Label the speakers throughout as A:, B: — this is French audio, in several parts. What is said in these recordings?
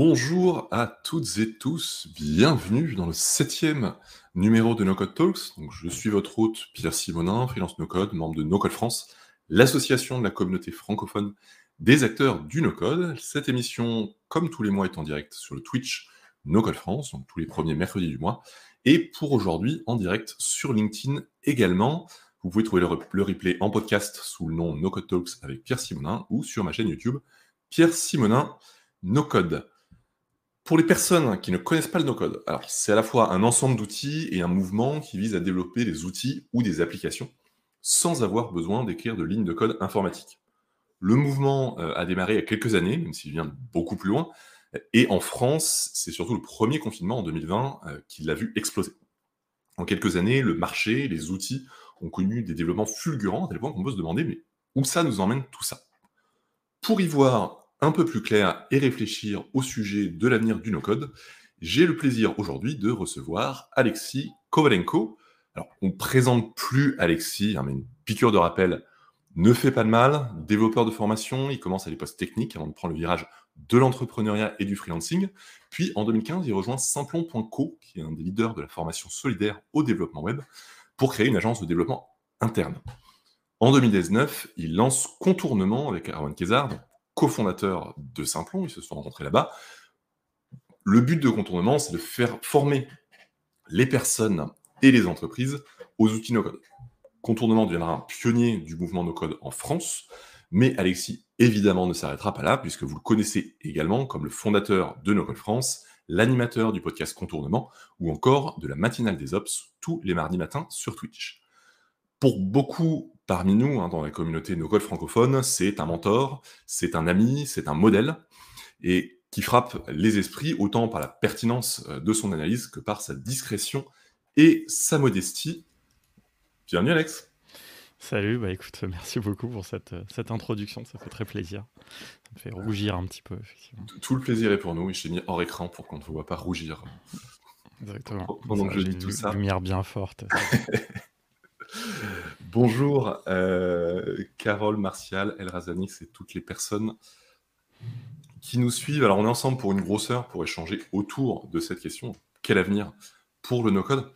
A: Bonjour à toutes et tous, bienvenue dans le septième numéro de No Code Talks. Je suis votre hôte Pierre Simonin, freelance No Code, membre de No Code France, l'association de la communauté francophone des acteurs du No Code. Cette émission, comme tous les mois, est en direct sur le Twitch No Code France, donc tous les premiers mercredis du mois, et pour aujourd'hui en direct sur LinkedIn également. Vous pouvez trouver le, replay en podcast sous le nom No Code Talks avec Pierre Simonin ou sur ma chaîne YouTube Pierre Simonin No Code. Pour les personnes qui ne connaissent pas le no-code, alors c'est à la fois un ensemble d'outils et un mouvement qui vise à développer des outils ou des applications sans avoir besoin d'écrire de lignes de code informatique. Le mouvement euh, a démarré il y a quelques années, même s'il vient beaucoup plus loin, et en France, c'est surtout le premier confinement en 2020 euh, qui l'a vu exploser. En quelques années, le marché, les outils ont connu des développements fulgurants à tel point qu'on peut se demander mais où ça nous emmène tout ça? Pour y voir un peu plus clair et réfléchir au sujet de l'avenir du no-code, j'ai le plaisir aujourd'hui de recevoir Alexis Kovalenko. Alors, on ne présente plus Alexis, hein, mais une piqûre de rappel ne fait pas de mal. Développeur de formation, il commence à des postes techniques avant de prendre le virage de l'entrepreneuriat et du freelancing. Puis, en 2015, il rejoint Simplon.co, qui est un des leaders de la formation solidaire au développement web, pour créer une agence de développement interne. En 2019, il lance Contournement avec Arwen Kézard, cofondateurs de Simplon, ils se sont rencontrés là-bas. Le but de Contournement, c'est de faire former les personnes et les entreprises aux outils no-code. Contournement deviendra un pionnier du mouvement no-code en France, mais Alexis, évidemment, ne s'arrêtera pas là, puisque vous le connaissez également comme le fondateur de No-code France, l'animateur du podcast Contournement, ou encore de la matinale des Ops tous les mardis matins sur Twitch. Pour beaucoup parmi nous, hein, dans la communauté no code francophone, c'est un mentor, c'est un ami, c'est un modèle, et qui frappe les esprits autant par la pertinence euh, de son analyse que par sa discrétion et sa modestie. Bienvenue Alex.
B: Salut, bah écoute, merci beaucoup pour cette, euh, cette introduction, ça fait très plaisir. Ça me fait rougir un petit peu, effectivement.
A: Tout le plaisir est pour nous, et je t'ai mis hors écran pour qu'on ne te voit pas rougir.
B: Exactement. Pendant que je dis tout ça. lumière bien forte.
A: Bonjour, euh, Carole, Martial, El Razani, c'est toutes les personnes qui nous suivent. Alors, on est ensemble pour une grosse heure pour échanger autour de cette question. Quel avenir pour le no-code?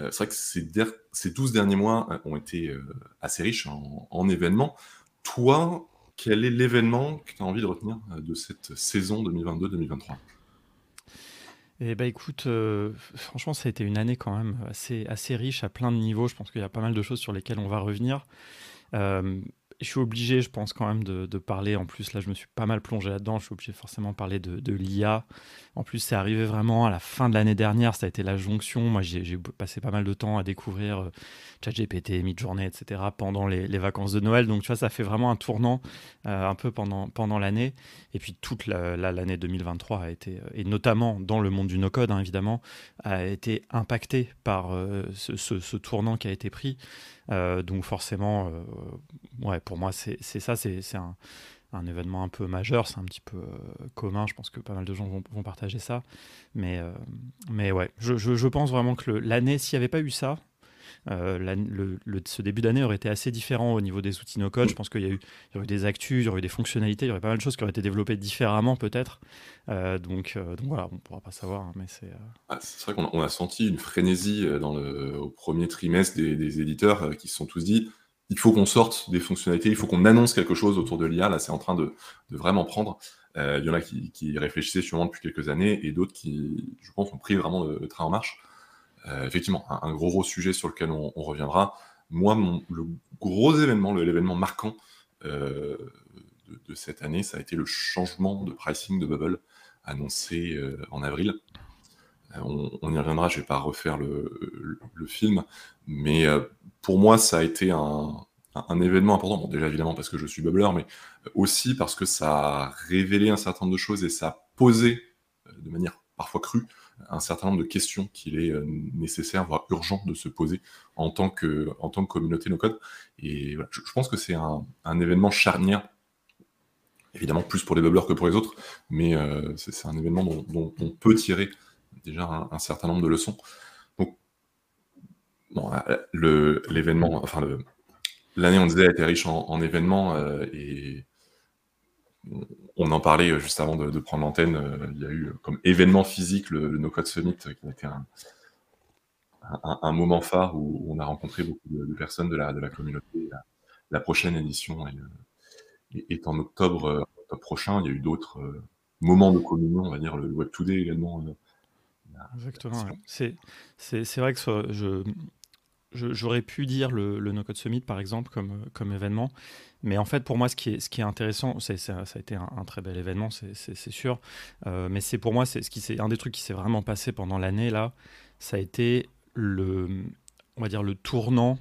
A: Euh, C'est vrai que ces, ces, 12 derniers mois euh, ont été assez riches en, événements. Toi, quel est l'événement que tu as envie de retenir de cette saison 2022-2023
B: eh ben écoute, euh, franchement, ça a été une année quand même assez, assez riche à plein de niveaux. Je pense qu'il y a pas mal de choses sur lesquelles on va revenir. Euh, je suis obligé, je pense quand même, de, parler. En plus, là, je me suis pas mal plongé là-dedans. Je suis obligé forcément de parler de, l'IA. En plus, c'est arrivé vraiment à la fin de l'année dernière. Ça a été la jonction. Moi, j'ai passé pas mal de temps à découvrir euh, ChatGPT, Midjourney, etc. pendant les, vacances de Noël. Donc, tu vois, ça fait vraiment un tournant euh, un peu pendant, pendant l'année. Et puis, toute l'année 2023 a été, euh, et notamment dans le monde du no-code, hein, évidemment, a été impactée par ce, ce, tournant qui a été pris. Euh, donc forcément, euh, ouais, pour moi, c'est ça, c'est un, événement un peu majeur, c'est un petit peu euh, commun, je pense que pas mal de gens vont, vont partager ça. Mais, mais ouais, je, je, je, pense vraiment que l'année, s'il n'y avait pas eu ça, euh, ce début d'année aurait été assez différent au niveau des outils no-code. Je pense qu'il y, a y aurait eu des actus, il y aurait eu des fonctionnalités, il y aurait pas mal de choses qui auraient été développées différemment peut-être. Euh, donc, euh, donc voilà, on ne pourra pas savoir. Hein, mais c'est
A: ah, vrai qu'on a, senti une frénésie au premier trimestre des, éditeurs qui se sont tous dit il faut qu'on sorte des fonctionnalités, il faut qu'on annonce quelque chose autour de l'IA. Là, c'est en train de, vraiment prendre. Il y en a qui, réfléchissaient sûrement depuis quelques années et d'autres qui, je pense, ont pris vraiment le train en marche. Euh, effectivement, un, gros, sujet sur lequel on, reviendra. Moi, le gros événement, l'événement marquant euh, de, cette année, ça a été le changement de pricing de Bubble annoncé euh, en avril. On, y reviendra, je ne vais pas refaire le, film, mais pour moi, ça a été un, événement important. Bon, déjà évidemment parce que je suis bubbler, mais aussi parce que ça a révélé un certain nombre de choses et ça a posé de manière parfois crue un certain nombre de questions qu'il est euh, nécessaire, voire urgent de se poser en tant que, en tant que communauté no-code. Et je, pense que c'est un, événement charnière, évidemment plus pour les bubblers que pour les autres, mais euh, c'est un événement dont, on peut tirer déjà un, certain nombre de leçons. Donc, bon, euh, l'événement, enfin, l'année, on disait, a été riche en, événements et on en parlait juste avant de, prendre l'antenne. il y a eu comme événement physique le, le No Code Summit qui a été un, un, moment phare où, on a rencontré beaucoup de, personnes de la, de la communauté. La, prochaine édition est, en octobre, prochain. Il y a eu d'autres moments de communion, on va dire le Web Today également.
B: Exactement. C'est vrai que je, j'aurais pu dire le, le, No Code Summit par exemple comme, comme événement, mais en fait pour moi ce qui est, ce qui est intéressant, c'est ça a été un, très bel événement, c'est sûr, euh, mais c'est pour moi c'est ce qui un des trucs qui s'est vraiment passé pendant l'année là, ça a été le on va dire le tournant.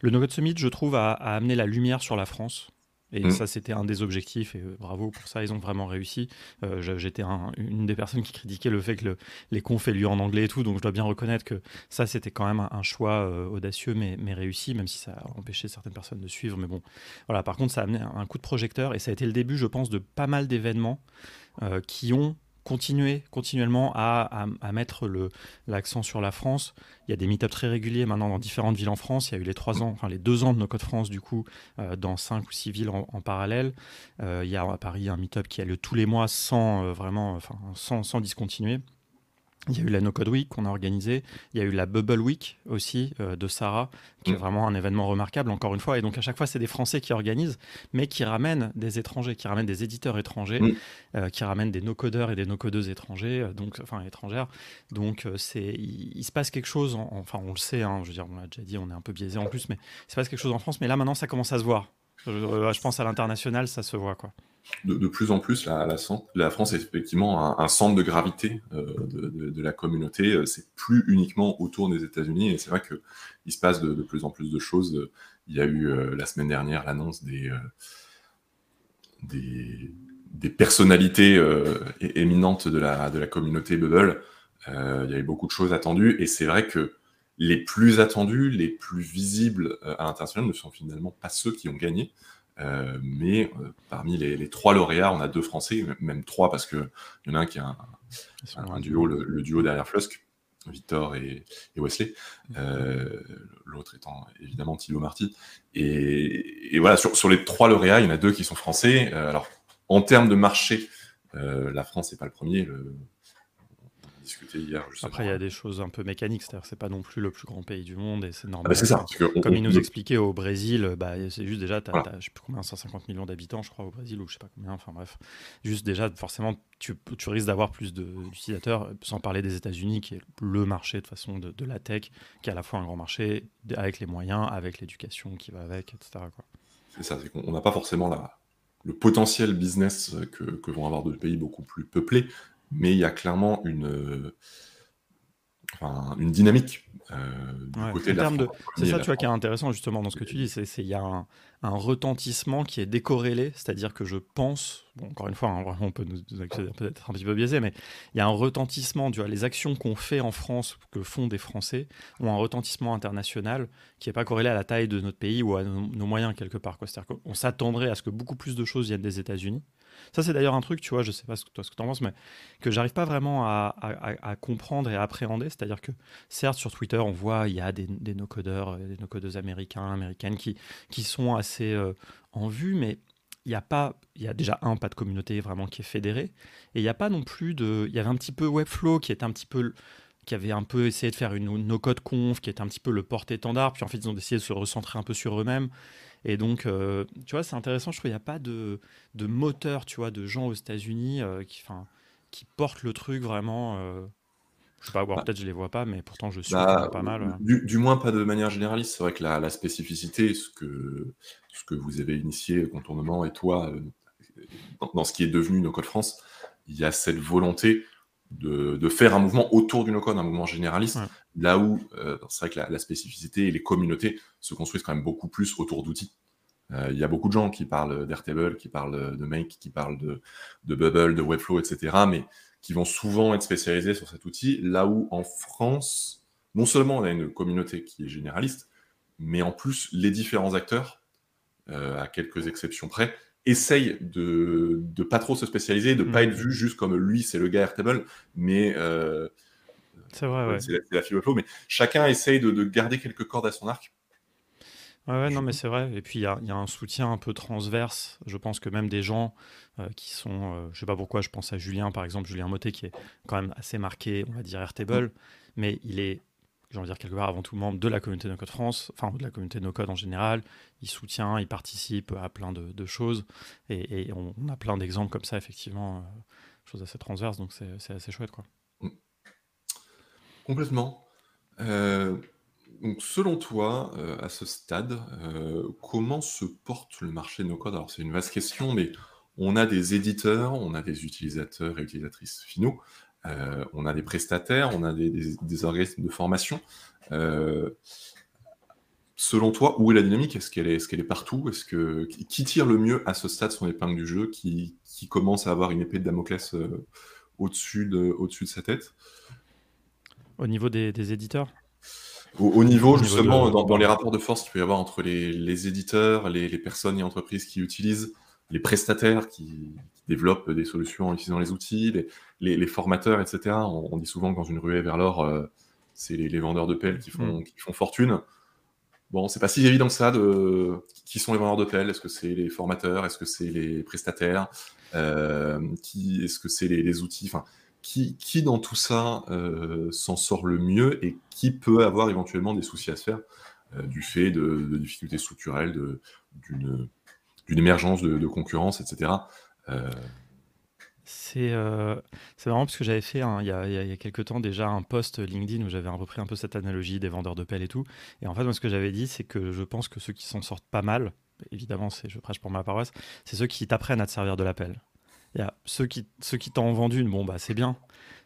B: Le No Code Summit, je trouve, a amené la lumière sur la France et mm. ça, c'était un des objectifs. Et euh, bravo pour ça, ils ont vraiment réussi. Euh, j'étais une des personnes qui critiquait le fait que les confs aient lieu en anglais et tout. Donc je dois bien reconnaître que ça, c'était quand même un, choix euh, audacieux, mais, mais, réussi, même si ça a empêché certaines personnes de suivre. Mais bon, voilà. Par contre, ça a amené un, coup de projecteur et ça a été le début, je pense, de pas mal d'événements qui ont continuer continuellement à, mettre l'accent sur la France. Il y a des meet très réguliers maintenant dans différentes villes en France. Il y a eu les trois ans, enfin les deux ans de nos Code France du coup euh, dans cinq ou six villes en, parallèle. Euh, il y a à Paris un meet qui a lieu tous les mois sans euh, vraiment, enfin sans, sans discontinuer. Il y a eu la No Code Week qu'on a organisée. Il y a eu la Bubble Week aussi euh, de Sarah, qui est mm. vraiment un événement remarquable, encore une fois. Et donc, à chaque fois, c'est des Français qui organisent, mais qui ramènent des étrangers, qui ramènent des éditeurs étrangers, mm. euh, qui ramènent des no-codeurs et des no-codeuses étrangers, euh, donc, enfin étrangères. Donc, c'est, il, se passe quelque chose, enfin, on le sait, hein, je veux dire, on l'a déjà dit, on est un peu biaisé en plus, mais il se passe quelque chose en France. Mais là, maintenant, ça commence à se voir. Je, pense à l'international, ça se voit, quoi.
A: De, plus en plus, la, France est effectivement un, centre de gravité euh, de, la communauté. C'est plus uniquement autour des États-Unis. Et c'est vrai qu'il se passe de, plus en plus de choses. Il y a eu euh, la semaine dernière l'annonce des, euh, personnalités éminentes de la, de la communauté Bubble. il y avait beaucoup de choses attendues. Et c'est vrai que les plus attendus, les plus visibles euh, à l'international ne sont finalement pas ceux qui ont gagné. Euh, mais euh, parmi les, trois lauréats, on a deux Français, même trois, parce qu'il y en a un qui a un, duo, le, duo derrière Flusk, Victor et, Wesley. L'autre étant évidemment Thilo Marty. Et, voilà, sur, sur, les trois lauréats, il y en a deux qui sont français. alors, en termes de marché, la France n'est pas le premier. Le, hier.
B: Après, il y a des choses un peu mécaniques, c'est-à-dire c'est pas non plus le plus grand pays du monde et c'est normal. Ah bah, c'est ça. Comme il nous expliquait au Brésil, bah, c'est juste déjà, tu as, je sais plus combien, 150 millions d'habitants, je crois, au Brésil, ou je sais pas combien, enfin bref. Juste déjà, forcément, tu, tu risques d'avoir plus d'utilisateurs, sans parler des États-Unis, qui est le marché de façon de, de, la tech, qui est à la fois un grand marché, avec les moyens, avec l'éducation qui va avec, etc.
A: C'est ça, c'est qu'on n'a pas forcément la, le potentiel business que, que, vont avoir d'autres pays beaucoup plus peuplés, mais il y a clairement une, enfin, une dynamique euh, du côté de la
B: C'est ça, tu vois, qui est intéressant justement dans ce que tu dis. C'est il y a un, un, retentissement qui est décorrélé, c'est-à-dire que je pense, bon, encore une fois, hein, on peut nous accuser peut-être un petit peu biaisé, mais il y a un retentissement. Tu vois, les actions qu'on fait en France, que font des Français, ont un retentissement international qui n'est pas corrélé à la taille de notre pays ou à nos, nos moyens quelque part. C'est-à-dire qu'on s'attendrait à ce que beaucoup plus de choses viennent des États-Unis. Ça, c'est d'ailleurs un truc, tu vois, je sais pas ce que, tu en penses, mais que j'arrive pas vraiment à, comprendre et à appréhender. C'est-à-dire que, certes, sur Twitter, on voit, il y a des, des no-codeurs, des no-codeuses américains, américaines qui, qui sont assez euh, en vue, mais il n'y a pas, il y a déjà un, pas de communauté vraiment qui est fédérée, et il n'y a pas non plus de, il y avait un petit peu Webflow qui était un petit peu qui avait un peu essayé de faire une no-code conf, qui était un petit peu le porte-étendard, puis en fait ils ont décidé de se recentrer un peu sur eux-mêmes. Et donc, euh, tu vois, c'est intéressant. Je trouve qu'il n'y a pas de, de, moteur, tu vois, de gens aux États-Unis euh, qui, qui portent le truc vraiment. Euh, je sais pas, bah peut-être je les vois pas, mais pourtant je suis bah, pas mal.
A: Du, moins pas de manière généraliste. C'est vrai que la, la, spécificité, ce que, ce que vous avez initié, Contournement et toi, dans, ce qui est devenu No Code France, il y a cette volonté de, de, faire un mouvement autour du no-code, un mouvement généraliste, là où euh, c'est vrai que la, la, spécificité et les communautés se construisent quand même beaucoup plus autour d'outils. Euh, il y a beaucoup de gens qui parlent d'Airtable, qui parlent de Make, qui parlent de, de, Bubble, de Webflow, etc., mais qui vont souvent être spécialisés sur cet outil, là où en France, non seulement on a une communauté qui est généraliste, mais en plus les différents acteurs, euh, à quelques exceptions près, essaye de de pas trop se spécialiser, de pas mm. être vu juste comme lui, c'est le gars Airtable, mais euh,
B: c'est vrai, ouais.
A: c'est la, la mais chacun essaye de, de, garder quelques cordes à son arc.
B: Ouais, non, mais c'est vrai. Et puis, il y a, un soutien un peu transverse. Je pense que même des gens euh, qui sont. Euh, je sais pas pourquoi, je pense à Julien, par exemple, Julien Motet, qui est quand même assez marqué, on va dire, Airtable. Mais il est, j'ai envie de dire, quelque part avant tout membre de la communauté No Code France, enfin, de la communauté No Code en général. Il soutient, il participe à plein de, choses. Et, on, a plein d'exemples comme ça, effectivement, euh, choses assez transverses. Donc, c'est assez chouette, quoi. Mm.
A: Complètement. Euh, donc, selon toi, euh, à ce stade, euh, comment se porte le marché no-code Alors, c'est une vaste question, mais on a des éditeurs, on a des utilisateurs et utilisatrices finaux, on a des prestataires, on a des, organismes de formation. selon toi, où est la dynamique? Est-ce qu'elle est, est, est, partout? Est-ce que qui tire le mieux à ce stade son épingle du jeu qui, qui commence à avoir une épée de Damoclès au-dessus de, au de sa tête?
B: Au niveau des, éditeurs?
A: Au, niveau, justement, dans, les rapports de force qu'il peut y avoir entre les, éditeurs, les, personnes et entreprises qui utilisent, les prestataires qui, développent des solutions en utilisant les outils, les, formateurs, etc. On, dit souvent que dans une ruée vers l'or, euh, c'est les, vendeurs de pelles qui font, mm. qui font fortune. Bon, c'est pas si évident que ça de qui sont les vendeurs de pelles. Est-ce que c'est les formateurs? Est-ce que c'est les prestataires? Euh, qui... Est-ce que c'est les, outils? Enfin, qui, qui dans tout ça euh, s'en sort le mieux et qui peut avoir éventuellement des soucis à se faire euh, du fait de, difficultés structurelles, d'une émergence de, concurrence, etc. Euh,
B: c'est marrant parce que j'avais fait il, y a, il, y a, quelques temps déjà un post LinkedIn où j'avais repris un peu cette analogie des vendeurs de pelles et tout. Et en fait, moi, ce que j'avais dit, c'est que je pense que ceux qui s'en sortent pas mal, évidemment, je prêche pour ma paroisse, c'est ceux qui t'apprennent à te servir de la pelle. Il y a ceux qui, ceux qui t'ont vendu une, bon, bah, c'est bien.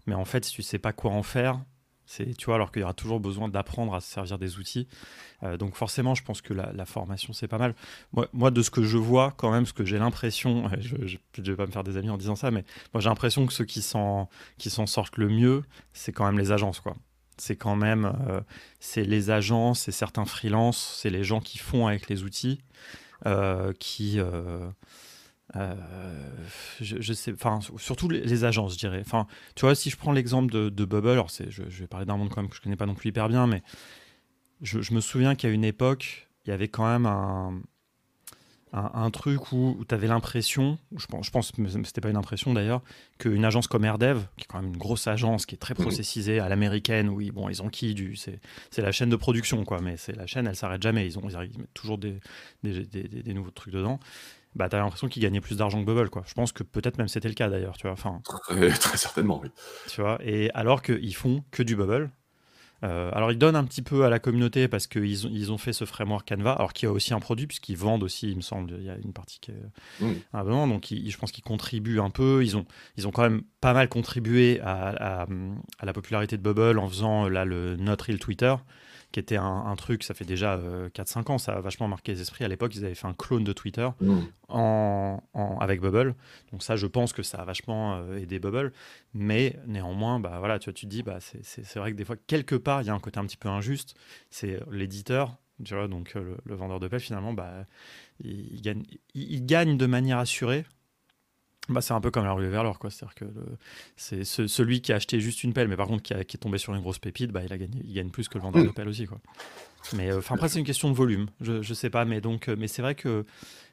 B: Mais en fait, si tu sais pas quoi en faire, c'est, tu vois, alors qu'il y aura toujours besoin d'apprendre à se servir des outils. Euh, donc forcément, je pense que la, formation, c'est pas mal. Moi, moi, de ce que je vois, quand même, ce que j'ai l'impression, je ne vais pas me faire des amis en disant ça, mais moi, j'ai l'impression que ceux qui s'en, qui s'en sortent le mieux, c'est quand même les agences, quoi. C'est quand même, euh, c'est les agences, c'est certains freelances, c'est les gens qui font avec les outils, euh, qui euh, je, sais, enfin, surtout les, agences, je dirais. Enfin, tu vois, si je prends l'exemple de, Bubble, alors c'est, je, vais parler d'un monde quand même que je connais pas non plus hyper bien, mais je, me souviens qu'à une époque, il y avait quand même un, un, truc où, tu avais l'impression, je pense, je pense c'était pas une impression d'ailleurs, qu'une agence comme AirDev, qui est quand même une grosse agence, qui est très processisée à l'américaine, oui, bon, ils ont qui du, c'est, la chaîne de production, quoi, mais c'est la chaîne, elle s'arrête jamais, ils, ont, ils mettent toujours des, des nouveaux trucs dedans bah, tu as l'impression qu'il gagnait plus d'argent que Bubble. Quoi. Je pense que peut-être même c'était le cas d'ailleurs. Tu vois, enfin,
A: très, certainement, oui.
B: Tu vois, et alors qu'ils font que du Bubble. Euh, alors ils donnent un petit peu à la communauté parce qu'ils ont, ils ont fait ce framework Canva, alors qu'il y a aussi un produit, puisqu'ils vendent aussi, il me semble, il y a une partie qui est... Mmh. donc je pense qu'ils contribuent un peu. Ils ont, ils ont quand même pas mal contribué à, à, à la popularité de Bubble en faisant là, le Not Real Twitter qui était un, truc, ça fait déjà 4-5 euh, ans, ça a vachement marqué les esprits. À l'époque, ils avaient fait un clone de Twitter mm. en, avec Bubble. Donc ça, je pense que ça a vachement euh, aidé Bubble. Mais néanmoins, bah, voilà, tu, vois, tu te dis, bah, c'est vrai que des fois, quelque part, il y a un côté un petit peu injuste. C'est l'éditeur, tu vois, donc euh, le, vendeur de paix, finalement, bah, il, gagne, il, gagne de manière assurée bah, c'est un peu comme la rue vers l'or, quoi. C'est-à-dire que c'est celui qui a acheté juste une pelle, mais par contre qui, est tombé sur une grosse pépite, bah, il, a gagné, il gagne plus que le vendeur de pelle aussi, quoi. Mais euh, enfin après, c'est une question de volume. Je, je sais pas, mais donc, euh, mais c'est vrai que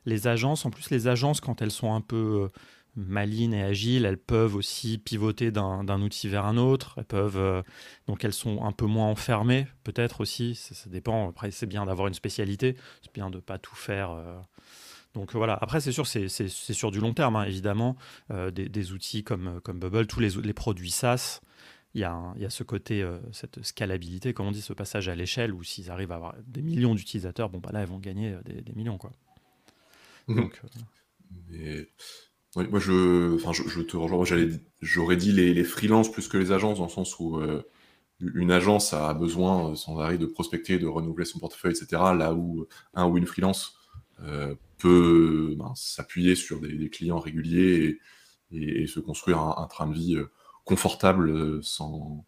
B: les agences, en plus, les agences, quand elles sont un peu euh, malines et agiles, elles peuvent aussi pivoter d'un outil vers un autre. Elles peuvent, donc, elles sont un peu moins enfermées, peut-être aussi. Ça, ça, dépend. Après, c'est bien d'avoir une spécialité. C'est bien de pas tout faire donc euh, voilà, après c'est sûr, c'est sur du long terme, hein, évidemment, euh, des, outils comme, euh, comme Bubble, tous les, les produits SaaS, il y, a il y a ce côté, cette scalabilité, comme on dit, ce passage à l'échelle, où s'ils arrivent à avoir des millions d'utilisateurs, bon bah là, ils vont gagner des, millions. quoi.
A: Mmh. Donc, Mais... moi, je, enfin, je, te rejoins. J'aurais dit les, les freelances plus que les agences, dans le sens où une agence a besoin sans arrêt de prospecter, de renouveler son portefeuille, etc. Là où un ou une freelance peut ben, s'appuyer sur des, clients réguliers et, se construire un, train de vie euh, confortable euh, sans,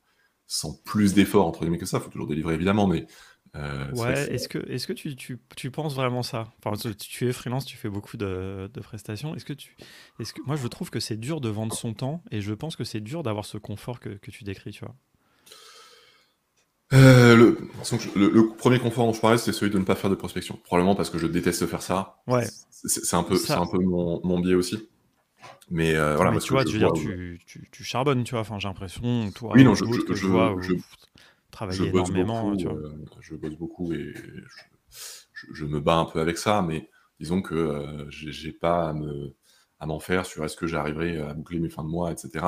A: sans plus d'efforts entre guillemets que ça. Il faut toujours délivrer évidemment, mais
B: euh, ouais, est-ce que, est-ce que tu, tu, tu, penses vraiment ça? Enfin, Tu es freelance, tu fais beaucoup de, de prestations. Est-ce que tu, est-ce que moi je trouve que c'est dur de vendre son temps et je pense que c'est dur d'avoir ce confort que, que, tu décris, tu vois.
A: Euh, le, le, premier confort dont je parlais, c'est celui de ne pas faire de prospection. Probablement parce que je déteste faire ça.
B: Ouais.
A: C'est un peu, c'est un peu mon, mon, biais aussi. Mais euh, voilà.
B: Mais tu vois, tu, veux dire, tu, tu, charbonnes, tu vois. Enfin, j'ai l'impression, toi,
A: oui, non, je, je, je, vois,
B: je travailler énormément.
A: Beaucoup,
B: tu vois.
A: Euh, je bosse beaucoup et je, me bats un peu avec ça, mais disons que j'ai pas à me à m'en faire sur est-ce que j'arriverai à boucler mes fins de mois, etc.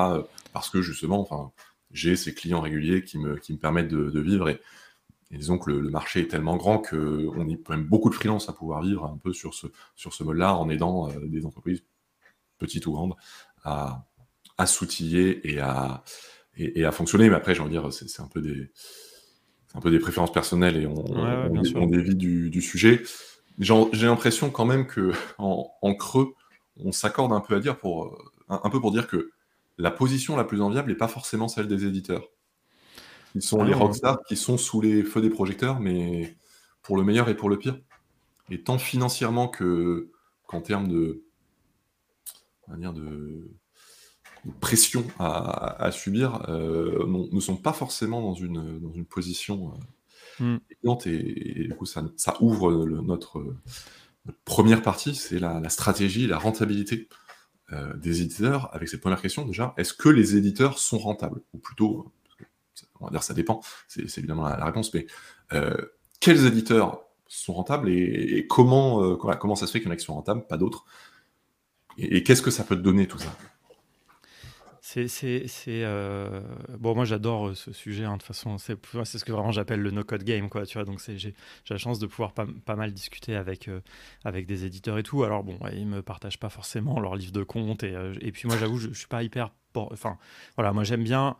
A: Parce que justement, enfin, j'ai ces clients réguliers qui me, qui me permettent de, vivre. Et, disons que le, marché est tellement grand qu'on y peut même beaucoup de freelance à pouvoir vivre un peu sur ce, sur ce mode-là en aidant euh, des entreprises, petites ou grandes, à, à s'outiller et à, et, à fonctionner. Mais après, j'ai envie de dire, c'est un peu des un peu des préférences personnelles et on, on, dévie du, du sujet. J'ai l'impression quand même que en, en creux, on s'accorde un peu à dire pour un, peu pour dire que la position la plus enviable n'est pas forcément celle des éditeurs. Ils sont ah les rockstars qui sont sous les feux des projecteurs, mais pour le meilleur et pour le pire. Et tant financièrement que qu'en termes de, dire de, pression à, subir, euh, ne sont pas forcément dans une, dans une position euh, hmm. et, du coup ça, ça ouvre notre, première partie, c'est la, stratégie, la rentabilité euh, des éditeurs. Avec cette première question, déjà, est-ce que les éditeurs sont rentables? Ou plutôt, on va dire ça dépend, c'est évidemment la, réponse, mais euh, quels éditeurs sont rentables et, comment, euh, comment ça se fait qu'il y en a qui sont rentables, pas d'autres? Et qu'est-ce que ça peut te donner tout ça?
B: C'est, euh, bon, moi j'adore euh, ce sujet. hein, de toute façon, c'est, c'est ce que vraiment j'appelle le no-code game, quoi. Tu vois, donc j'ai, la chance de pouvoir pas, mal discuter avec, euh, avec des éditeurs et tout. Alors bon, ils me partagent pas forcément leur livre de compte et, et puis moi j'avoue, je, je suis pas hyper, enfin voilà, moi j'aime bien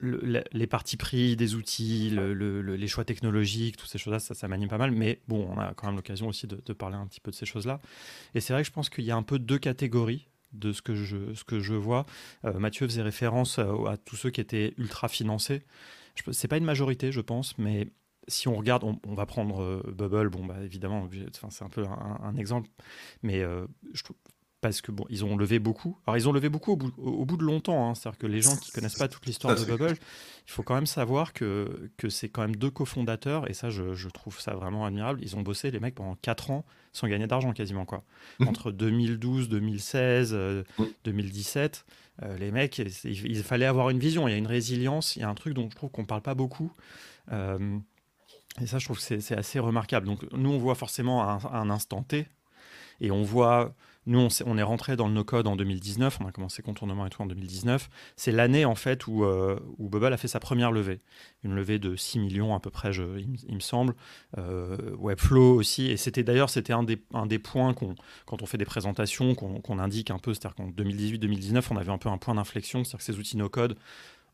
B: les parties pris des outils, le, les choix technologiques, toutes ces choses-là, ça, ça m'anime pas mal. Mais bon, on a quand même l'occasion aussi de, parler un petit peu de ces choses-là. Et c'est vrai que je pense qu'il y a un peu deux catégories de ce que je, ce que je vois. Euh, Mathieu faisait référence à, tous ceux qui étaient ultra financés. C'est pas une majorité, je pense, mais si on regarde, on, va prendre euh, Bubble, bon, bah, évidemment, c'est un peu un, exemple, mais euh, parce que bon, ils ont levé beaucoup. Alors ils ont levé beaucoup au bout, de longtemps. Hein. C'est-à-dire que les gens qui connaissent pas toute l'histoire de Bubble, il faut quand même savoir que, que c'est quand même deux cofondateurs et ça, je, trouve ça vraiment admirable. Ils ont bossé les mecs pendant 4 ans sans gagner d'argent quasiment quoi. Mhm. Entre 2012, 2016, 2017, les mecs, il, fallait avoir une vision. Il y a une résilience, il y a un truc dont je trouve qu'on parle pas beaucoup. Euh, et ça, je trouve que c'est assez remarquable. Donc nous, on voit forcément un, un instant T et on voit nous, on, est, rentré dans le no-code en 2019, on a commencé contournement et tout en 2019. C'est l'année en fait où, euh, Bubble a fait sa première levée. Une levée de 6 millions à peu près, il, me semble. Euh, Webflow aussi. Et c'était d'ailleurs c'était un des, points qu'on, quand on fait des présentations qu'on, indique un peu. C'est-à-dire qu'en 2018-2019, on avait un peu un point d'inflexion. C'est-à-dire que ces outils no-code,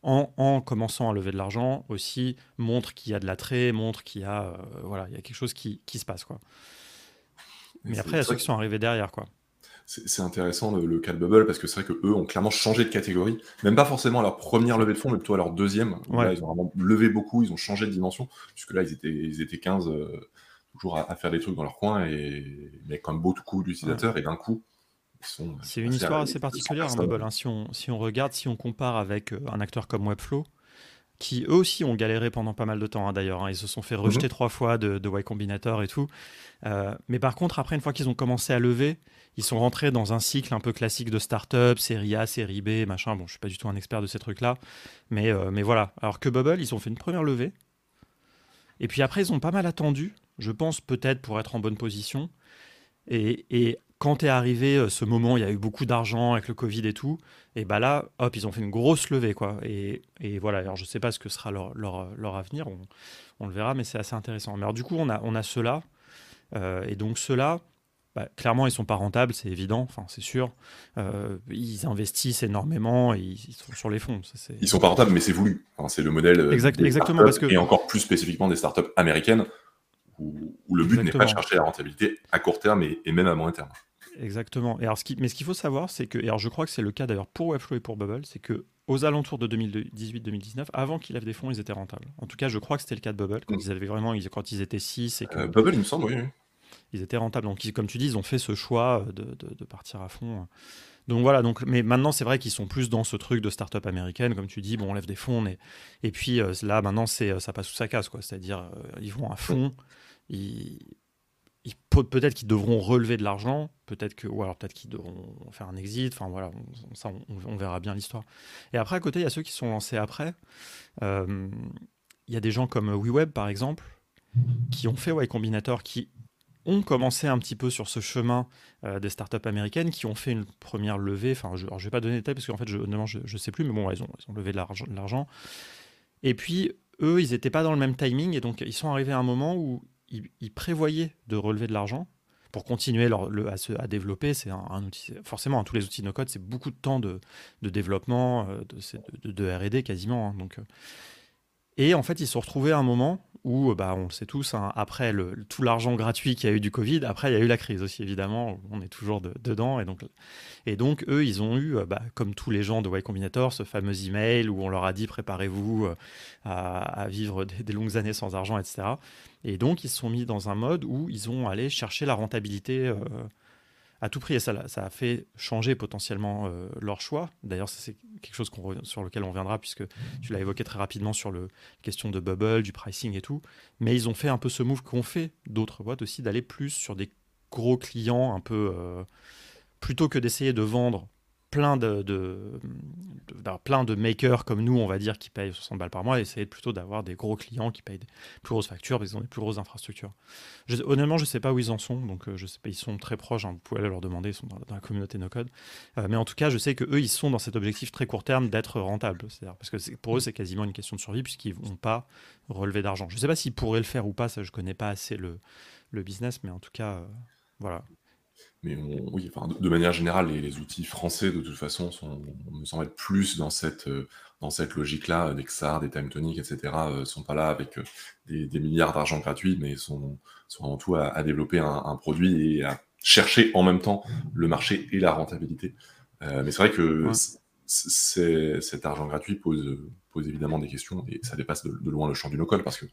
B: en, en, commençant à lever de l'argent, aussi montrent qu'il y a de l'attrait, montrent qu'il y a, euh, voilà, il y a quelque chose qui, qui se passe. Quoi. Mais après, il y a ceux qui sont arrivés derrière. quoi
A: c'est intéressant le, cas de Bubble parce que c'est vrai qu'eux ont clairement changé de catégorie, même pas forcément à leur première levée de fonds, mais plutôt à leur deuxième. Là, ils ont vraiment levé beaucoup, ils ont changé de dimension, puisque là, ils étaient, ils étaient 15 euh, toujours à, faire des trucs dans leur coin, et mais quand même beaucoup d'utilisateurs, et d'un coup,
B: sont. C'est une histoire assez particulière, hein, Bubble. Hein. si, on, si on regarde, si on compare avec euh, un acteur comme Webflow, qui eux aussi ont galéré pendant pas mal de temps hein, d'ailleurs. Ils se sont fait rejeter mhm. trois fois de, de Y Combinator et tout. Euh, mais par contre, après, une fois qu'ils ont commencé à lever, ils sont rentrés dans un cycle un peu classique de start-up, série A, série B, machin. Bon, je suis pas du tout un expert de ces trucs-là, mais, euh, mais voilà. Alors que Bubble, ils ont fait une première levée. Et puis après, ils ont pas mal attendu, je pense peut-être pour être en bonne position. Et, et quand est arrivé euh, ce moment, il y a eu beaucoup d'argent avec le Covid et tout, et bah là, hop, ils ont fait une grosse levée, quoi. Et, et voilà, alors je sais pas ce que sera leur, leur, leur avenir, on, on, le verra, mais c'est assez intéressant. Mais alors du coup, on a, on a ceux-là, euh, et donc ceux-là, bah, clairement, ils sont pas rentables, c'est évident, enfin, c'est sûr. Euh, ils investissent énormément, et ils sont sur les fonds.
A: Ça, ils sont pas rentables, mais c'est voulu. C'est le modèle euh,
B: exactement, parce que...
A: et encore plus spécifiquement des startups américaines, où, le but n'est pas de chercher la rentabilité à court terme et, même à moyen terme.
B: Exactement. Et alors, ce qui... Mais ce qu'il faut savoir, c'est que, et alors je crois que c'est le cas d'ailleurs pour Webflow et pour Bubble, c'est que aux alentours de 2018-2019, avant qu'ils lèvent des fonds, ils étaient rentables. En tout cas, je crois que c'était le cas de Bubble, quand mm. ils avaient vraiment, quand ils étaient 6 et que...
A: Bubble, il me semble, oui.
B: ils étaient rentables. Donc, comme tu dis, ils ont fait ce choix de, de, partir à fond Donc voilà, donc, mais maintenant c'est vrai qu'ils sont plus dans ce truc de start-up américaine, comme tu dis, bon, on lève des fonds, et, et puis là maintenant c'est ça passe sous sa casse, quoi. C'est-à-dire ils vont à fond, ils, peut-être qu'ils devront relever de l'argent, peut-être que, ou alors peut-être qu'ils devront faire un exit. Enfin voilà, on, ça, on, verra bien l'histoire. Et après, à côté, il y a ceux qui sont lancés après. Euh, il y a des gens comme WeWeb, par exemple, qui ont fait Y Combinator, qui ont commencé un petit peu sur ce chemin euh, des startups américaines, qui ont fait une première levée. Enfin, je ne vais pas donner les détails parce qu'en fait, je ne je, sais plus, mais bon, ils ont levé de l'argent. Et puis, eux, ils n'étaient pas dans le même timing, et donc ils sont arrivés à un moment où ils, prévoyaient de relever de l'argent pour continuer à, se, développer. C'est un, outil, forcément, tous les outils no-code, c'est beaucoup de temps de, de développement, euh, de, de, R&D quasiment. Hein, donc, euh. Et en fait, ils se sont retrouvés à un moment où, bah, on le sait tous, hein, après tout l'argent gratuit qu'il y a eu du Covid, après il y a eu la crise aussi, évidemment, on est toujours dedans. Et donc, et donc, eux, ils ont eu, euh, bah, comme tous les gens de Y Combinator, ce fameux email où on leur a dit préparez-vous euh, à, vivre des, longues années sans argent, etc. Et donc, ils se sont mis dans un mode où ils ont allé chercher la rentabilité. Euh, à tout prix. Et ça, a fait changer potentiellement euh, leur choix. D'ailleurs, c'est quelque chose sur lequel on reviendra, puisque tu l'as évoqué très rapidement sur la question de bubble, du pricing et tout. Mais ils ont fait un peu ce move qu'ont fait d'autres boîtes aussi, d'aller plus sur des gros clients un peu... Euh, plutôt que d'essayer de vendre plein de, de, plein de makers comme nous, on va dire, qui payent 60 balles par mois, et essayer plutôt d'avoir des gros clients qui payent des plus grosses factures parce qu'ils ont des plus grosses infrastructures. honnêtement, je ne sais pas où ils en sont, donc euh, je sais pas, ils sont très proches, hein, vous pouvez aller leur demander, ils sont dans, la communauté no-code. Euh, mais en tout cas, je sais qu'eux, ils sont dans cet objectif très court terme d'être rentables. Parce que pour eux, c'est quasiment une question de survie puisqu'ils ne vont pas relever d'argent. Je ne sais pas s'ils pourraient le faire ou pas, ça je ne connais pas assez le, le business, mais en tout cas, euh, voilà.
A: Mais oui, enfin, de, manière générale, les, outils français, de toute façon, sont, me semble être plus dans cette, euh, dans cette logique-là. Des XAR, des Time Tonic, etc. ne sont pas là avec euh, des, milliards d'argent gratuits, mais sont, sont avant tout à, développer un, produit et à chercher en même temps le marché et la rentabilité. Euh, mais c'est vrai que cet argent gratuit pose, pose évidemment des questions et ça dépasse de, loin le champ du no-call parce que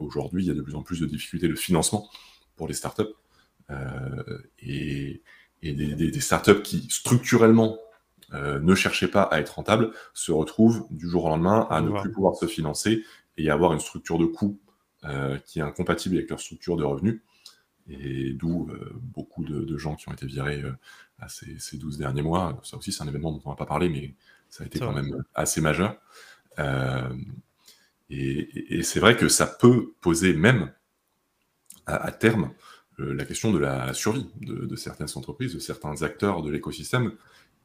A: aujourd'hui, il y a de plus en plus de difficultés de financement pour les startups. Euh, et, des, startups qui structurellement euh, ne cherchaient pas à être rentables se retrouvent du jour au lendemain à ne plus pouvoir se financer et avoir une structure de coûts euh, qui est incompatible avec leur structure de revenus. Et d'où beaucoup de, gens qui ont été virés à ces, 12 derniers mois. Ça aussi, c'est un événement dont on va pas parler, mais ça a été quand même assez majeur. et, c'est vrai que ça peut poser même à terme la question de la survie de, certaines entreprises, de certains acteurs de l'écosystème.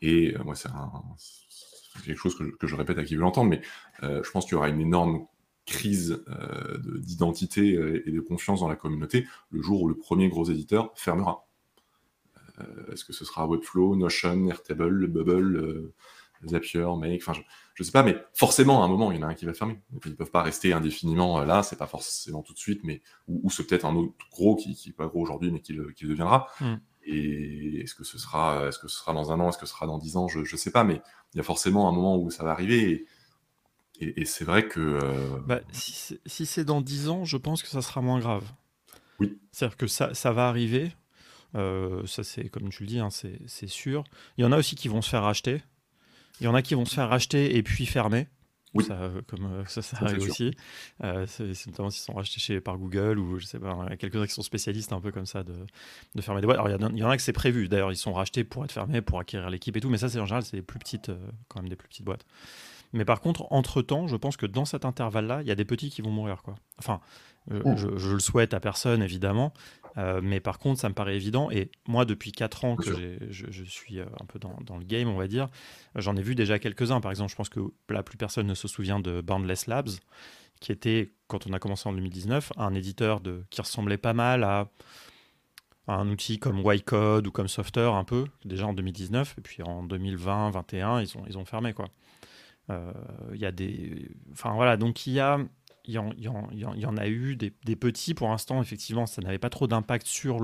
A: Et euh, moi, c'est quelque chose que je, répète à qui veut l'entendre, mais euh, je pense qu'il y aura une énorme crise d'identité et de confiance dans la communauté le jour où le premier gros éditeur fermera. Est-ce que ce sera Webflow, Notion, Airtable, Bubble, Zapier, Make, enfin ne sais pas, mais forcément à un moment il y en a un qui va fermer. Ils ne peuvent pas rester indéfiniment euh, là, c'est pas forcément tout de suite, mais ou, c'est peut-être un autre gros qui n'est pas gros aujourd'hui, mais qui le, deviendra. Hmm. Et est-ce que ce sera, est-ce que ce sera dans un an, est-ce que ce sera dans dix ans, je, ne sais pas, mais il y a forcément un moment où ça va arriver. Et, c'est vrai que. Euh,
B: bah, si c'est dans dix ans, je pense que ça sera moins grave.
A: Oui.
B: C'est-à-dire que ça, ça va arriver. Euh, ça, c'est comme tu le dis, hein, c'est sûr. Il y en a aussi qui vont se faire racheter. Il y en a qui vont se faire racheter et puis fermer. Oui. Ça, euh, comme euh, ça, ça arrive aussi. Euh, c'est notamment s'ils sont rachetés chez, par Google ou je sais pas, il y a quelques-uns qui sont spécialistes un peu comme ça de, de fermer des boîtes. Alors il y, en a, qui c'est prévu. D'ailleurs, ils sont rachetés pour être fermés, pour acquérir l'équipe et tout. Mais ça, c'est en général, c'est des plus petites, quand même des plus petites boîtes. Mais par contre, entre-temps, je pense que dans cet intervalle-là, il y a des petits qui vont mourir. Quoi. Enfin, oh. je, je, le souhaite à personne, évidemment. Euh, mais par contre, ça me paraît évident. Et moi, depuis 4 ans que je, suis euh, un peu dans, dans, le game, on va dire, j'en ai vu déjà quelques-uns. Par exemple, je pense que là, plus personne ne se souvient de Boundless Labs, qui était, quand on a commencé en 2019, un éditeur de, qui ressemblait pas mal à, un outil comme Ycode ou comme Softer, un peu, déjà en 2019. Et puis en 2020, 2021, ils ont, ils ont fermé. quoi. Euh, il y a des. Enfin voilà, donc il y a il y, en, a eu des, petits. Pour l'instant, effectivement, ça n'avait pas trop d'impact sur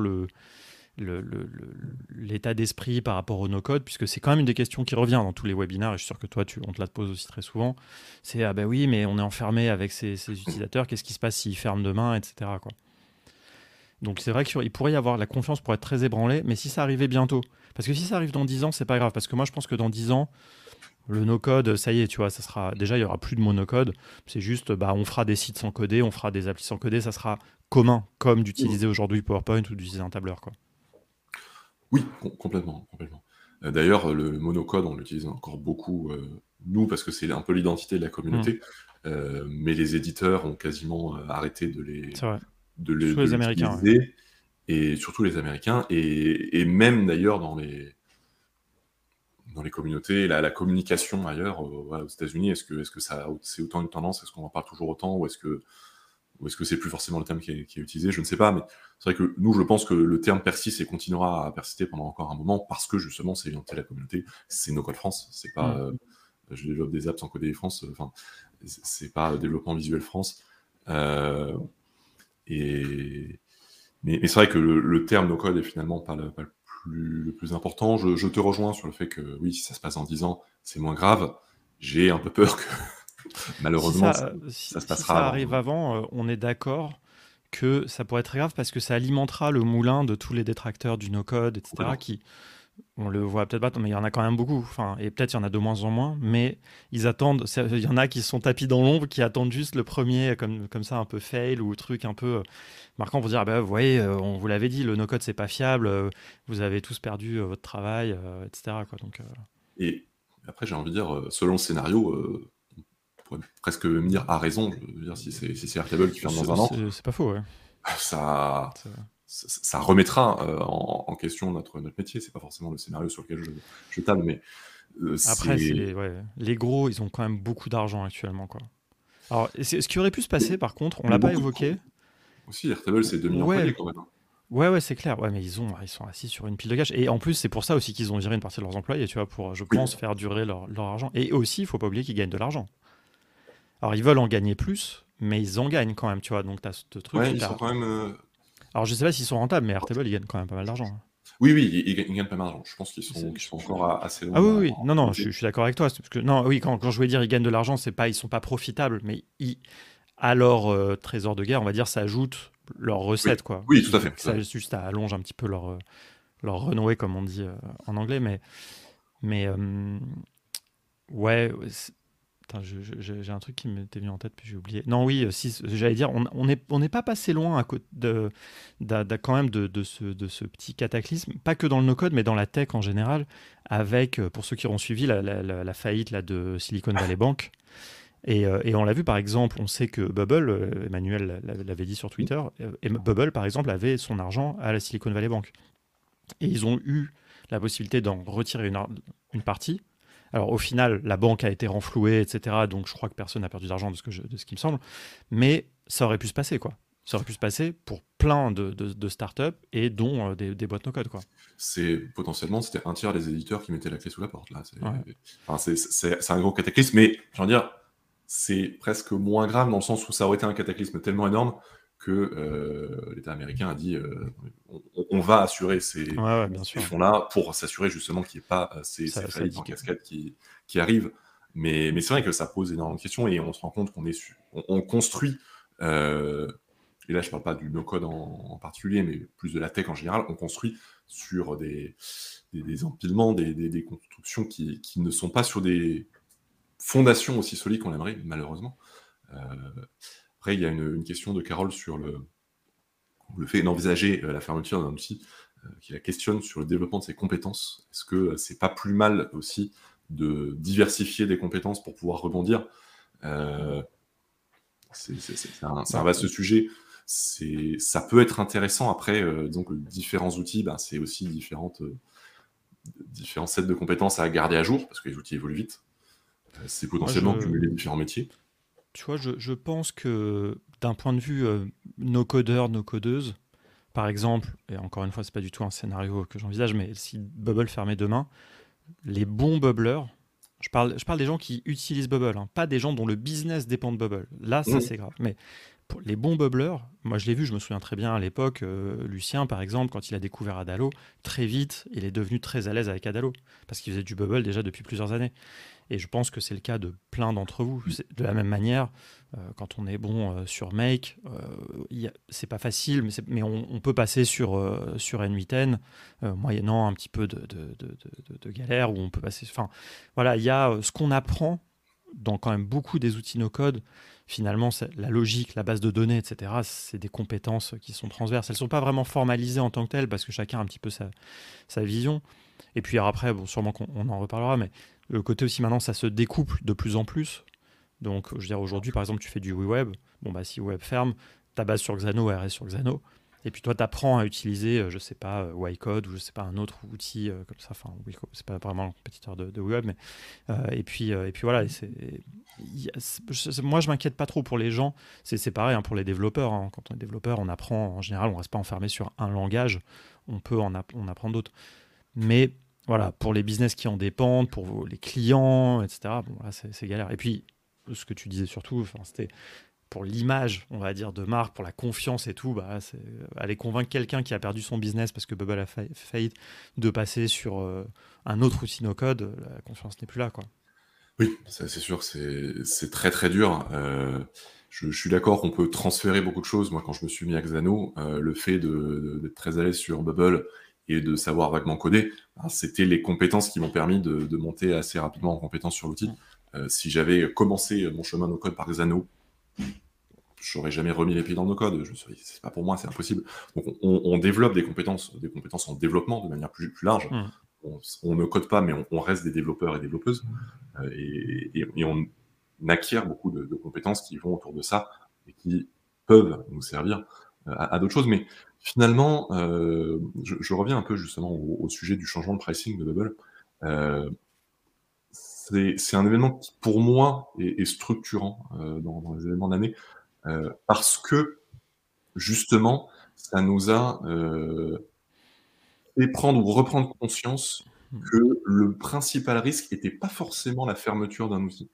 B: l'état d'esprit par rapport au no-code, puisque c'est quand même une des questions qui revient dans tous les webinaires, et je suis sûr que toi, on te la pose aussi très souvent. C'est ah ben oui, mais on est enfermé avec ces, utilisateurs, qu'est-ce qui se passe s'ils ferment demain, etc. Donc c'est vrai qu'il pourrait y avoir la confiance pour être très ébranlée, mais si ça arrivait bientôt, parce que si ça arrive dans 10 ans, c'est pas grave, parce que moi je pense que dans 10 ans, le no-code, ça y est, tu vois, ça sera déjà il y aura plus de monocode. C'est juste, bah, on fera des sites sans coder, on fera des applis sans coder, ça sera commun, comme d'utiliser aujourd'hui PowerPoint ou d'utiliser un tableur, quoi.
A: Oui, complètement, complètement. Euh, d'ailleurs, le monocode, on l'utilise encore beaucoup, euh, nous, parce que c'est un peu l'identité de la communauté, mmh. euh, mais les éditeurs ont quasiment arrêté de les,
B: de les, les Américains,
A: et surtout les Américains, et, et même d'ailleurs dans les, dans les communautés, la, la communication ailleurs, aux États-Unis, est-ce que, est -ce que ça, c'est autant une tendance Est-ce qu'on en parle toujours autant Ou est-ce que ou est-ce que c'est plus forcément le terme qui est, utilisé Je ne sais pas, mais c'est vrai que nous, je pense que le terme persiste et continuera à persister pendant encore un moment parce que justement, c'est orienté la communauté. C'est No Code France, c'est pas mm. euh, je développe des apps en coder France, euh, enfin, c'est pas développement visuel France. Euh, et mais, c'est vrai que le, terme no code est finalement pas le, plus, le plus important. Je, je, te rejoins sur le fait que oui, si ça se passe en 10 ans, c'est moins grave. J'ai un peu peur que Malheureusement, ça, se passera. Si
B: ça arrive avant, euh, on est d'accord que ça pourrait être très grave parce que ça alimentera le moulin de tous les détracteurs du no-code, etc., qui, on le voit peut-être pas, mais il y en a quand même beaucoup. Enfin, et peut-être il y en a de moins en moins, mais ils attendent. Il y en a qui sont tapis dans l'ombre, qui attendent juste le premier, comme, comme ça, un peu fail ou truc un peu euh, marquant pour dire ah bah, vous voyez, euh, on vous l'avait dit, le no-code c'est pas fiable, vous avez tous perdu votre travail, etc. Quoi, donc,
A: Et après, j'ai envie de dire, selon le scénario, pourrait presque me dire à raison. Je veux dire, si c'est si Airtable qui ferme dans un an.
B: C'est pas faux, ouais.
A: Ça, ça, remettra euh, en, question notre, notre métier. C'est pas forcément le scénario sur lequel je, je table, mais.
B: Euh, Après, les, les, gros, ils ont quand même beaucoup d'argent actuellement. Quoi. Alors, ce qui aurait pu se passer, par contre, on l'a pas évoqué.
A: Aussi, Airtable, c'est 2 millions ouais. quand même. Hein.
B: Ouais, ouais, c'est clair. Ouais, mais ils, ont, ils sont assis sur une pile de cash. Et en plus, c'est pour ça aussi qu'ils ont viré une partie de leurs employés, tu vois, pour, je pense, faire durer leur, leur, argent. Et aussi, il faut pas oublier qu'ils gagnent de l'argent. Alors, ils veulent en gagner plus, mais ils en gagnent quand même, tu vois. Donc, tu as ce truc.
A: Ouais, ils sont quand même. Euh,
B: Alors, je sais pas s'ils sont rentables, mais Airtable, ils gagnent quand même pas mal d'argent. Hein.
A: Oui, oui, ils, gagnent pas mal d'argent. Je pense qu'ils sont, sont, encore assez loin.
B: Ah oui, oui. Non, non, je, suis d'accord avec toi. Parce que, non, oui, quand, quand je voulais dire ils gagnent de l'argent, c'est pas, ils sont pas profitables, mais ils, à leur euh, trésor de guerre, on va dire, ça ajoute leur recette, quoi.
A: Oui, tout à fait.
B: Ça, juste, ça allonge un petit peu leur, euh, leur renouée, comme on dit en anglais, mais, mais ouais, j'ai un truc qui m'était venu en tête, puis j'ai oublié. Non, oui, euh, si, j'allais dire, on n'est on pas passé loin à côté de, quand même de, de, ce, de ce petit cataclysme, pas que dans le no-code, mais dans la tech en général, avec, euh, pour ceux qui auront suivi, la, la, faillite là, de Silicon Valley Bank. Et, euh, et, on l'a vu par exemple, on sait que Bubble, Emmanuel l'avait dit sur Twitter, et Bubble par exemple avait son argent à la Silicon Valley Bank. Et ils ont eu la possibilité d'en retirer une, une partie alors au final, la banque a été renflouée, etc. Donc je crois que personne n'a perdu d'argent de, ce que de ce qui me semble. Mais ça aurait pu se passer, quoi. Ça aurait pu se passer pour plein de, de, startups et dont euh, des, boîtes no-code, quoi.
A: C'est potentiellement, c'était un tiers des éditeurs qui mettaient la clé sous la porte, là. C'est un gros cataclysme, mais j'ai envie de dire, c'est presque moins grave dans le sens où ça aurait été un cataclysme tellement énorme que euh, l'État américain a dit euh, on, va assurer ces, fonds-là pour s'assurer justement qu'il n'y ait pas euh, ces, ces faillites en cascade qui, qui arrivent. Mais, mais c'est vrai que ça pose énormément de questions et on se rend compte qu'on est on, construit, et là je ne parle pas du no-code en, particulier, mais plus de la tech en général, on construit sur des, des, empilements, des, des, constructions qui, qui, ne sont pas sur des fondations aussi solides qu'on aimerait, malheureusement il y a une, question de Carole sur le, le fait d'envisager euh, la fermeture d'un outil euh, qui la questionne sur le développement de ses compétences. Est-ce que euh, c'est pas plus mal aussi de diversifier des compétences pour pouvoir rebondir? C'est un, vaste sujet. Ça peut être intéressant. Après, donc différents outils, ben, c'est aussi différentes, différents sets de compétences à garder à jour parce que les outils évoluent vite. C'est potentiellement cumuler différents métiers
B: tu vois, je, pense que d'un point de vue euh, nos codeurs, nos codeuses, par exemple, et encore une fois, c'est pas du tout un scénario que j'envisage, mais si Bubble fermait demain, les bons bubbleurs, je parle, je parle des gens qui utilisent Bubble, hein, pas des gens dont le business dépend de Bubble. Là, ça, c'est grave. Mais les bons bubblers, moi je l'ai vu, je me souviens très bien à l'époque, euh, Lucien par exemple, quand il a découvert Adalo, très vite, il est devenu très à l'aise avec Adalo, parce qu'il faisait du bubble déjà depuis plusieurs années. Et je pense que c'est le cas de plein d'entre vous. De la même manière, euh, quand on est bon euh, sur Make, c'est pas facile, mais, on, peut passer sur, sur N8N, moyennant un petit peu de, galère, où on peut passer. Enfin, voilà, il y a ce qu'on apprend dans quand même beaucoup des outils no-code finalement, la logique, la base de données, etc., c'est des compétences qui sont transverses. Elles ne sont pas vraiment formalisées en tant que telles parce que chacun a un petit peu sa, vision. Et puis après, bon, sûrement qu'on en reparlera, mais le côté aussi maintenant, ça se découple de plus en plus. Donc, je veux dire, aujourd'hui, par exemple, tu fais du web. Bon, bah, si web ferme, ta base sur Xano, reste sur Xano. Et puis toi, tu apprends à utiliser, euh, je sais pas, euh, Ycode ou je sais pas, un autre outil euh, comme ça. Enfin, c'est pas vraiment un compétiteur de, web, mais. et, puis, et puis voilà, c'est, moi, je m'inquiète pas trop pour les gens. C'est, pareil hein, pour les développeurs. Hein. Quand on est développeur, on apprend, en général, on reste pas enfermé sur un langage. On peut en on apprendre d'autres. Mais voilà, pour les business qui en dépendent, pour les clients, etc., bon, là, c'est, galère. Et puis, ce que tu disais surtout, c'était pour l'image, on va dire, de marque, pour la confiance et tout, bah, aller convaincre quelqu'un qui a perdu son business parce que Bubble a failli de passer sur euh, un autre outil no code, la confiance n'est plus là, quoi.
A: Oui, c'est sûr, c'est très très dur. Euh, je, suis d'accord qu'on peut transférer beaucoup de choses. Moi, quand je me suis mis à Xano, euh, le fait d'être très l'aise sur Bubble et de savoir vaguement coder, bah, c'était les compétences qui m'ont permis de, monter assez rapidement en compétence sur l'outil. si j'avais commencé mon chemin no code par Xano, j'aurais jamais remis les pieds dans nos codes. Je c'est pas pour moi, c'est impossible. Donc on, développe des compétences, des compétences en développement de manière plus, large. Mmh. On, ne code pas, mais on, reste des développeurs et développeuses, euh, et, on acquiert beaucoup de, compétences qui vont autour de ça et qui peuvent nous servir euh, à, d'autres choses. Mais finalement, euh, je, reviens un peu justement au, sujet du changement de pricing de Bubble. c'est un événement qui, pour moi, est, structurant dans, dans, les événements d'année. Euh, parce que justement, ça nous a euh, fait prendre ou reprendre conscience mmh. que le principal risque n'était pas forcément la fermeture d'un outil.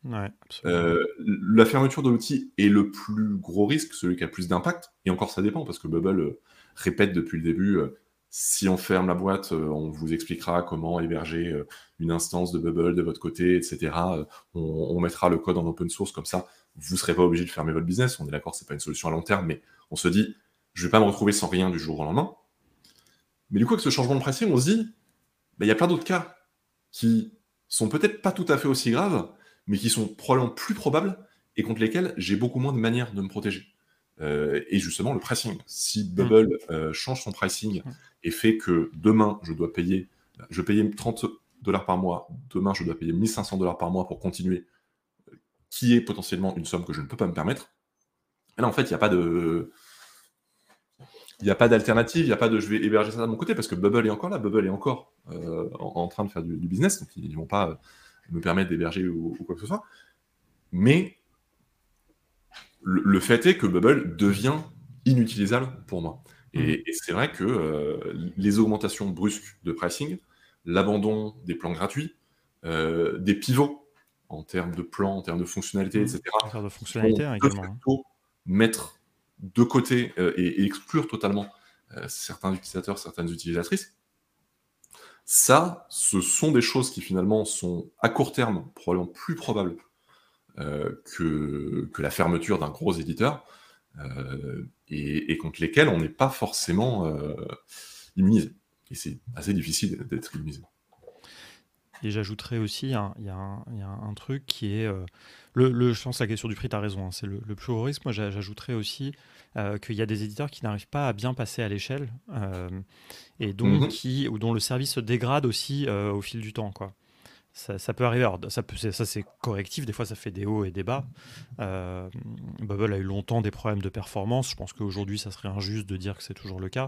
A: Euh, la fermeture de l'outil est le plus gros risque, celui qui a le plus d'impact, et encore ça dépend, parce que Bubble répète depuis le début, si on ferme la boîte, on vous expliquera comment héberger une instance de Bubble de votre côté, etc. on mettra le code en open source comme ça vous ne serez pas obligé de fermer votre business. On est d'accord, c'est pas une solution à long terme, mais on se dit, je vais pas me retrouver sans rien du jour au lendemain. Mais du coup, avec ce changement de pricing, on se dit, bah, il y a plein d'autres cas qui sont peut-être pas tout à fait aussi graves, mais qui sont probablement plus probables et contre lesquels j'ai beaucoup moins de manières de me protéger. Euh, et justement, le pricing. Si Bubble euh, change son pricing et fait que demain, je dois payer, je payais 30 dollars par mois, demain, je dois payer 1500 dollars par mois pour continuer qui est potentiellement une somme que je ne peux pas me permettre. Et là, en fait, il n'y a pas de. Il n'y a pas d'alternative, il n'y a pas de je vais héberger ça de mon côté parce que Bubble est encore là, Bubble est encore euh, en, train de faire du, business, donc ils ne vont pas me permettre d'héberger ou, quoi que ce soit. Mais le, fait est que Bubble devient inutilisable pour moi. Et, mmh. c'est vrai que euh, les augmentations brusques de pricing, l'abandon des plans gratuits, euh, des pivots en termes de plan, en termes de fonctionnalité, mmh. etc.
B: En termes de fonctionnalité hein, également.
A: Mettre de côté euh, et, exclure totalement certains utilisateurs, certaines utilisatrices. Ça, ce sont des choses qui finalement sont à court terme probablement plus probables que, que, la fermeture d'un gros éditeur et, et, contre lesquelles on n'est pas forcément immunisé. Et c'est assez difficile d'être immunisé.
B: Et j'ajouterais aussi, il y, a un truc qui est. Euh, le, je pense que la question du prix, tu as raison, hein, c'est le, plus gros risque. Moi, j'ajouterais aussi euh, qu'il y a des éditeurs qui n'arrivent pas à bien passer à l'échelle euh, et donc mhm. qui, ou dont le service se dégrade aussi au fil du temps. Quoi. Ça, peut arriver. Alors, ça, ça c'est correctif. Des fois, ça fait des hauts et des bas. Bubble a eu longtemps des problèmes de performance. Je pense qu'aujourd'hui, ça serait injuste de dire que c'est toujours le cas.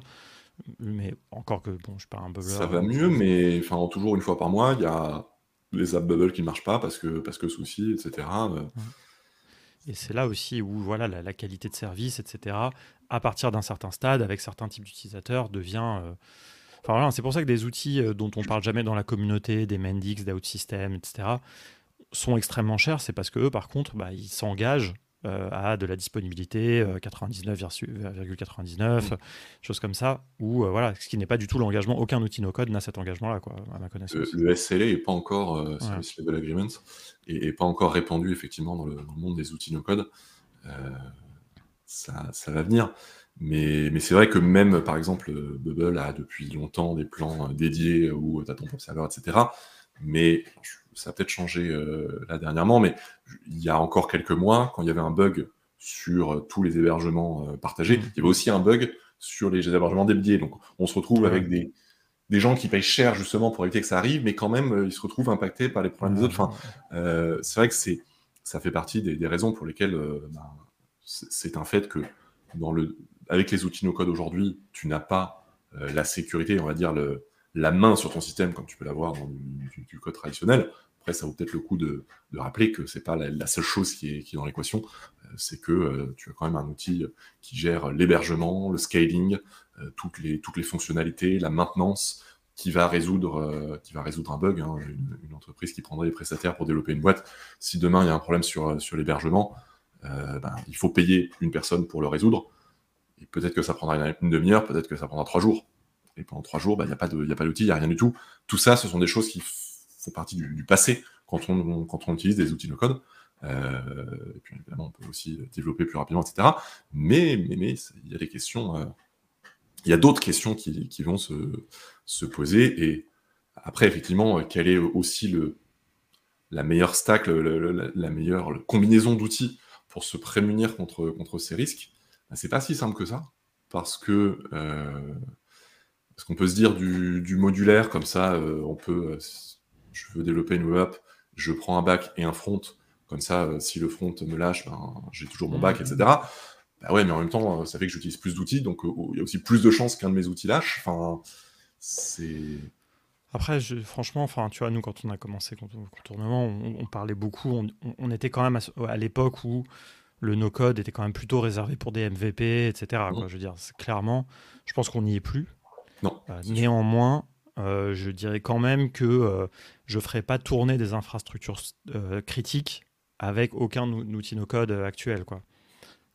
B: Mais encore que, bon, je suis pas un bubbler.
A: Ça va mieux, mais enfin, toujours une fois par mois, il y a les apps bubble qui ne marchent pas parce que, parce que souci, etc. Euh.
B: Et c'est là aussi où voilà, la, qualité de service, etc., à partir d'un certain stade, avec certains types d'utilisateurs, devient. Euh, enfin, voilà, c'est pour ça que des outils euh, dont on parle jamais dans la communauté, des Mendix, des OutSystems, etc., sont extrêmement chers. C'est parce que eux, par contre, bah, ils s'engagent à de la disponibilité 99,99, mmh. choses comme ça, ou voilà, ce qui n'est pas du tout l'engagement. Aucun outil no code n'a cet engagement-là, quoi, à ma connaissance.
A: Le, SLA n'est pas encore, Service Level Agreement, et, pas encore répandu effectivement dans le, monde des outils no code. ça, ça va venir. Mais, mais c'est vrai que même, par exemple, Bubble a depuis longtemps des plans dédiés où tu as ton serveur, etc. Mais ça a peut-être changé euh, là dernièrement, mais il y a encore quelques mois, quand il y avait un bug sur tous les hébergements euh, partagés, mmh. il y avait aussi un bug sur les hébergements dédiés. Donc on se retrouve avec des, des gens qui payent cher justement pour éviter que ça arrive, mais quand même, euh, ils se retrouvent impactés par les problèmes des autres. Enfin, c'est vrai que c'est, ça fait partie des, des raisons pour lesquelles ben, c'est un fait que dans le, avec les outils no-code aujourd'hui, tu n'as pas euh, la sécurité, on va dire, la main sur ton système comme tu peux l'avoir dans du, code traditionnel. Après, ça vaut peut-être le coup de, rappeler que c'est pas la, seule chose qui est, dans l'équation, euh, c'est que euh, tu as quand même un outil qui gère l'hébergement, le scaling, toutes, les, fonctionnalités, la maintenance, qui va résoudre, un bug. Hein. une, entreprise qui prendrait des prestataires pour développer une boîte, si demain il y a un problème sur, sur l'hébergement, ben, il faut payer une personne pour le résoudre et peut-être que ça prendra une, demi-heure, peut-être que ça prendra trois jours. Et pendant trois jours, bah, il n'y a pas d'outil, il n'y a rien du tout. Tout ça, ce sont des choses qui font partie du, passé quand on, utilise des outils no-code. Euh, et puis évidemment, on peut aussi développer plus rapidement, etc. Mais mais il y a des questions, euh, y a d'autres questions qui, vont se, se, poser. Et après, effectivement, quelle est aussi la meilleure stack, la, meilleure combinaison d'outils pour se prémunir contre ces risques? Bah, c'est pas si simple que ça, parce que euh, parce qu'on peut se dire du, modulaire comme ça, euh, on peut, euh, je veux développer une web app, je prends un back et un front, comme ça, si le front me lâche, ben, j'ai toujours mon back, etc. Bah ouais, mais en même temps, ça fait que j'utilise plus d'outils, donc il y a aussi plus de chances qu'un de mes outils lâche. Enfin, c'est
B: après, je, franchement, enfin, tu vois, nous, quand on a commencé le contournement, on, parlait beaucoup. On, on, était quand même à l'époque où le no-code était quand même plutôt réservé pour des MVP, etc. Quoi, je veux dire, clairement, je pense qu'on n'y est plus.
A: Non.
B: Euh, néanmoins, euh, je dirais quand même que euh, je ne ferai pas tourner des infrastructures critiques avec aucun outil no-code actuel. Quoi.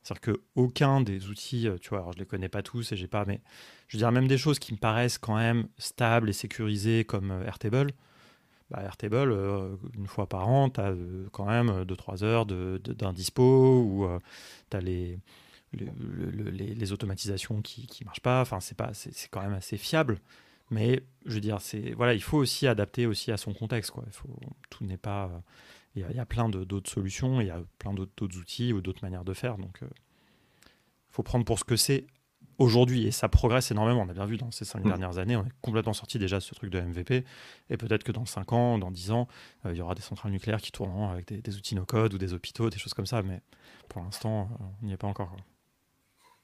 B: C'est-à-dire qu'aucun des outils, tu vois, alors je ne les connais pas tous et j'ai pas, mais je veux dire, même des choses qui me paraissent quand même stables et sécurisées comme Airtable, bah, Airtable, euh, une fois par an, tu as euh, quand même 2-3 heures d'un dispo ou euh, tu as les, les, automatisations qui ne marchent pas. Enfin, c'est quand même assez fiable. Mais je veux dire, voilà, il faut aussi adapter aussi à son contexte. Quoi. Il tout n'est pas. Il y, a plein d'autres solutions, il y a plein d'autres outils ou d'autres manières de faire. Donc, il faut prendre pour ce que c'est aujourd'hui, et ça progresse énormément, on a bien vu dans ces cinq mm. dernières années, on est complètement sorti déjà de ce truc de MVP, et peut-être que dans 5 ans, dans 10 ans, euh, il y aura des centrales nucléaires qui tourneront avec des, outils no-code ou des hôpitaux, des choses comme ça, mais pour l'instant, euh, on n'y est pas encore.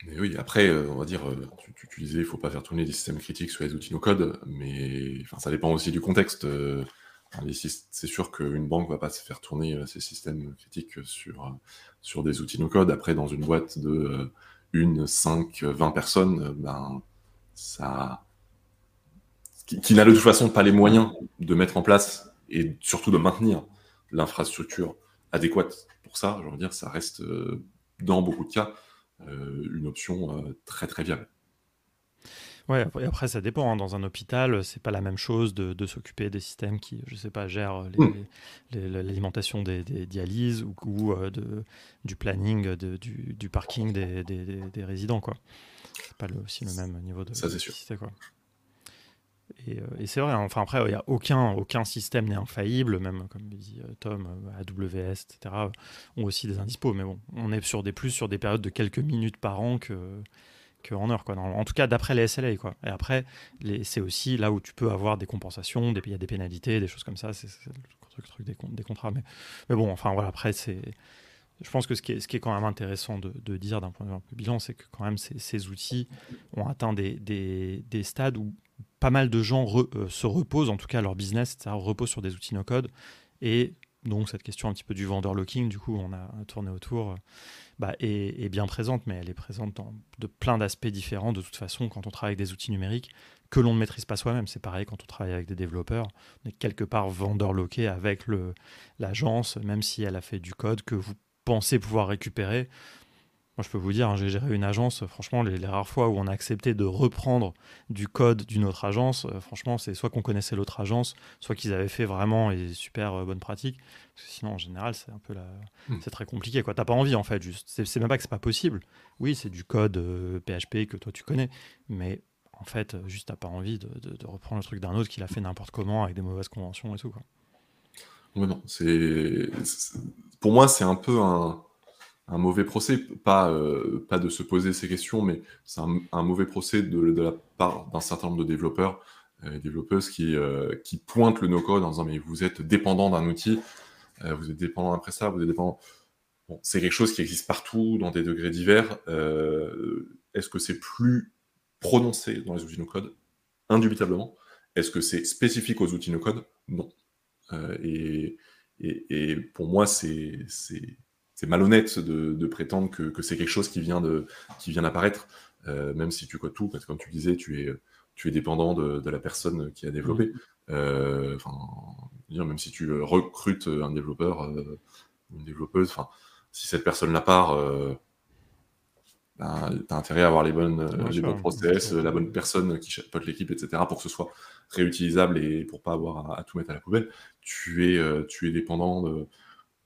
A: Mais oui, après, euh, on va dire, tu, tu, disais, il ne faut pas faire tourner des systèmes critiques sur les outils no-code, mais ça dépend aussi du contexte. c'est sûr qu'une banque ne va pas se faire tourner ses systèmes critiques sur, sur des outils no-code. Après, dans une boîte de une, cinq, vingt personnes, ben, ça. qui, n'a de toute façon pas les moyens de mettre en place et surtout de maintenir l'infrastructure adéquate pour ça, je veux dire, ça reste, euh, dans beaucoup de cas, euh, une option euh, très très viable.
B: Ouais, après ça dépend. Hein. Dans un hôpital, c'est pas la même chose de, s'occuper des systèmes qui, je sais pas, gèrent hmm. l'alimentation des, dialyses ou, euh, de, du planning du, parking des, résidents, quoi. C'est pas aussi le même niveau de.
A: Ça c'est sûr.
B: Quoi. Et, euh, et c'est vrai. Hein. Enfin après, il y a aucun aucun système n'est infaillible, même comme dit euh, Tom, AWS, etc. ont aussi des indispos. Mais bon, on est sur des plus sur des périodes de quelques minutes par an que en heure, quoi. en tout cas, d'après les SLA, quoi. Et après, c'est aussi là où tu peux avoir des compensations, il y a des pénalités, des choses comme ça. C'est le truc, des, des, contrats. Mais, bon, enfin, voilà, après, c'est. Je pense que ce qui est, ce qui est quand même intéressant de, dire d'un point de vue un peu bilan, c'est que quand même ces, outils ont atteint des, des, stades où pas mal de gens euh, se reposent, en tout cas leur business, ça repose sur des outils no-code. Et donc cette question un petit peu du vendor locking, du coup, on a tourné autour. Bah, est, bien présente, mais elle est présente dans de plein d'aspects différents de toute façon quand on travaille avec des outils numériques que l'on ne maîtrise pas soi-même. C'est pareil quand on travaille avec des développeurs, on est quelque part vendeur loqué avec l'agence, même si elle a fait du code que vous pensaient pouvoir récupérer. Moi, je peux vous dire, hein, j'ai géré une agence. Franchement, les, rares fois où on a accepté de reprendre du code d'une autre agence, euh, franchement, c'est soit qu'on connaissait l'autre agence, soit qu'ils avaient fait vraiment les super euh, bonnes pratiques. Parce que sinon, en général, c'est un peu la... Hmm. c'est très compliqué. Tu n'as pas envie, en fait. Juste, c'est même pas que c'est pas possible. Oui, c'est du code PHP euh, que toi tu connais, mais en fait, juste t'as pas envie de, reprendre le truc d'un autre qui l'a fait n'importe comment avec des mauvaises conventions et tout. Quoi.
A: non, c'est pour moi, c'est un peu un un mauvais procès, pas, euh, pas de se poser ces questions, mais c'est un, mauvais procès de, la part d'un certain nombre de développeurs, euh, développeuses qui, euh, qui pointent le no-code en disant mais vous êtes dépendant d'un outil, vous êtes dépendant d'un prestataire, vous êtes dépendant... Bon, c'est quelque chose qui existe partout, dans des degrés divers. Est-ce que c'est plus prononcé dans les outils no-code? Indubitablement. Est-ce que c'est spécifique aux outils no-code? Non. Et, et, et, pour moi, c'est c'est malhonnête de, prétendre que, c'est quelque chose qui vient de qui vient d'apparaître, euh, même si tu codes tout, parce que comme tu disais, tu es tu es dépendant de, la personne qui a développé. Mm. Euh, même si tu recrutes un développeur, euh, une développeuse, enfin, si cette personne la part, ben, tu as intérêt à avoir les bonnes, les bons process, la bonne personne qui chapeaute l'équipe, etc., pour que ce soit réutilisable et pour pas avoir à, à tout mettre à la poubelle. Tu es, tu es dépendant de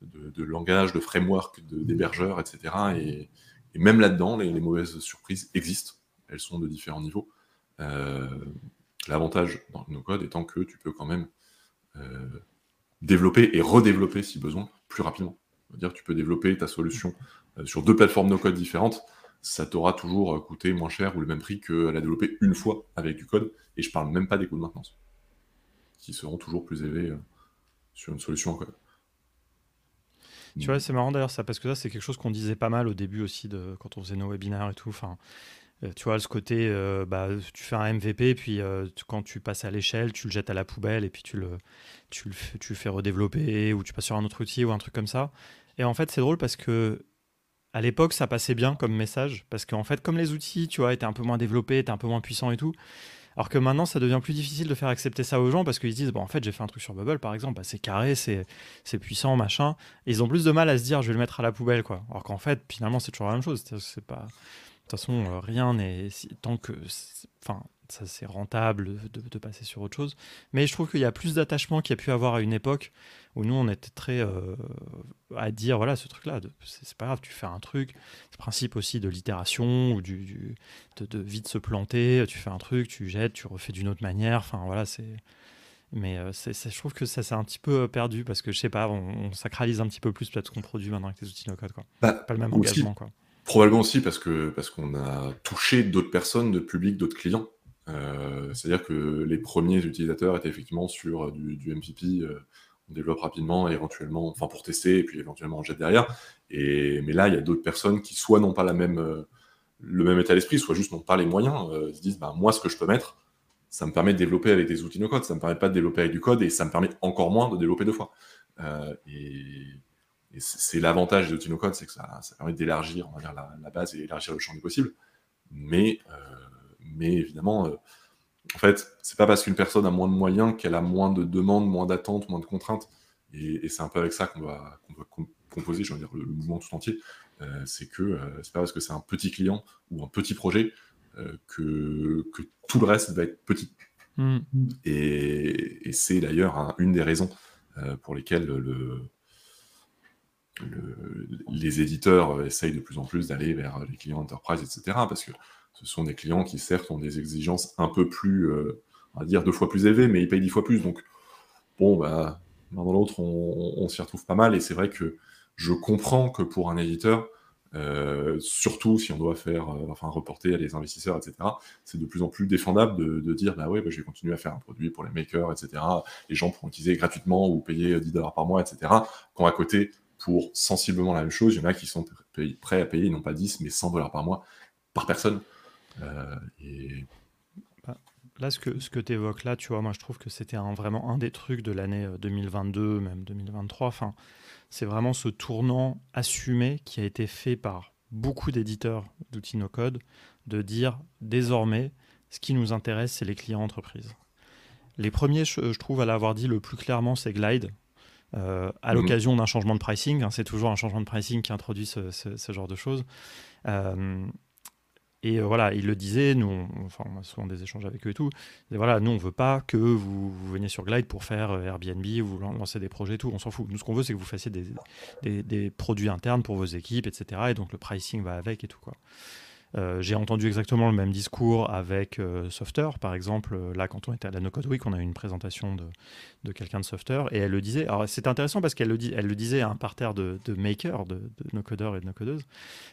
A: de, langage, de framework, d'hébergeur, etc. Et, même là-dedans, les, mauvaises surprises existent. Elles sont de différents niveaux. Euh, l'avantage dans nos codes étant que tu peux quand même euh, développer et redévelopper si besoin plus rapidement. dire tu peux développer ta solution euh, sur deux plateformes no code différentes, ça t'aura toujours coûté moins cher ou le même prix que la développer une fois avec du code. Et je parle même pas des coûts de maintenance, qui seront toujours plus élevés sur une solution en code.
B: Tu vois, c'est marrant d'ailleurs ça, parce que ça, c'est quelque chose qu'on disait pas mal au début aussi, de, quand on faisait nos webinaires et tout. Enfin, euh, tu vois, ce côté, euh, bah, tu fais un MVP, puis euh, quand tu passes à l'échelle, tu le jettes à la poubelle et puis tu le, tu le, tu fais redévelopper ou tu passes sur un autre outil ou un truc comme ça. Et en fait, c'est drôle parce que à l'époque, ça passait bien comme message parce qu'en fait, comme les outils, tu vois, étaient un peu moins développés, étaient un peu moins puissants et tout, alors que maintenant, ça devient plus difficile de faire accepter ça aux gens parce qu'ils se disent, bon, en fait, j'ai fait un truc sur Bubble, par exemple, bah, c'est carré, c'est puissant, machin. Et ils ont plus de mal à se dire, je vais le mettre à la poubelle, quoi. Alors qu'en fait, finalement, c'est toujours la même chose. C'est pas. De toute façon, euh, rien n'est. Tant que. Enfin, ça c'est rentable de, passer sur autre chose. Mais je trouve qu'il y a plus d'attachement qu'il y a pu avoir à une époque où nous on était très euh, à dire voilà ce truc là c'est pas grave tu fais un truc. Ce principe aussi de l'itération ou du, de, vite se planter tu fais un truc tu jettes tu refais d'une autre manière. Enfin voilà c'est mais euh, je trouve que ça s'est un petit peu perdu parce que je sais pas on, sacralise un petit peu plus peut-être ce qu'on produit maintenant avec les outils no code quoi. Bah, pas le même engagement quoi.
A: Probablement aussi parce que parce qu'on a touché d'autres personnes, d'autres publics, d'autres clients. Euh, c'est-à-dire que les premiers utilisateurs étaient effectivement sur du, du MVP, euh, on développe rapidement, éventuellement, enfin pour tester, et puis éventuellement on jette derrière. Et, mais là, il y a d'autres personnes qui soit n'ont pas la même, euh, le même état d'esprit, soit juste n'ont pas les moyens. ils se disent, bah, moi, ce que je peux mettre, ça me permet de développer avec des outils no-code, ça me permet pas de développer avec du code, et ça me permet encore moins de développer deux fois. et, c'est l'avantage des outils no-code, c'est que ça, permet d'élargir la, la, base et d'élargir le champ des possibles. Mais mais évidemment, euh, en fait, c'est pas parce qu'une personne a moins de moyens qu'elle a moins de demandes, moins d'attentes, moins de contraintes. Et, c'est un peu avec ça qu'on va, composer, je veux dire, le, mouvement tout entier. Euh, c'est que euh, c'est pas parce que c'est un petit client ou un petit projet que, tout le reste va être petit. Mm. Et, c'est d'ailleurs une des raisons pour lesquelles les éditeurs essayent de plus en plus d'aller vers les clients enterprise, etc. Parce que ce sont des clients qui, certes, ont des exigences un peu plus, euh, on va dire, deux fois plus élevées, mais ils payent dix fois plus. Donc, bon, bah, l'un dans l'autre, on, s'y retrouve pas mal. Et c'est vrai que je comprends que pour un éditeur, euh, surtout si on doit faire, euh, enfin, reporter à des investisseurs, etc., c'est de plus en plus défendable de, dire, bah ouais, bah, je vais continuer à faire un produit pour les makers, etc. Les gens pourront utiliser gratuitement ou payer 10 dollars par mois, etc. Quand à côté, pour sensiblement la même chose, il y en a qui sont prêts à payer non pas 10, mais 100 dollars par mois par personne. Euh, et...
B: Bah, là, ce que, ce que tu évoques là, tu vois, moi je trouve que c'était vraiment un des trucs de l'année 2022, euh, même 2023. Enfin, c'est vraiment ce tournant assumé qui a été fait par beaucoup d'éditeurs d'outils no-code de dire désormais, ce qui nous intéresse, c'est les clients entreprises. Les premiers, je, trouve, à l'avoir dit le plus clairement, c'est Glide, à mmh. l'occasion d'un changement de pricing. Hein, c'est toujours un changement de pricing qui introduit ce, ce genre de choses. Et euh, voilà, il le disait, nous, on, enfin, on a souvent des échanges avec eux et tout. Et voilà, nous, on veut pas que vous, veniez sur Glide pour faire euh, Airbnb ou lancer des projets et tout. On s'en fout. Nous, ce qu'on veut, c'est que vous fassiez des, des, produits internes pour vos équipes, etc. Et donc, le pricing va avec et tout, quoi. Euh, j'ai entendu exactement le même discours avec euh, Softer, par exemple. Euh, là, quand on était à la No Code Week, on a eu une présentation de, de quelqu'un de Softer et elle le disait. Alors, c'est intéressant parce qu'elle le, dit, elle le disait à un parterre de, de makers, de, de no-codeurs et de no-codeuses.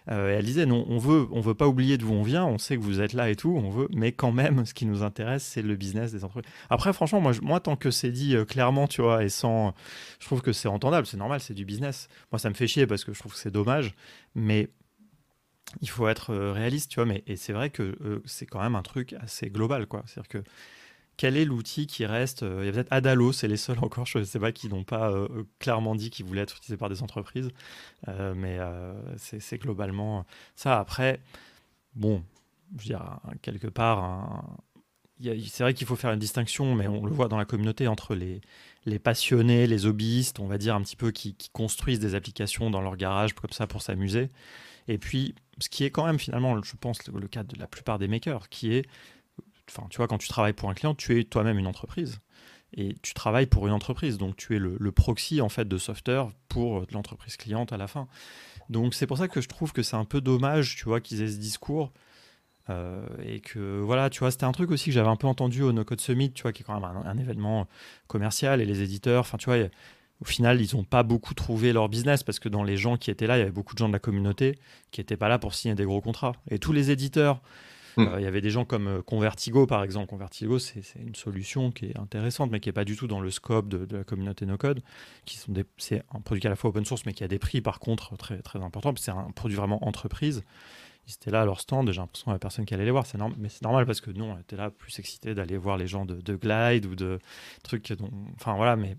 B: et elle disait non, on veut, on veut pas oublier d'où on vient, on sait que vous êtes là et tout, on veut, mais quand même, ce qui nous intéresse, c'est le business des entreprises. Après, franchement, moi, moi tant que c'est dit clairement, tu vois, et sans. Je trouve que c'est entendable, c'est normal, c'est du business. Moi, ça me fait chier parce que je trouve que c'est dommage, mais il faut être euh, réaliste, tu vois, mais c'est vrai que euh, c'est quand même un truc assez global, quoi. C'est-à-dire que quel est l'outil qui reste euh, Il y a peut-être Adalo, c'est les seuls encore, je ne sais pas, qui n'ont pas clairement dit qu'ils voulaient être utilisés par des entreprises, mais c'est globalement ça. Après, bon, je veux dire, quelque part, c'est vrai qu'il faut faire une distinction, mais on le voit dans la communauté entre les, les passionnés, les hobbyistes, on va dire un petit peu, qui, qui construisent des applications dans leur garage comme ça pour s'amuser. Et puis, ce qui est quand même finalement, je pense, le cas de la plupart des makers, qui est, enfin, tu vois, quand tu travailles pour un client, tu es toi-même une entreprise. Et tu travailles pour une entreprise, donc tu es le, proxy en fait de software pour l'entreprise cliente à la fin. Donc c'est pour ça que je trouve que c'est un peu dommage, tu vois, qu'ils aient ce discours euh, et que voilà, tu vois, c'était un truc aussi que j'avais un peu entendu au No Code Summit, tu vois, qui est quand même un, un événement commercial et les éditeurs, enfin tu vois, au final, ils n'ont pas beaucoup trouvé leur business parce que dans les gens qui étaient là, il y avait beaucoup de gens de la communauté qui n'étaient pas là pour signer des gros contrats. Et tous les éditeurs, hmm. euh, il y avait des gens comme euh, Convertigo, par exemple. Convertigo, c'est une solution qui est intéressante, mais qui n'est pas du tout dans le scope de, la communauté no-code. C'est un produit qui est à la fois open source, mais qui a des prix, par contre, très, très importants. C'est un produit vraiment entreprise. Ils étaient là à leur stand, j'ai l'impression qu'il n'y avait personne qui allait les voir. C'est mais c'est normal parce que nous, on était là plus excités d'aller voir les gens de, de Glide ou de trucs dont. Enfin voilà, mais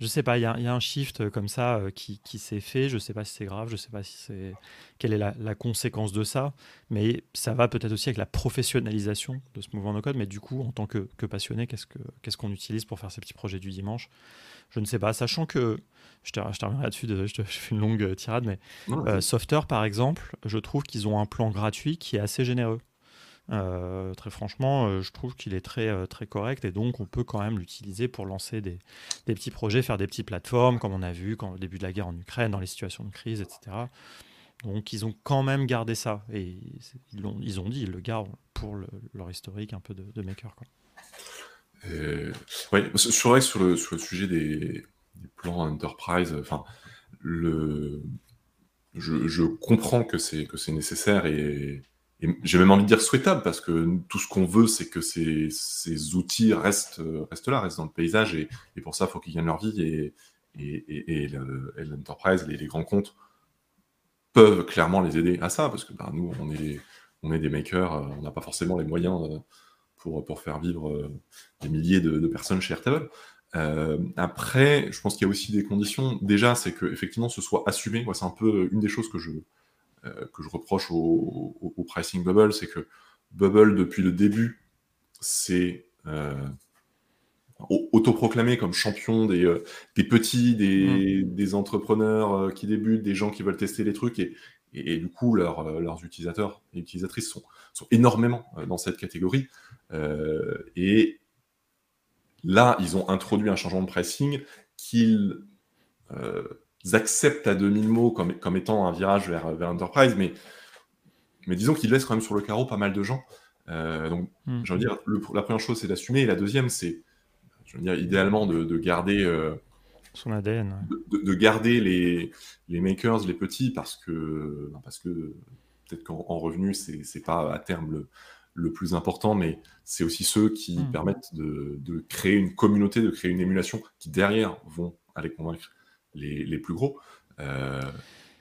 B: je sais pas, il y, a un shift comme ça euh, qui, s'est fait. Je sais pas si c'est grave, je sais pas si c'est quelle est la, conséquence de ça, mais ça va peut-être aussi avec la professionnalisation de ce mouvement no code. Mais du coup, en tant que, passionné, qu'est-ce qu'on utilise pour faire ces petits projets du dimanche? Je ne sais pas, sachant que je, te, je terminerai là-dessus, je, te, fais une longue tirade, mais euh, Softer par exemple, je trouve qu'ils ont un plan gratuit qui est assez généreux. Euh, très franchement, euh, je trouve qu'il est très, euh, très correct et donc on peut quand même l'utiliser pour lancer des, petits projets, faire des petites plateformes, comme on a vu quand, au début de la guerre en Ukraine, dans les situations de crise, etc. Donc ils ont quand même gardé ça et ils ont, dit, ils le gardent pour leur historique un peu de, maker. Quoi.
A: c'est vrai sur le, sujet des, plans enterprise, enfin, le, je, je, comprends que c'est nécessaire et et j'ai même envie de dire souhaitable, parce que tout ce qu'on veut, c'est que ces, outils restent, là, restent dans le paysage, et, pour ça, il faut qu'ils gagnent leur vie, et, et, l'enterprise, les, grands comptes, peuvent clairement les aider à ça, parce que bah, nous, on est, des makers, euh, on n'a pas forcément les moyens euh, pour, faire vivre euh, des milliers de, personnes chez Airtable. Après, je pense qu'il y a aussi des conditions. Déjà, c'est que effectivement, ce soit assumé. c'est un peu une des choses que je, que je reproche au, pricing bubble, c'est que Bubble, depuis le début, c'est euh, autoproclamé comme champion des, euh, des petits, des, mm. des entrepreneurs qui débutent, des gens qui veulent tester les trucs, et, et, du coup, leurs utilisateurs et utilisatrices sont, sont énormément dans cette catégorie. et là, ils ont introduit un changement de pricing qu'ils acceptent à 2000 mots comme, comme étant un virage vers, vers Enterprise, mais, mais disons qu'ils laissent quand même sur le carreau pas mal de gens. Euh, donc, hmm. je veux dire, la première chose, c'est d'assumer, et la deuxième, c'est, je veux dire, idéalement, de, de garder. Euh,
B: son ADN.
A: De, de, garder les, les makers, les petits, parce que, parce que peut-être qu'en revenu, c'est pas à terme le, le plus important, mais c'est aussi ceux qui hmm. permettent de, de, créer une communauté, de créer une émulation qui derrière vont aller convaincre les, plus gros. Euh,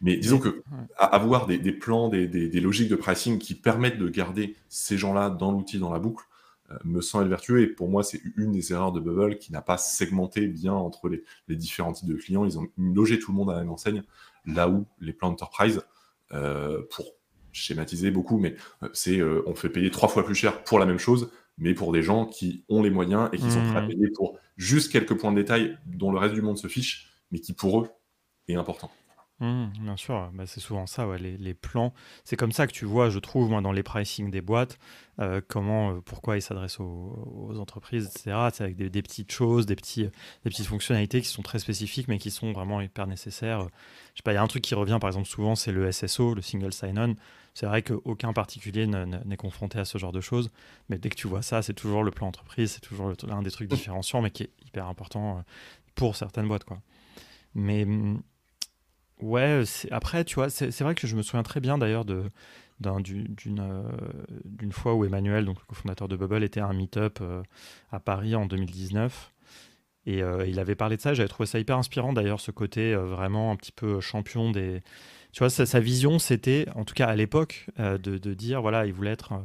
A: mais disons que avoir des, plans, des, logiques de pricing qui permettent de garder ces gens-là dans l'outil, dans la boucle, euh, me semble vertueux. Et pour moi, c'est une des erreurs de Bubble qui n'a pas segmenté bien entre les, différents types de clients. Ils ont logé tout le monde à la même enseigne, là où les plans enterprise, euh, pour schématiser beaucoup, mais c'est on fait payer trois fois plus cher pour la même chose, mais pour des gens qui ont les moyens et qui sont prêts à mmh. payer pour juste quelques points de détail dont le reste du monde se fiche mais qui pour eux est important.
B: Mmh, bien sûr, bah, c'est souvent ça, les, plans. C'est comme ça que tu vois, je trouve, moi, dans les pricing des boîtes, euh, comment, euh, pourquoi ils s'adressent aux, entreprises, etc. C'est avec des, petites choses, des, petits, des petites fonctionnalités qui sont très spécifiques, mais qui sont vraiment hyper nécessaires. Je sais pas, il y a un truc qui revient, par exemple, souvent, c'est le SSO, le Single Sign-On. C'est vrai qu'aucun particulier n'est confronté à ce genre de choses, mais dès que tu vois ça, c'est toujours le plan entreprise, c'est toujours l'un des trucs différenciants, mais qui est hyper important euh, pour certaines boîtes, quoi. Mais mmh, Ouais, après, tu vois, c'est vrai que je me souviens très bien d'ailleurs euh, d'une fois où Emmanuel, le cofondateur de Bubble, était à un meet-up euh, à Paris en 2019. Et euh, il avait parlé de ça, j'avais trouvé ça hyper inspirant d'ailleurs, ce côté vraiment un petit peu champion des, tu vois, sa, vision, c'était, en tout cas à l'époque, euh, de, dire, voilà, il voulait être, euh,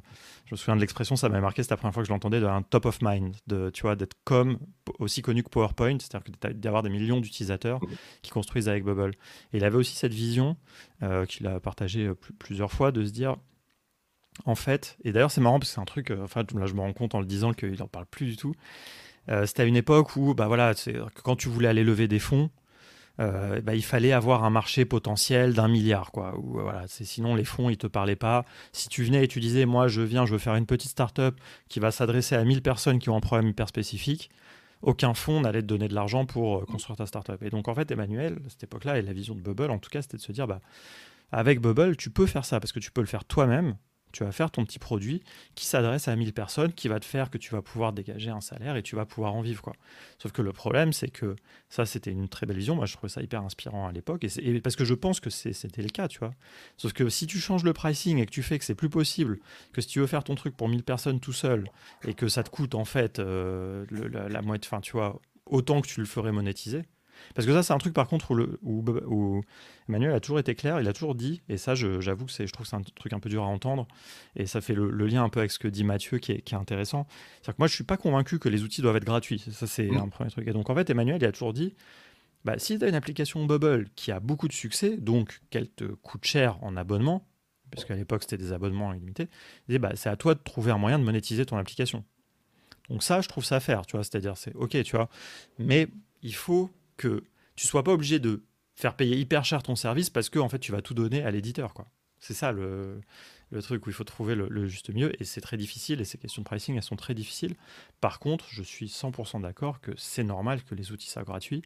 B: je me souviens de l'expression, ça m'avait marqué, c'était la première fois que je l'entendais, d'un top of mind, de, tu vois, d'être comme, aussi connu que PowerPoint, c'est-à-dire d'avoir des millions d'utilisateurs qui construisent avec Bubble. Et il avait aussi cette vision, euh, qu'il a partagée plusieurs fois, de se dire, en fait, et d'ailleurs c'est marrant parce que c'est un truc, enfin là je me rends compte en le disant qu'il n'en parle plus du tout, c'était à une époque où, bah voilà, quand tu voulais aller lever des fonds, euh, bah, il fallait avoir un marché potentiel d'un milliard. Quoi. Ou, voilà, sinon, les fonds, ils ne te parlaient pas. Si tu venais et tu disais, moi, je viens, je veux faire une petite start-up qui va s'adresser à 1000 personnes qui ont un problème hyper spécifique, aucun fonds n'allait te donner de l'argent pour euh, construire ta start-up. Et donc, en fait, Emmanuel, à cette époque-là, et la vision de Bubble, en tout cas, c'était de se dire, bah, avec Bubble, tu peux faire ça parce que tu peux le faire toi-même tu vas faire ton petit produit qui s'adresse à 1000 personnes, qui va te faire que tu vas pouvoir dégager un salaire et tu vas pouvoir en vivre. Quoi. Sauf que le problème, c'est que ça, c'était une très belle vision. Moi, je trouvais ça hyper inspirant à l'époque. Et, parce que je pense que c'était le cas, tu vois. Sauf que si tu changes le pricing et que tu fais que c'est plus possible, que si tu veux faire ton truc pour 1000 personnes tout seul et que ça te coûte en fait euh, la, moitié, enfin, tu vois, autant que tu le ferais monétiser, parce que ça, c'est un truc par contre où, le, où, Emmanuel a toujours été clair, il a toujours dit, et ça, j'avoue que je trouve que c'est un truc un peu dur à entendre, et ça fait le, lien un peu avec ce que dit Mathieu qui est, qui est intéressant. C'est-à-dire que moi, je suis pas convaincu que les outils doivent être gratuits. Ça, c'est mmh. un premier truc. Et donc, en fait, Emmanuel, il a toujours dit, bah, si tu as une application Bubble qui a beaucoup de succès, donc qu'elle te coûte cher en abonnement, parce qu'à l'époque c'était des abonnements illimités, bah, c'est à toi de trouver un moyen de monétiser ton application. Donc ça, je trouve ça à faire, tu vois, c'est-à-dire c'est ok, tu vois, mais il faut que tu sois pas obligé de faire payer hyper cher ton service parce que en fait tu vas tout donner à l'éditeur quoi. C'est ça le, truc où il faut trouver le, juste mieux et c'est très difficile et ces questions de pricing elles sont très difficiles. Par contre, je suis 100% d'accord que c'est normal que les outils soient gratuits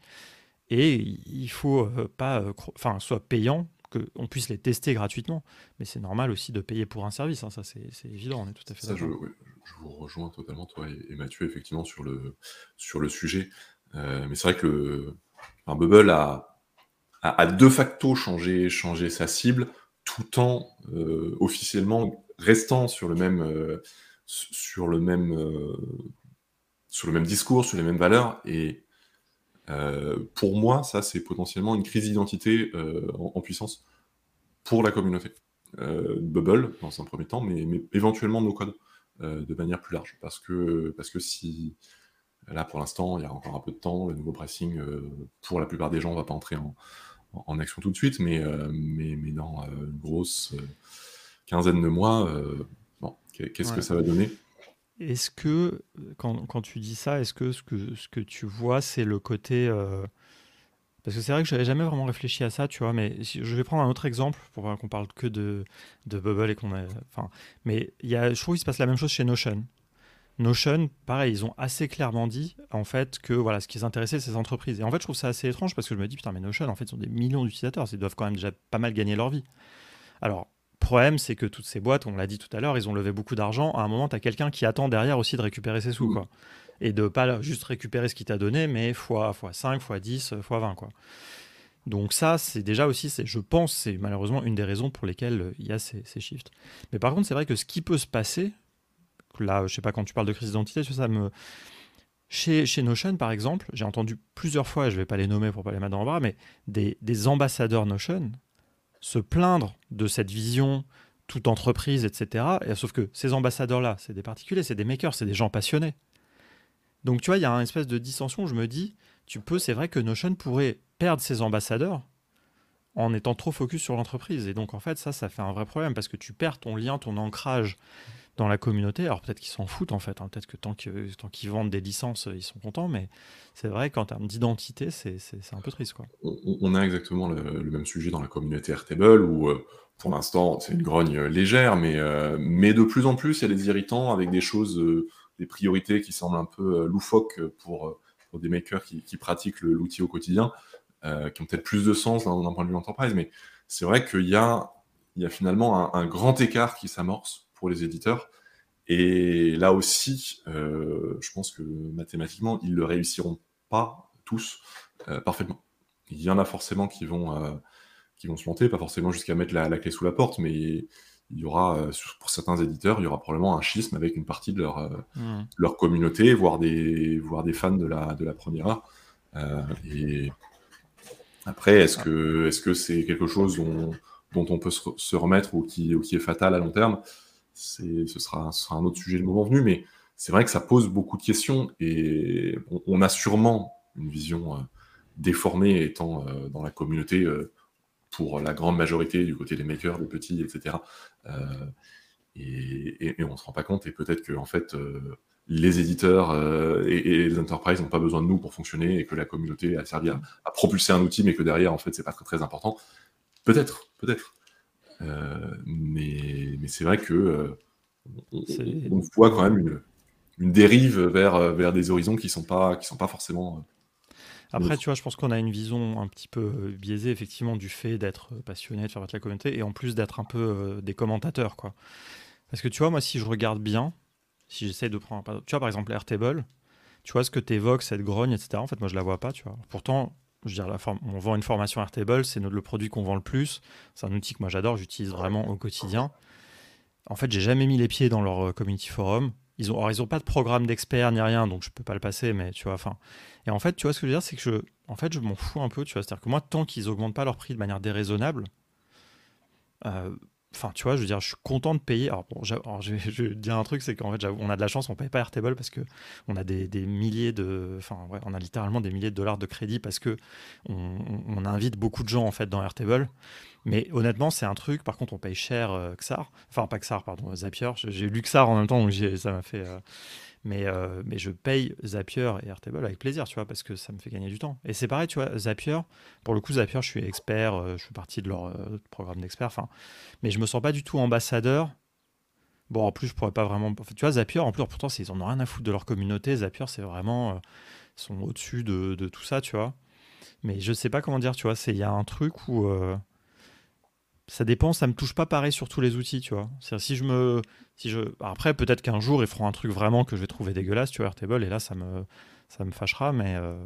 B: et il faut euh, pas euh, enfin soit payant qu'on puisse les tester gratuitement, mais c'est normal aussi de payer pour un service, hein. ça c'est évident, on est tout à fait
A: ça, je, je, vous rejoins totalement, toi et, Mathieu, effectivement, sur le, sur le sujet. Euh, mais c'est vrai que Bubble a, a, de facto changé, changé sa cible tout en euh, officiellement restant sur le même, euh, sur le même, sur le même discours, sur les mêmes valeurs. Et pour moi, ça, c'est potentiellement une crise d'identité en, puissance pour la communauté. Bubble, dans un premier temps, mais, mais éventuellement nos codes de manière plus large. Parce que, parce que si, Là, pour l'instant, il y a encore un peu de temps. Le nouveau pricing, euh, pour la plupart des gens, ne va pas entrer en, action tout de suite, mais, euh, mais, mais, dans euh, une grosse quinzaine de mois, bon, qu'est-ce que ça va donner?
B: Est-ce que, quand, quand, tu dis ça, est-ce que ce, que ce que tu vois, c'est le côté. Parce que c'est vrai que je n'avais jamais vraiment réfléchi à ça, tu vois, mais je vais prendre un autre exemple pour qu'on parle que de, de Bubble et qu'on a. Enfin, mais y a, je trouve qu'il se passe la même chose chez Notion. Notion, pareil, ils ont assez clairement dit en fait que voilà, ce qui les intéressait, c'est ces entreprises. Et en fait, je trouve ça assez étrange parce que je me dis putain, mais Notion, en fait, ils ont des millions d'utilisateurs, ils doivent quand même déjà pas mal gagner leur vie. Alors, problème, c'est que toutes ces boîtes, on l'a dit tout à l'heure, ils ont levé beaucoup d'argent. À un moment, tu as quelqu'un qui attend derrière aussi de récupérer ses sous, quoi. Et de pas juste récupérer ce qu'il t'a donné, mais fois, fois 5, fois 10, fois 20, quoi. Donc ça, c'est déjà aussi, je pense, c'est malheureusement une des raisons pour lesquelles euh, il y a ces, ces shifts. Mais par contre, c'est vrai que ce qui peut se passer, là, je sais pas, quand tu parles de crise d'identité, ça me. Chez, chez Notion, par exemple, j'ai entendu plusieurs fois, je vais pas les nommer pour pas les mettre dans le bras, mais des, des ambassadeurs Notion se plaindre de cette vision toute entreprise, etc. Et, sauf que ces ambassadeurs-là, c'est des particuliers, c'est des makers, c'est des gens passionnés. Donc tu vois, il y a une espèce de dissension. Je me dis, tu peux, c'est vrai que Notion pourrait perdre ses ambassadeurs en étant trop focus sur l'entreprise. Et donc, en fait, ça, ça fait un vrai problème parce que tu perds ton lien, ton ancrage dans la communauté. Alors, peut-être qu'ils s'en foutent, en fait. Hein. Peut-être que tant qu'ils vendent des licences, ils sont contents. Mais c'est vrai qu'en termes d'identité, c'est un peu triste. Quoi.
A: On, a exactement le, même sujet dans la communauté Airtable où, euh, pour l'instant, c'est une grogne légère, mais, euh, mais de plus en plus, il y a des irritants avec des choses, euh, des priorités qui semblent un peu loufoques pour, des makers qui, pratiquent l'outil au quotidien. Euh, qui ont peut-être plus de sens d'un point de vue entreprise, mais c'est vrai qu'il y a, il y a finalement un, grand écart qui s'amorce pour les éditeurs. Et là aussi, euh, je pense que mathématiquement, ils ne le réussiront pas tous euh, parfaitement. Il y en a forcément qui vont, qui vont se planter, pas forcément jusqu'à mettre la, clé sous la porte, mais il y aura, pour certains éditeurs, il y aura probablement un schisme avec une partie de leur, mmh. leur communauté, voire des, voire des fans de la, de la première heure. et après, est-ce que est-ce que c'est quelque chose dont, on peut se, remettre ou qui, qui est fatal à long terme? Ce sera, un autre sujet le moment venu, mais c'est vrai que ça pose beaucoup de questions et on, a sûrement une vision euh, déformée étant euh, dans la communauté euh, pour la grande majorité du côté des makers, des petits, etc. Et, on ne se rend pas compte et peut-être que en fait les éditeurs et, les enterprises n'ont pas besoin de nous pour fonctionner et que la communauté a servi à, propulser un outil, mais que derrière, en fait, c'est pas très, très important. Peut-être, peut-être. Euh, mais, mais c'est vrai que euh, on, voit quand même une, une, dérive vers, vers des horizons qui sont pas, qui sont pas forcément.
B: Après, tu vois, je pense qu'on a une vision un petit peu biaisée, effectivement, du fait d'être passionné, de faire battre la communauté, et en plus d'être un peu des commentateurs, quoi. Parce que tu vois, moi, si je regarde bien, si j'essaie de prendre. Tu vois, par exemple, Airtable, tu vois ce que tu évoques, cette grogne, etc. En fait, moi, je la vois pas, tu vois. Pourtant, je dire, on vend une formation Airtable, c'est le produit qu'on vend le plus. C'est un outil que moi, j'adore, j'utilise vraiment au quotidien. En fait, j'ai jamais mis les pieds dans leur euh, community forum. Ils ont, ils ont pas de programme d'experts ni rien, donc je peux pas le passer, mais tu vois, enfin. Et en fait, tu vois ce que je veux dire, c'est que je, en fait, je m'en fous un peu, tu vois. C'est-à-dire que moi, tant qu'ils augmentent pas leur prix de manière déraisonnable, euh, Enfin, tu vois, je veux dire, je suis content de payer. Alors, bon, je, vais, dire un truc, c'est qu'en fait, on a de la chance, on paye pas Airtable parce que on a des, milliers de, enfin, ouais, on a littéralement des milliers de dollars de crédit parce que on, invite beaucoup de gens en fait dans Airtable. Mais honnêtement, c'est un truc. Par contre, on paye cher euh, Xar. Enfin, pas Xar, pardon, Zapier. J'ai lu Xar en même temps, donc ça m'a fait. Euh, mais, euh, mais je paye Zapier et Airtable avec plaisir, tu vois, parce que ça me fait gagner du temps. Et c'est pareil, tu vois, Zapier, pour le coup, Zapier, je suis expert, je suis partie de leur programme d'expert, mais je me sens pas du tout ambassadeur. Bon, en plus, je pourrais pas vraiment. Tu vois, Zapier, en plus, pourtant, ils en ont rien à foutre de leur communauté. Zapier, c'est vraiment. ils sont au-dessus de, de, tout ça, tu vois. Mais je sais pas comment dire, tu vois, il y a un truc où ça dépend, ça me touche pas pareil sur tous les outils, tu vois. si je me, si je, après peut-être qu'un jour ils feront un truc vraiment que je vais trouver dégueulasse, tu vois, Airtable, et là ça me, ça me fâchera, mais. Euh,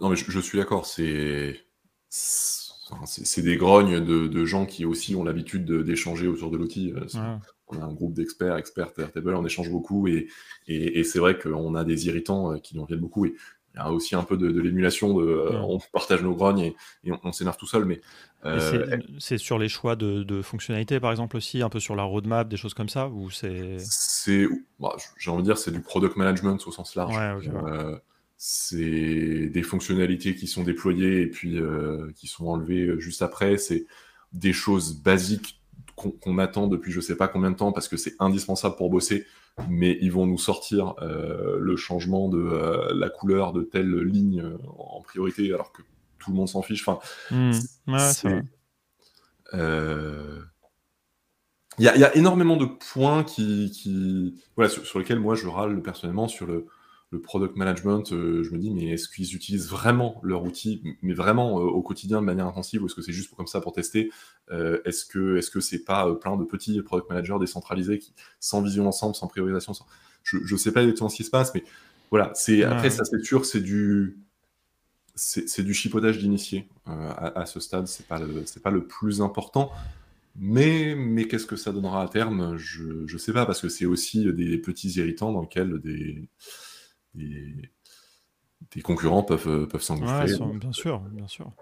A: non mais je, suis d'accord, c'est, c'est des grognes de, gens qui aussi ont l'habitude d'échanger autour de l'outil. Euh, on a un groupe d'experts, experts Airtable, on échange beaucoup et, et, c'est vrai qu'on a des irritants euh, qui nous viennent beaucoup. Et il y a aussi un peu de, l'émulation, de, euh, on partage nos grognes et, on, s'énerve tout seul. Mais
B: c'est sur les choix de, fonctionnalités, par exemple aussi, un peu sur la roadmap, des choses comme ça, ou c'est
A: C'est, bah, j'ai envie de dire, c'est du product management au sens large. Euh, c'est des fonctionnalités qui sont déployées et puis qui sont enlevées juste après. C'est des choses basiques qu'on attend depuis je sais pas combien de temps parce que c'est indispensable pour bosser mais ils vont nous sortir euh, le changement de euh, la couleur de telle ligne euh, en priorité, alors que tout le monde s'en fiche. Enfin, hmm. il y, a énormément de points qui, qui... Voilà, sur, sur, lesquels moi je râle personnellement sur le, le product management, euh, je me dis, mais est-ce qu'ils utilisent vraiment leur outil, mais vraiment euh, au quotidien de manière intensive, ou est-ce que c'est juste comme ça pour tester? Euh, Est-ce que est-ce que c'est pas plein de petits product managers décentralisés qui, sans vision d'ensemble, sans priorisation, je ne sais pas exactement ce qui se passe, mais voilà. C'est après ça, c'est sûr, c'est du c'est du chipotage d'initié à, ce stade. C'est pas le pas le plus important. Mais, mais qu'est-ce que ça donnera à terme Je ne sais pas, parce que c'est aussi des petits irritants dans lesquels des, des, concurrents peuvent, euh, peuvent s'engouffrer.
B: bien sûr, bien sûr.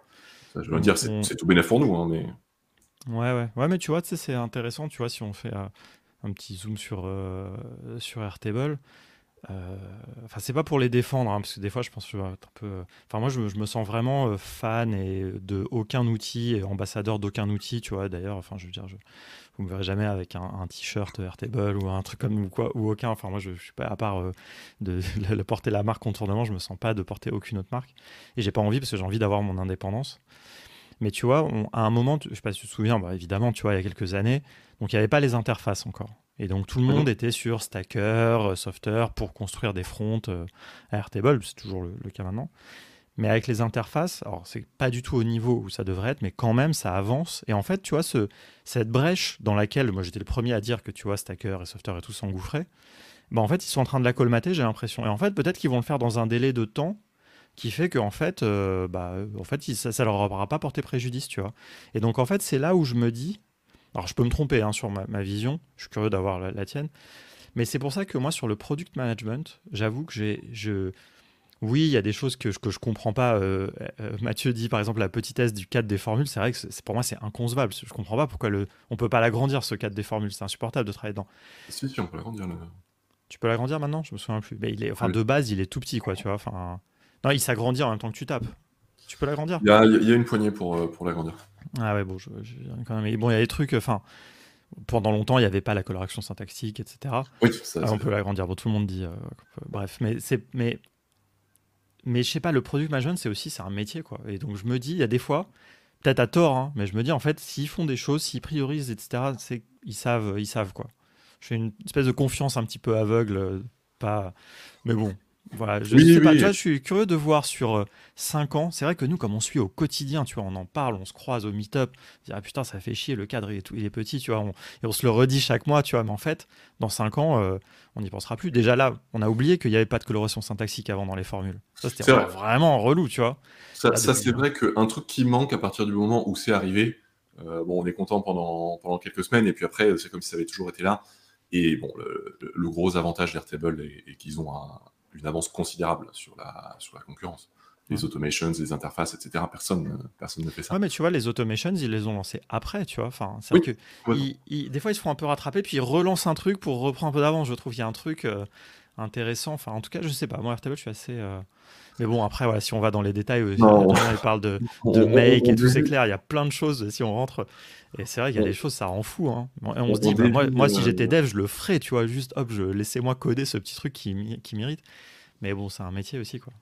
A: je veux dire, c'est tout bénéfique pour nous. Hein, mais...
B: Ouais, ouais. Ouais, mais tu vois, c'est intéressant, tu vois, si on fait euh, un petit zoom sur, euh, sur Airtable. Euh, enfin, c'est pas pour les défendre, hein, parce que des fois, je pense que je vais être un peu. Enfin, moi, je, me sens vraiment euh, fan et de aucun outil et ambassadeur d'aucun outil, tu vois. D'ailleurs, enfin, je veux dire, je, vous me verrez jamais avec un, t-shirt Airtable ou un truc comme ou quoi ou aucun. Enfin, moi, je, je suis pas à part euh, de, porter la marque contournement, je me sens pas de porter aucune autre marque et j'ai pas envie parce que j'ai envie d'avoir mon indépendance. Mais tu vois, à un moment, je sais pas si tu te souviens, bah, évidemment, tu vois, il y a quelques années, donc il n'y avait pas les interfaces encore. Et donc tout le mhm. monde était sur Stacker, euh, Softer pour construire des fronts euh, à Airtable, c'est toujours le, cas maintenant. Mais avec les interfaces, alors c'est pas du tout au niveau où ça devrait être, mais quand même ça avance. Et en fait, tu vois, ce, cette brèche dans laquelle, moi j'étais le premier à dire que tu vois, Stacker et Softer et tout s'engouffraient, bah en fait ils sont en train de la colmater, j'ai l'impression. Et en fait, peut-être qu'ils vont le faire dans un délai de temps qui fait qu'en fait, euh, bah, en fait ça, ça leur aura pas porté préjudice, tu vois. Et donc en fait, c'est là où je me dis, alors je peux me tromper hein, sur ma, vision, je suis curieux d'avoir la, tienne, mais c'est pour ça que moi sur le product management, j'avoue que j'ai, je, oui, il y a des choses que je, que je comprends pas. Euh, euh, Mathieu dit par exemple la petitesse du cadre des formules, c'est vrai que c'est, pour moi c'est inconcevable. Je comprends pas pourquoi le, on peut pas l'agrandir ce cadre des formules, c'est insupportable de travailler dedans.
A: Si si, on peut l'agrandir.
B: Tu peux l'agrandir maintenant? Je me souviens plus. Mais il est, enfin de base il est tout petit quoi, tu vois. Enfin, non, il s'agrandit en même temps que tu tapes. Tu peux l'agrandir?
A: Il y a, y a, une poignée pour, euh, pour l'agrandir.
B: Ah ouais, bon, je, quand même. Bon, il y a des trucs. Enfin, pendant longtemps, il n'y avait pas la coloration syntaxique, etc.
A: Oui, ça,
B: on peut l'agrandir. Bon, tout le monde dit. Euh, bref, mais c'est. Mais, mais je sais pas, le product management, c'est aussi c'est un métier, quoi. Et donc, je me dis, il y a des fois, peut-être à tort, hein, mais je me dis, en fait, s'ils font des choses, s'ils priorisent, etc., c'est ils savent, ils savent, quoi. Je fais une espèce de confiance un petit peu aveugle, euh, pas. Mais bon, voilà, je, sais pas, je suis curieux de voir sur 5 euh, ans. C'est vrai que nous, comme on suit au quotidien, tu vois, on en parle, on se croise au meet-up, on ah putain, ça fait chier, le cadre il est, tout, il est petit, tu vois, et on se le redit chaque mois, tu vois, mais en fait, dans 5 ans, euh, on n'y pensera plus. Déjà là, on a oublié qu'il n'y avait pas de coloration syntaxique avant dans les formules. Ça, c'était vraiment relou, tu vois.
A: Ça, c'est vrai qu'un truc qui manque à partir du moment où c'est arrivé, euh, bon, on est content pendant, pendant quelques semaines, et puis après, c'est comme si ça avait toujours été là. Et bon, le, gros avantage d'Airtable est qu'ils ont un une avance considérable sur la, sur la concurrence. Les automations, les interfaces, etc. Personne, personne ne fait ça.
B: Ouais, mais tu vois, les automations, ils les ont lancés après, tu vois. Enfin, c'est vrai que des fois, ils se font un peu rattraper, puis ils relancent un truc pour reprendre un peu d'avance. Je trouve qu'il y a un truc euh, intéressant. Enfin, en tout cas, je sais pas. Moi, Airtable, je suis assez. Euh, mais bon, après, voilà, si on va dans les détails, euh, il parle de, de make et tout, c'est clair. Il y a plein de choses si on rentre. Et c'est vrai qu'il y a des choses, ça rend fou. Hein. on, se dit, bah, moi, moi, si j'étais dev, je le ferais, tu vois. Juste, hop, je, laissez-moi coder ce petit truc qui, qui m'irrite. Mais bon, c'est un métier aussi, quoi.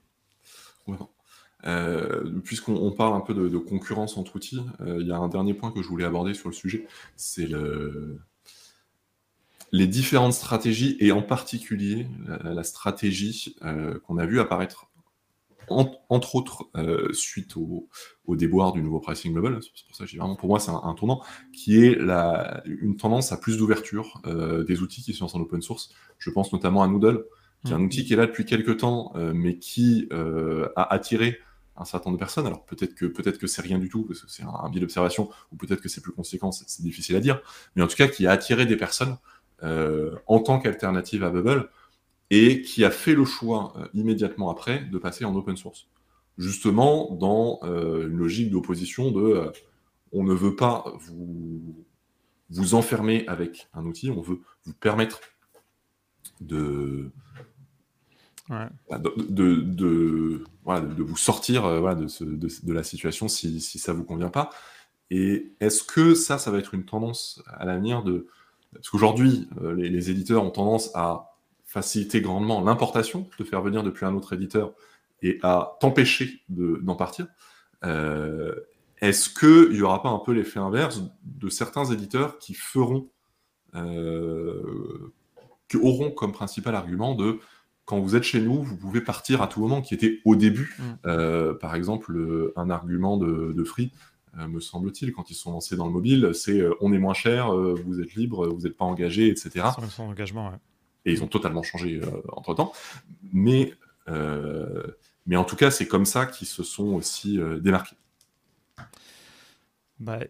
A: Euh, puisqu'on parle un peu de, concurrence entre outils, euh, il y a un dernier point que je voulais aborder sur le sujet, c'est le... les différentes stratégies, et en particulier la, stratégie euh, qu'on a vu apparaître, entre autres, suite au, déboire du nouveau pricing global, c'est pour ça que vraiment, pour moi, c'est un, tournant, qui est la, une tendance à plus d'ouverture des outils qui sont en open source. Je pense notamment à Noodle, qui est un mm. outil qui est là depuis quelques temps, euh, mais qui euh, a attiré un certain nombre de personnes. Alors peut-être que peut-être que c'est rien du tout, parce que c'est un, biais d'observation, ou peut-être que c'est plus conséquent, c'est difficile à dire, mais en tout cas qui a attiré des personnes euh, en tant qu'alternative à Bubble et qui a fait le choix immédiatement après de passer en open source. Justement dans une logique d'opposition de on ne veut pas vous, vous enfermer avec un outil, on veut vous permettre de, bah, de, de, voilà, de, vous sortir euh, voilà, de, ce, de, la situation si, si ça ne vous convient pas. Et est-ce que ça, ça va être une tendance à l'avenir de... Parce qu'aujourd'hui, euh, les, éditeurs ont tendance à faciliter grandement l'importation, de faire venir depuis un autre éditeur et à t'empêcher d'en partir. Euh, est-ce qu'il n'y aura pas un peu l'effet inverse de certains éditeurs qui feront, qui auront comme principal argument de quand vous êtes chez nous, vous pouvez partir à tout moment, qui était au début, mm. euh, par exemple, un argument de, Free, euh, me semble-t-il, quand ils sont lancés dans le mobile, c'est euh, on est moins cher, vous êtes libre, vous n'êtes pas engagé, etc.
B: Sans, engagement, ouais.
A: Ils ont totalement changé entre-temps. Mais, mais en tout cas, c'est comme ça qu'ils se sont aussi démarqués.
B: Bah,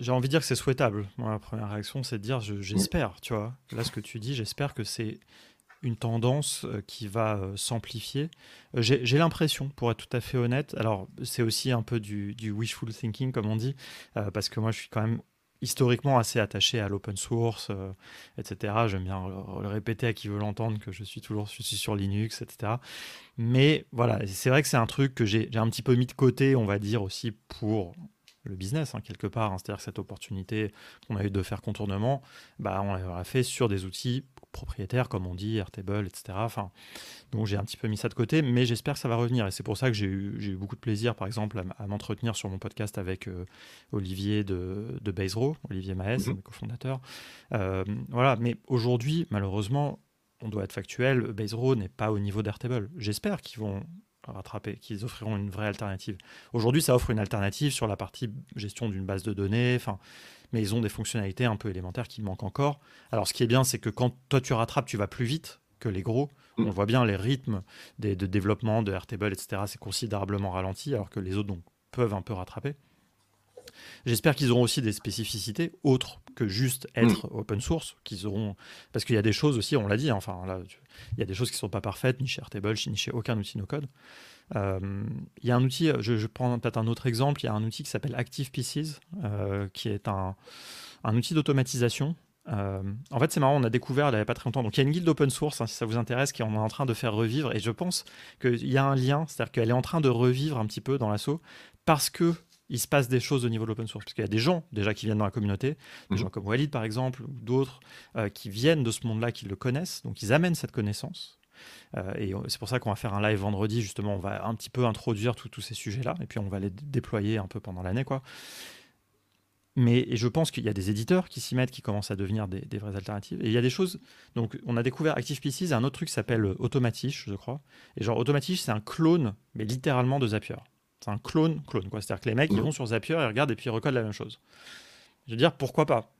B: j'ai envie de dire que c'est souhaitable. Moi, la première réaction, c'est de dire j'espère, tu vois. Là, ce que tu dis, j'espère que c'est une tendance euh, qui va euh, s'amplifier. Euh, j'ai l'impression, pour être tout à fait honnête, alors c'est aussi un peu du, wishful thinking, comme on dit, parce que moi je suis quand même historiquement assez attaché à l'open source, euh, etc. J'aime bien le, répéter à qui veut l'entendre que je suis toujours sur Linux, etc. Mais voilà, c'est vrai que c'est un truc que j'ai un petit peu mis de côté, on va dire aussi pour le business hein, quelque part. Hein. C'est-à-dire que cette opportunité qu'on a eu de faire contournement, bah, on l'a fait sur des outils propriétaires, comme on dit, Airtable, etc. Enfin, donc j'ai un petit peu mis ça de côté, mais j'espère que ça va revenir. Et c'est pour ça que j'ai eu, eu, beaucoup de plaisir, par exemple, à, m'entretenir sur mon podcast avec euh, Olivier de, de Olivier Maes, mmh. cofondateur. Euh, voilà, mais aujourd'hui, malheureusement, on doit être factuel, Baserow n'est pas au niveau d'Airtable. J'espère qu'ils vont rattraper, qu'ils offriront une vraie alternative. Aujourd'hui, ça offre une alternative sur la partie gestion d'une base de données, enfin, mais ils ont des fonctionnalités un peu élémentaires qui manquent encore. Alors, ce qui est bien, c'est que quand toi tu rattrapes, tu vas plus vite que les gros. Mm. On voit bien les rythmes de développement de Airtable, etc. C'est considérablement ralenti, alors que les autres donc, peuvent un peu rattraper. J'espère qu'ils auront aussi des spécificités autres que juste être mm. open source, qu'ils auront parce qu'il y a des choses aussi, on l'a dit, hein, enfin là, il y a des choses qui sont pas parfaites ni chez Airtable ni chez aucun outil no code. Euh, il y a un outil, je, prends peut-être un autre exemple, il y a un outil qui s'appelle Active Pieces, euh, qui est un, un outil d'automatisation. Euh, en fait, c'est marrant, on a découvert il n'y a pas très longtemps. Donc, il y a une guilde open source, hein, si ça vous intéresse, qui est en train de faire revivre. Et je pense qu'il y a un lien, c'est-à-dire qu'elle est en train de revivre un petit peu dans l'assaut parce que il se passe des choses au niveau de l'open source. Parce qu'il y a des gens déjà qui viennent dans la communauté, des mhm. gens comme Walid par exemple, ou d'autres euh, qui viennent de ce monde-là, qui le connaissent, donc ils amènent cette connaissance. Euh, et c'est pour ça qu'on va faire un live vendredi, justement, on va un petit peu introduire tous ces sujets-là, et puis on va les déployer un peu pendant l'année. quoi. Mais et je pense qu'il y a des éditeurs qui s'y mettent, qui commencent à devenir des, vraies alternatives. Et il y a des choses. Donc, on a découvert ActivePC, un autre truc qui s'appelle Automatish, je crois. Et genre, Automatish, c'est un clone, mais littéralement de Zapier. C'est un clone, clone quoi. C'est-à-dire que les mecs, ils vont sur Zapier, ils regardent et puis ils recodent la même chose. Je veux dire, pourquoi pas?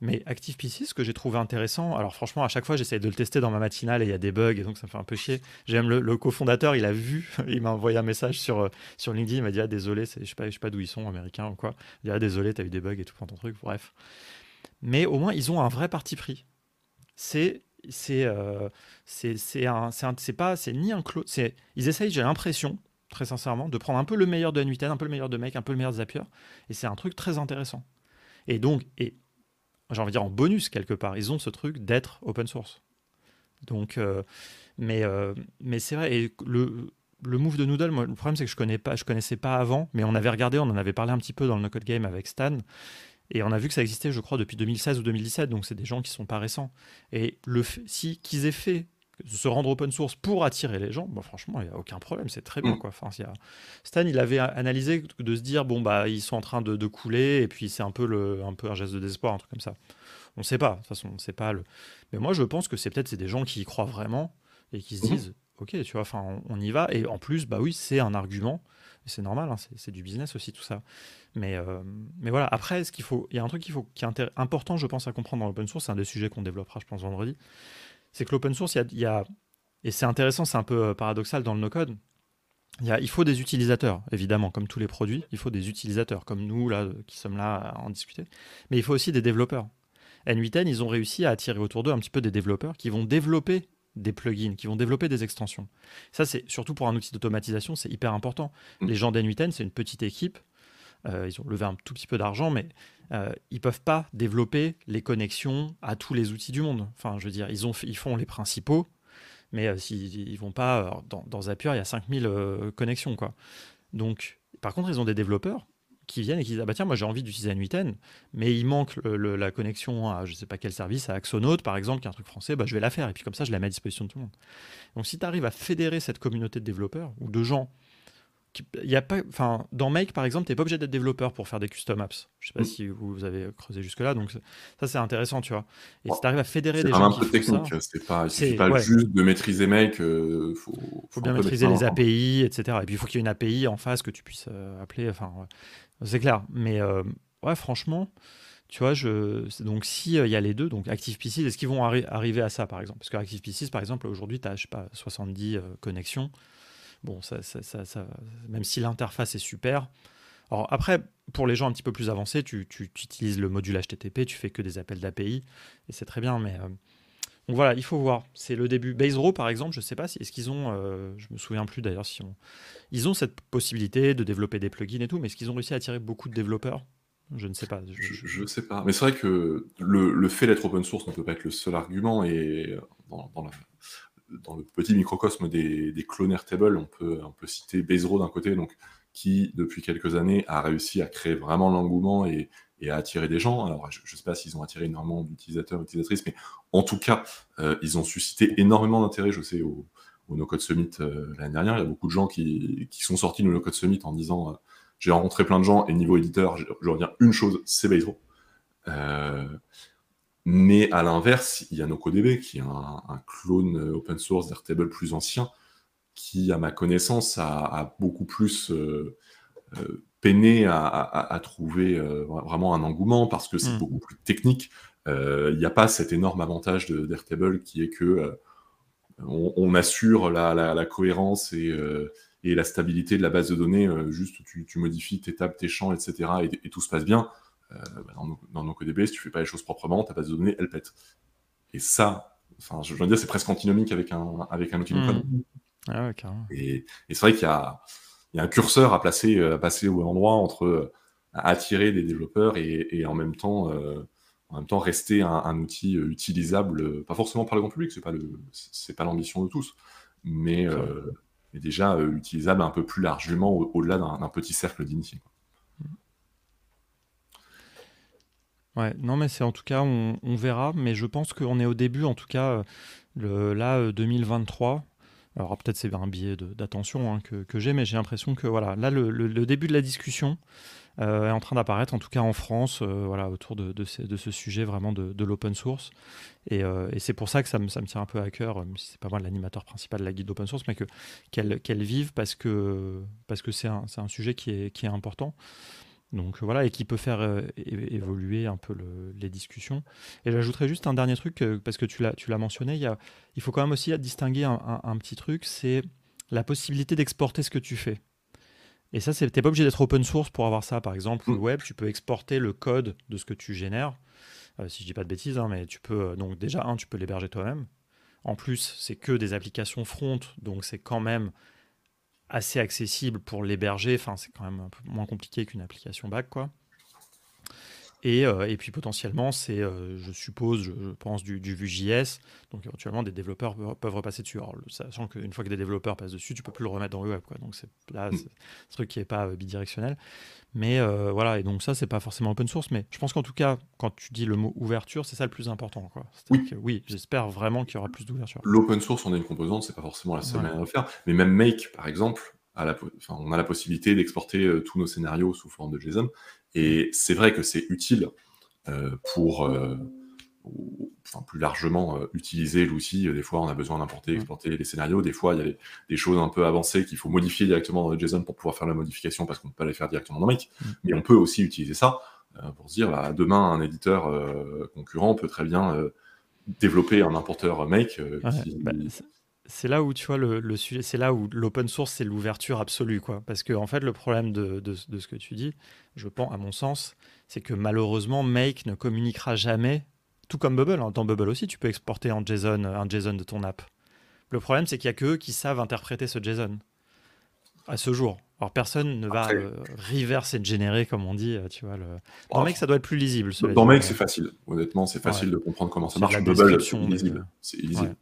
B: Mais ActivePC, ce que j'ai trouvé intéressant, alors franchement, à chaque fois, j'essaie de le tester dans ma matinale et il y a des bugs et donc ça me fait un peu chier. J'aime le, cofondateur, il a vu, il m'a envoyé un message sur, euh, sur LinkedIn, il m'a dit ah, désolé, je sais pas, je sais pas d'où ils sont, américains ou quoi. Il dit ah, désolé, t'as eu des bugs et tout dans ton truc, bref. Mais au moins, ils ont un vrai parti pris. C'est c'est euh, c'est pas c'est ni un clone, ils essayent, j'ai l'impression, très sincèrement, de prendre un peu le meilleur de n un peu le meilleur de Make, un peu le meilleur de Zapier. Et c'est un truc très intéressant. Et donc, et j'ai envie de dire en bonus quelque part, ils ont ce truc d'être open source. Donc, euh, mais, euh, mais c'est vrai. Et le, le move de Noodle, le problème c'est que je connais connaissais pas avant, mais on avait regardé, on en avait parlé un petit peu dans le No Code Game avec Stan. Et on a vu que ça existait, je crois, depuis 2016 ou 2017, donc c'est des gens qui sont pas récents. Et le si qu'ils aient fait se rendre open source pour attirer les gens, bah, franchement, il n'y a aucun problème, c'est très bien. Mm. Quoi. Enfin, y a... Stan, il avait analysé de se dire, bon, bah, ils sont en train de, couler, et puis c'est un peu, le, un peu un geste de désespoir, un truc comme ça. On ne sait pas, de toute façon, on sait pas. Le... Mais moi, je pense que c'est peut-être des gens qui y croient vraiment et qui se mm. disent, ok, tu vois, enfin, on, y va. Et en plus, bah oui, c'est un argument. C'est normal, hein, c'est du business aussi, tout ça. Mais, euh, mais voilà, après, ce qu'il faut, il y a un truc qu'il faut, qui est important, je pense, à comprendre dans l'open source, c'est un des sujets qu'on développera, je pense, vendredi c'est que l'open source, il y, a, et c'est intéressant, c'est un peu euh, paradoxal dans le no-code, il, il, faut des utilisateurs, évidemment, comme tous les produits, il faut des utilisateurs, comme nous, là, qui sommes là à en discuter, mais il faut aussi des développeurs. N8N, ils ont réussi à attirer autour d'eux un petit peu des développeurs qui vont développer des plugins, qui vont développer des extensions. Ça, c'est surtout pour un outil d'automatisation, c'est hyper important. Mm. Les gens d'N8N, c'est une petite équipe, euh, ils ont levé un tout petit peu d'argent, mais euh, ils peuvent pas développer les connexions à tous les outils du monde. Enfin, je veux dire, ils, ont, ils font les principaux, mais euh, s'ils ils vont pas dans, dans, Zapier, il y a 5000 euh, connexions quoi. Donc, par contre, ils ont des développeurs qui viennent et qui disent ah bah tiens moi j'ai envie d'utiliser 8 mais il manque la connexion à je sais pas quel service à Axonote par exemple qui est un truc français bah je vais la faire et puis comme ça je la mets à disposition de tout le monde donc si tu arrives à fédérer cette communauté de développeurs ou de gens il y a pas, enfin, dans Make par exemple, tu n'es pas obligé d'être développeur pour faire des custom apps. Je sais pas mm. si vous avez creusé jusque là, donc ça c'est intéressant, tu vois. Et si tu arrives à fédérer des gens,
A: c'est un peu technique. C'est pas, suffit pas juste de maîtriser Make. Il euh, faut,
B: faut, bien maîtriser les API, etc. Et puis il faut qu'il y ait une API en face que tu puisses euh, appeler. Enfin, c'est clair. Mais euh, ouais, franchement. Tu vois, je... donc s'il il y a les deux, donc ActivePC, est-ce qu'ils vont arriver à ça par exemple? Parce que ActivePC, par exemple, aujourd'hui, tu as, je sais pas, 70 connexions. Bon, ça, même si l'interface est super. Alors après, pour les gens un petit peu plus avancés, tu, utilises le module HTTP, tu fais que des appels d'API, et c'est très bien, mais... Euh, donc voilà, il faut voir. C'est le début. Baserow, par exemple, je ne sais pas si est-ce qu'ils ont, euh, je me souviens plus d'ailleurs si on, ils ont cette possibilité de développer des plugins et tout, mais est-ce qu'ils ont réussi à attirer beaucoup de développeurs? Je ne sais pas.
A: Je ne sais pas. Mais c'est vrai que le, fait d'être open source ne peut pas être le seul argument. Et dans, dans, le petit microcosme des, des clones Airtable, on peut, on peut citer Bezero d'un côté, donc, qui, depuis quelques années, a réussi à créer vraiment l'engouement et, et à attirer des gens. Alors, je ne sais pas s'ils ont attiré énormément d'utilisateurs d'utilisatrices, mais en tout cas, euh, ils ont suscité énormément d'intérêt, je sais, au, au Summit euh, l'année dernière. Il y a beaucoup de gens qui, qui sont sortis du No Code Summit en disant euh, j'ai rencontré plein de gens et niveau éditeur, je, je dire une chose, c'est Bezos. Mais à l'inverse, il y a NoCoDB, qui est un, un clone open source d'Airtable plus ancien, qui, à ma connaissance, a, a beaucoup plus peiner à, trouver euh, vraiment un engouement parce que c'est hmm. beaucoup plus technique. Euh, il n'y a pas cet énorme avantage d'Airtable qui est que euh, on, assure la, cohérence et, la stabilité de la base de données. juste, tu, tu, modifies tes tables, tes champs, etc. et, tout se passe bien. Bah, dans, nos, CodeB, si tu fais pas les choses proprement, ta base de données, elle pète. Et ça, enfin, je veux dire, c'est presque antinomique avec un, avec un outil de code.
B: Hmm. Ah
A: et, et c'est vrai qu'il y a il y a un curseur à placer, euh, à passer au endroit entre euh, attirer des développeurs et, en même temps euh, en même temps rester un, outil utilisable, pas forcément par le grand public, c'est pas le, c'est pas l'ambition de tous, mais, déjà utilisable un peu plus largement au-delà d'un, petit cercle d'initiés.
B: Ouais, non mais c'est en tout cas, on, verra, mais je pense qu'on est au début, en tout cas, le, là, 2023, alors peut-être c'est un biais d'attention hein, que, j'ai, mais j'ai l'impression que voilà, là le, début de la discussion euh, est en train d'apparaître, en tout cas en France, euh, voilà, autour de, ce sujet vraiment de, l'open source. Euh, et, c'est pour ça que ça me, tient un peu à cœur, même si c'est pas moi l'animateur principal de la guide d'open source, mais qu'elle qu vive parce que parce que c'est un, sujet qui est important. Donc voilà, et qui peut faire euh, évoluer un peu les discussions. Et j'ajouterais juste un dernier truc, euh, parce que tu l'as mentionné, il, y a, il faut quand même aussi distinguer un, petit truc, c'est la possibilité d'exporter ce que tu fais. Et ça, tu n'es pas obligé d'être open source pour avoir ça. Par exemple, le mm. web, tu peux exporter le code de ce que tu génères. Euh, si je dis pas de bêtises, hein, mais tu peux, donc déjà, un, tu peux l'héberger toi-même. En plus, c'est que des applications front, donc c'est quand même assez accessible pour l'héberger. Enfin, c'est quand même un peu moins compliqué qu'une application back, quoi. Et, euh, et, puis potentiellement, c'est, euh, je suppose, je, pense, du, du Vue.js. Donc éventuellement, des développeurs peuvent, repasser dessus. Alors, sachant qu'une fois que des développeurs passent dessus, tu peux plus le remettre dans le web. Quoi. Donc c'est là, mm. c'est un truc qui n'est pas euh, bidirectionnel. Mais voilà, et donc ça, c'est pas forcément open source. Mais je pense qu'en tout cas, quand tu dis le mot ouverture, c'est ça le plus important. Quoi.
A: Oui,
B: oui j'espère vraiment qu'il y aura plus d'ouverture.
A: L'open source, on a une composante, c'est pas forcément la seule manière de faire. Mais même Make, par exemple, on a la possibilité d'exporter euh, tous nos scénarios sous forme de JSON. Et c'est vrai que c'est utile euh, pour euh, enfin, plus largement utiliser l'outil. Des fois, on a besoin d'importer, exporter les scénarios. Des fois, il y a des, choses un peu avancées qu'il faut modifier directement dans le JSON pour pouvoir faire la modification parce qu'on ne peut pas les faire directement dans Make. Mais on peut aussi utiliser ça pour se dire, bah, demain, un éditeur concurrent peut très bien développer un importeur Make qui...
B: Bah, c'est là où tu vois le, sujet, c'est là où l'open source c'est l'ouverture absolue quoi. Parce que en fait le problème de, ce que tu dis, je pense à mon sens, c'est que malheureusement Make ne communiquera jamais, tout comme Bubble. Hein. Dans Bubble aussi, tu peux exporter en JSON un JSON de ton app. Le problème c'est qu'il y a que eux qui savent interpréter ce JSON à ce jour. Alors personne ne va euh, reverse et générer comme on dit, euh, tu vois. Le... Dans Make ça doit être plus lisible.
A: Dans Make c'est facile. Honnêtement c'est facile de comprendre comment ça marche. Bubble c'est illisible. C'est illisible.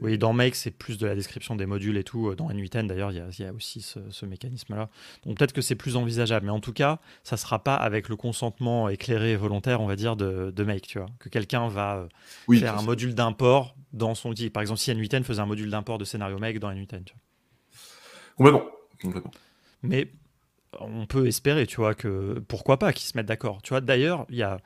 B: Oui, dans Make, c'est plus de la description des modules et tout. Dans N8N, d'ailleurs, il y, a aussi ce, mécanisme-là. Donc peut-être que c'est plus envisageable. Mais en tout cas, ça ne sera pas avec le consentement éclairé et volontaire, on va dire, de, Make, tu vois. Que quelqu'un va euh, faire un module d'import dans son outil. Par exemple, si N8N faisait un module d'import de scénario Make dans N8N, tu
A: vois. Complètement. Complètement.
B: Mais on peut espérer, tu vois, que pourquoi pas qu'ils se mettent d'accord. Tu vois, d'ailleurs, il y a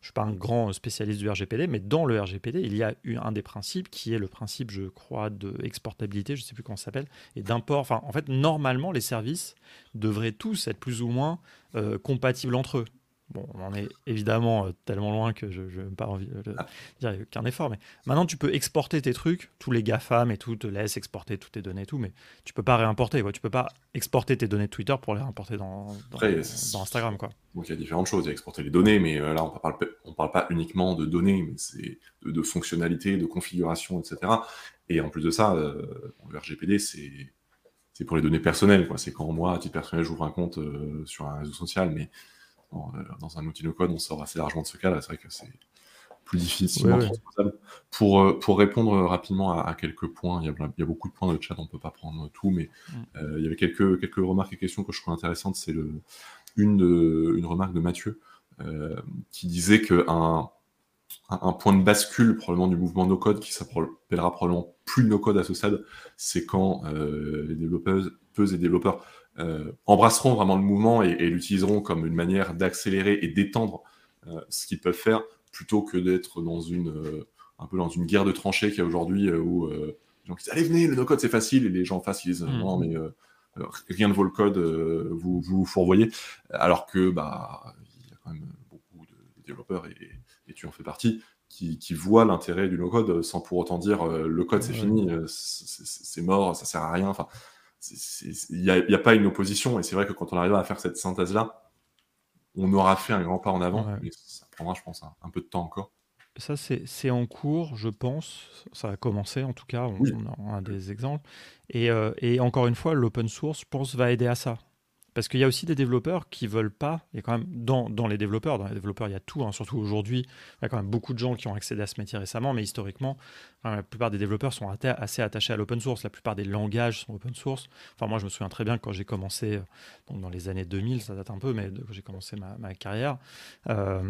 B: je ne suis pas un grand spécialiste du RGPD, mais dans le RGPD, il y a eu un des principes qui est le principe, je crois, de exportabilité, je ne sais plus comment ça s'appelle, et d'import. Enfin, en fait, normalement, les services devraient tous être plus ou moins euh, compatibles entre eux. Bon, on en est évidemment euh, tellement loin que je n'ai pas envie de ah. dire qu'un effort. Mais maintenant, tu peux exporter tes trucs. Tous les GAFAM et tout te laissent exporter toutes tes données et tout. Mais tu peux pas réimporter. Tu peux pas exporter tes données de Twitter pour les réimporter dans, dans, Instagram. Quoi.
A: Donc il y a différentes choses. Il y a exporter les données, mais euh, là, on parle, on parle pas uniquement de données, mais c'est de, fonctionnalités, de configuration, etc. Et en plus de ça, euh, le RGPD, c'est c'est pour les données personnelles. C'est quand moi, à titre personnel, j'ouvre un compte sur un réseau social, mais dans, un outil no-code, on sort assez largement de ce cas-là. C'est vrai que c'est plus difficilement transposable. Pour, pour répondre rapidement à, quelques points, il y, a, il y, a, beaucoup de points de chat, on ne peut pas prendre tout, mais mm. il y avait quelques, quelques remarques et questions que je trouve intéressantes. C'est une, une remarque de Mathieu qui disait qu'un un, point de bascule probablement du mouvement no-code qui s'appellera probablement plus no-code à ce stade, c'est quand euh, les développeurs et développeurs euh, embrasseront vraiment le mouvement et, l'utiliseront comme une manière d'accélérer et d'étendre euh, ce qu'ils peuvent faire plutôt que d'être dans une un peu dans une guerre de tranchées qu'il y a aujourd'hui où les gens disent allez venez le no-code c'est facile et les gens en face ils disent mmh. non mais rien ne vaut le code vous vous fourvoyez alors que bah il y a quand même beaucoup de développeurs et et tu en fais partie, qui, qui voient l'intérêt du no-code sans pour autant dire euh, le code c'est fini, euh, c'est mort, ça sert à rien. Enfin, il n'y a, a, pas une opposition. Et c'est vrai que quand on arrive à faire cette synthèse-là, on aura fait un grand pas en avant, mais ça prendra, je pense, un, peu de temps encore.
B: Ça, c'est en cours, je pense. Ça a commencé, en tout cas. On, a des exemples. Et, euh, et encore une fois, l'open source, je pense, va aider à ça. Parce qu'il y a aussi des développeurs qui veulent pas, a quand même dans, les développeurs, dans les développeurs il y a tout, hein, surtout aujourd'hui, il y a quand même beaucoup de gens qui ont accédé à ce métier récemment, mais historiquement, la plupart des développeurs sont assez attachés à l'open source, la plupart des langages sont open source. Enfin moi je me souviens très bien quand j'ai commencé, euh, donc dans les années 2000, ça date un peu, mais quand j'ai commencé ma, ma carrière, euh,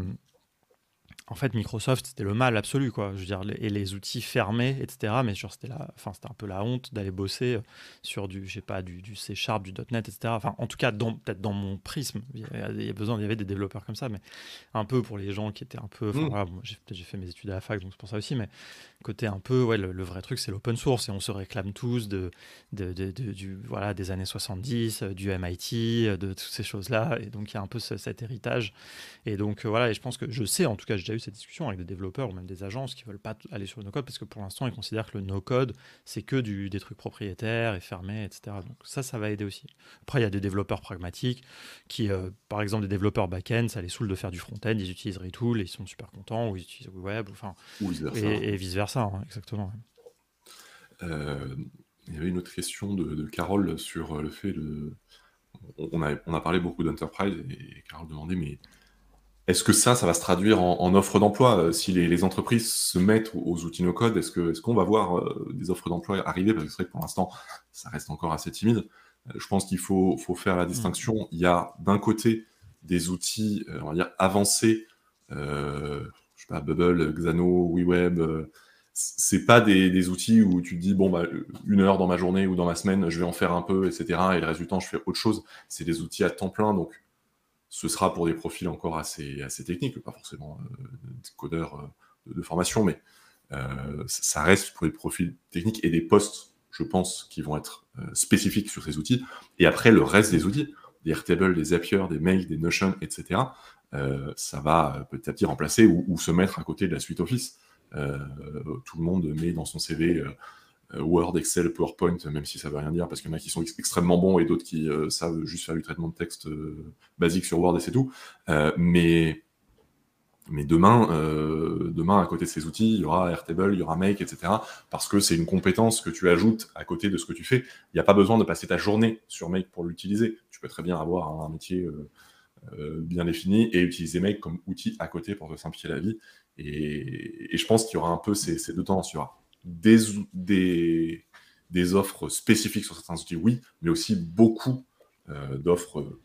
B: en fait, Microsoft, c'était le mal absolu, quoi. Je veux dire, et les outils fermés, etc. Mais c'était enfin, c'était un peu la honte d'aller bosser euh, sur du, je sais pas, du, du C Sharp, du .NET, etc. Enfin, en tout cas, peut-être dans mon prisme, il y, a besoin, il y avait des développeurs comme ça, mais un peu pour les gens qui étaient un peu, mmh. voilà, j'ai fait mes études à la fac, donc c'est pour ça aussi, mais côté un peu, ouais, le, vrai truc, c'est l'open source et on se réclame tous de, de, de, du, voilà, des années 70, euh, du MIT, euh, de toutes ces choses-là. Et donc, il y a un peu cet héritage. Et donc, voilà, et je pense que je sais, en tout cas, j'ai déjà eu cette discussion avec des développeurs ou même des agences qui veulent pas aller sur le no-code parce que pour l'instant, ils considèrent que le no-code, c'est que du, des trucs propriétaires et fermés, etc. Donc, ça, ça va aider aussi. Après, il y a des développeurs pragmatiques qui, euh, par exemple, des développeurs back-end, ça les saoule de faire du front-end, ils utilisent Retool et ils sont super contents, ou ils utilisent Web, enfin, et vice-versa ça, hein, exactement.
A: Euh, il y avait une autre question de, Carole sur le fait de. On a, on a parlé beaucoup d'enterprise et Carole demandait, mais est-ce que ça, ça va se traduire en, offre d'emploi? Euh, Si les, entreprises se mettent aux, outils no-code, est-ce qu'on est qu'on va voir des offres d'emploi arriver? Parce que c'est vrai que pour l'instant, ça reste encore assez timide. je pense qu'il faut, faut, faire la distinction. Mm. Il y a d'un côté des outils, on va dire, avancés, je sais pas, Bubble, Xano, WeWeb, c'est pas des, outils où tu te dis bon bah une heure dans ma journée ou dans ma semaine je vais en faire un peu etc et le temps je fais autre chose c'est des outils à temps plein donc ce sera pour des profils encore assez techniques pas forcément euh, des codeurs euh, de, formation mais euh, ça reste pour des profils techniques et des postes je pense qui vont être spécifiques sur ces outils. Et après le reste des outils des Airtable des Zapier des Mail des Notion etc ça va petit à petit remplacer ou se mettre à côté de la suite Office. Tout le monde met dans son CV Word, Excel, PowerPoint, même si ça veut rien dire, parce qu'il y en a qui sont extrêmement bons et d'autres qui savent juste faire du traitement de texte basique sur Word et c'est tout. mais mais demain, demain, à côté de ces outils, il y aura Airtable, il y aura Make, etc. Parce que c'est une compétence que tu ajoutes à côté de ce que tu fais. Il n'y a pas besoin de passer ta journée sur Make pour l'utiliser. Tu peux très bien avoir un métier bien défini et utiliser Make comme outil à côté pour te simplifier la vie. Et, je pense qu'il y aura un peu ces, deux tendances. Il y des, des, offres spécifiques sur certains outils, oui, mais aussi beaucoup euh, d'offres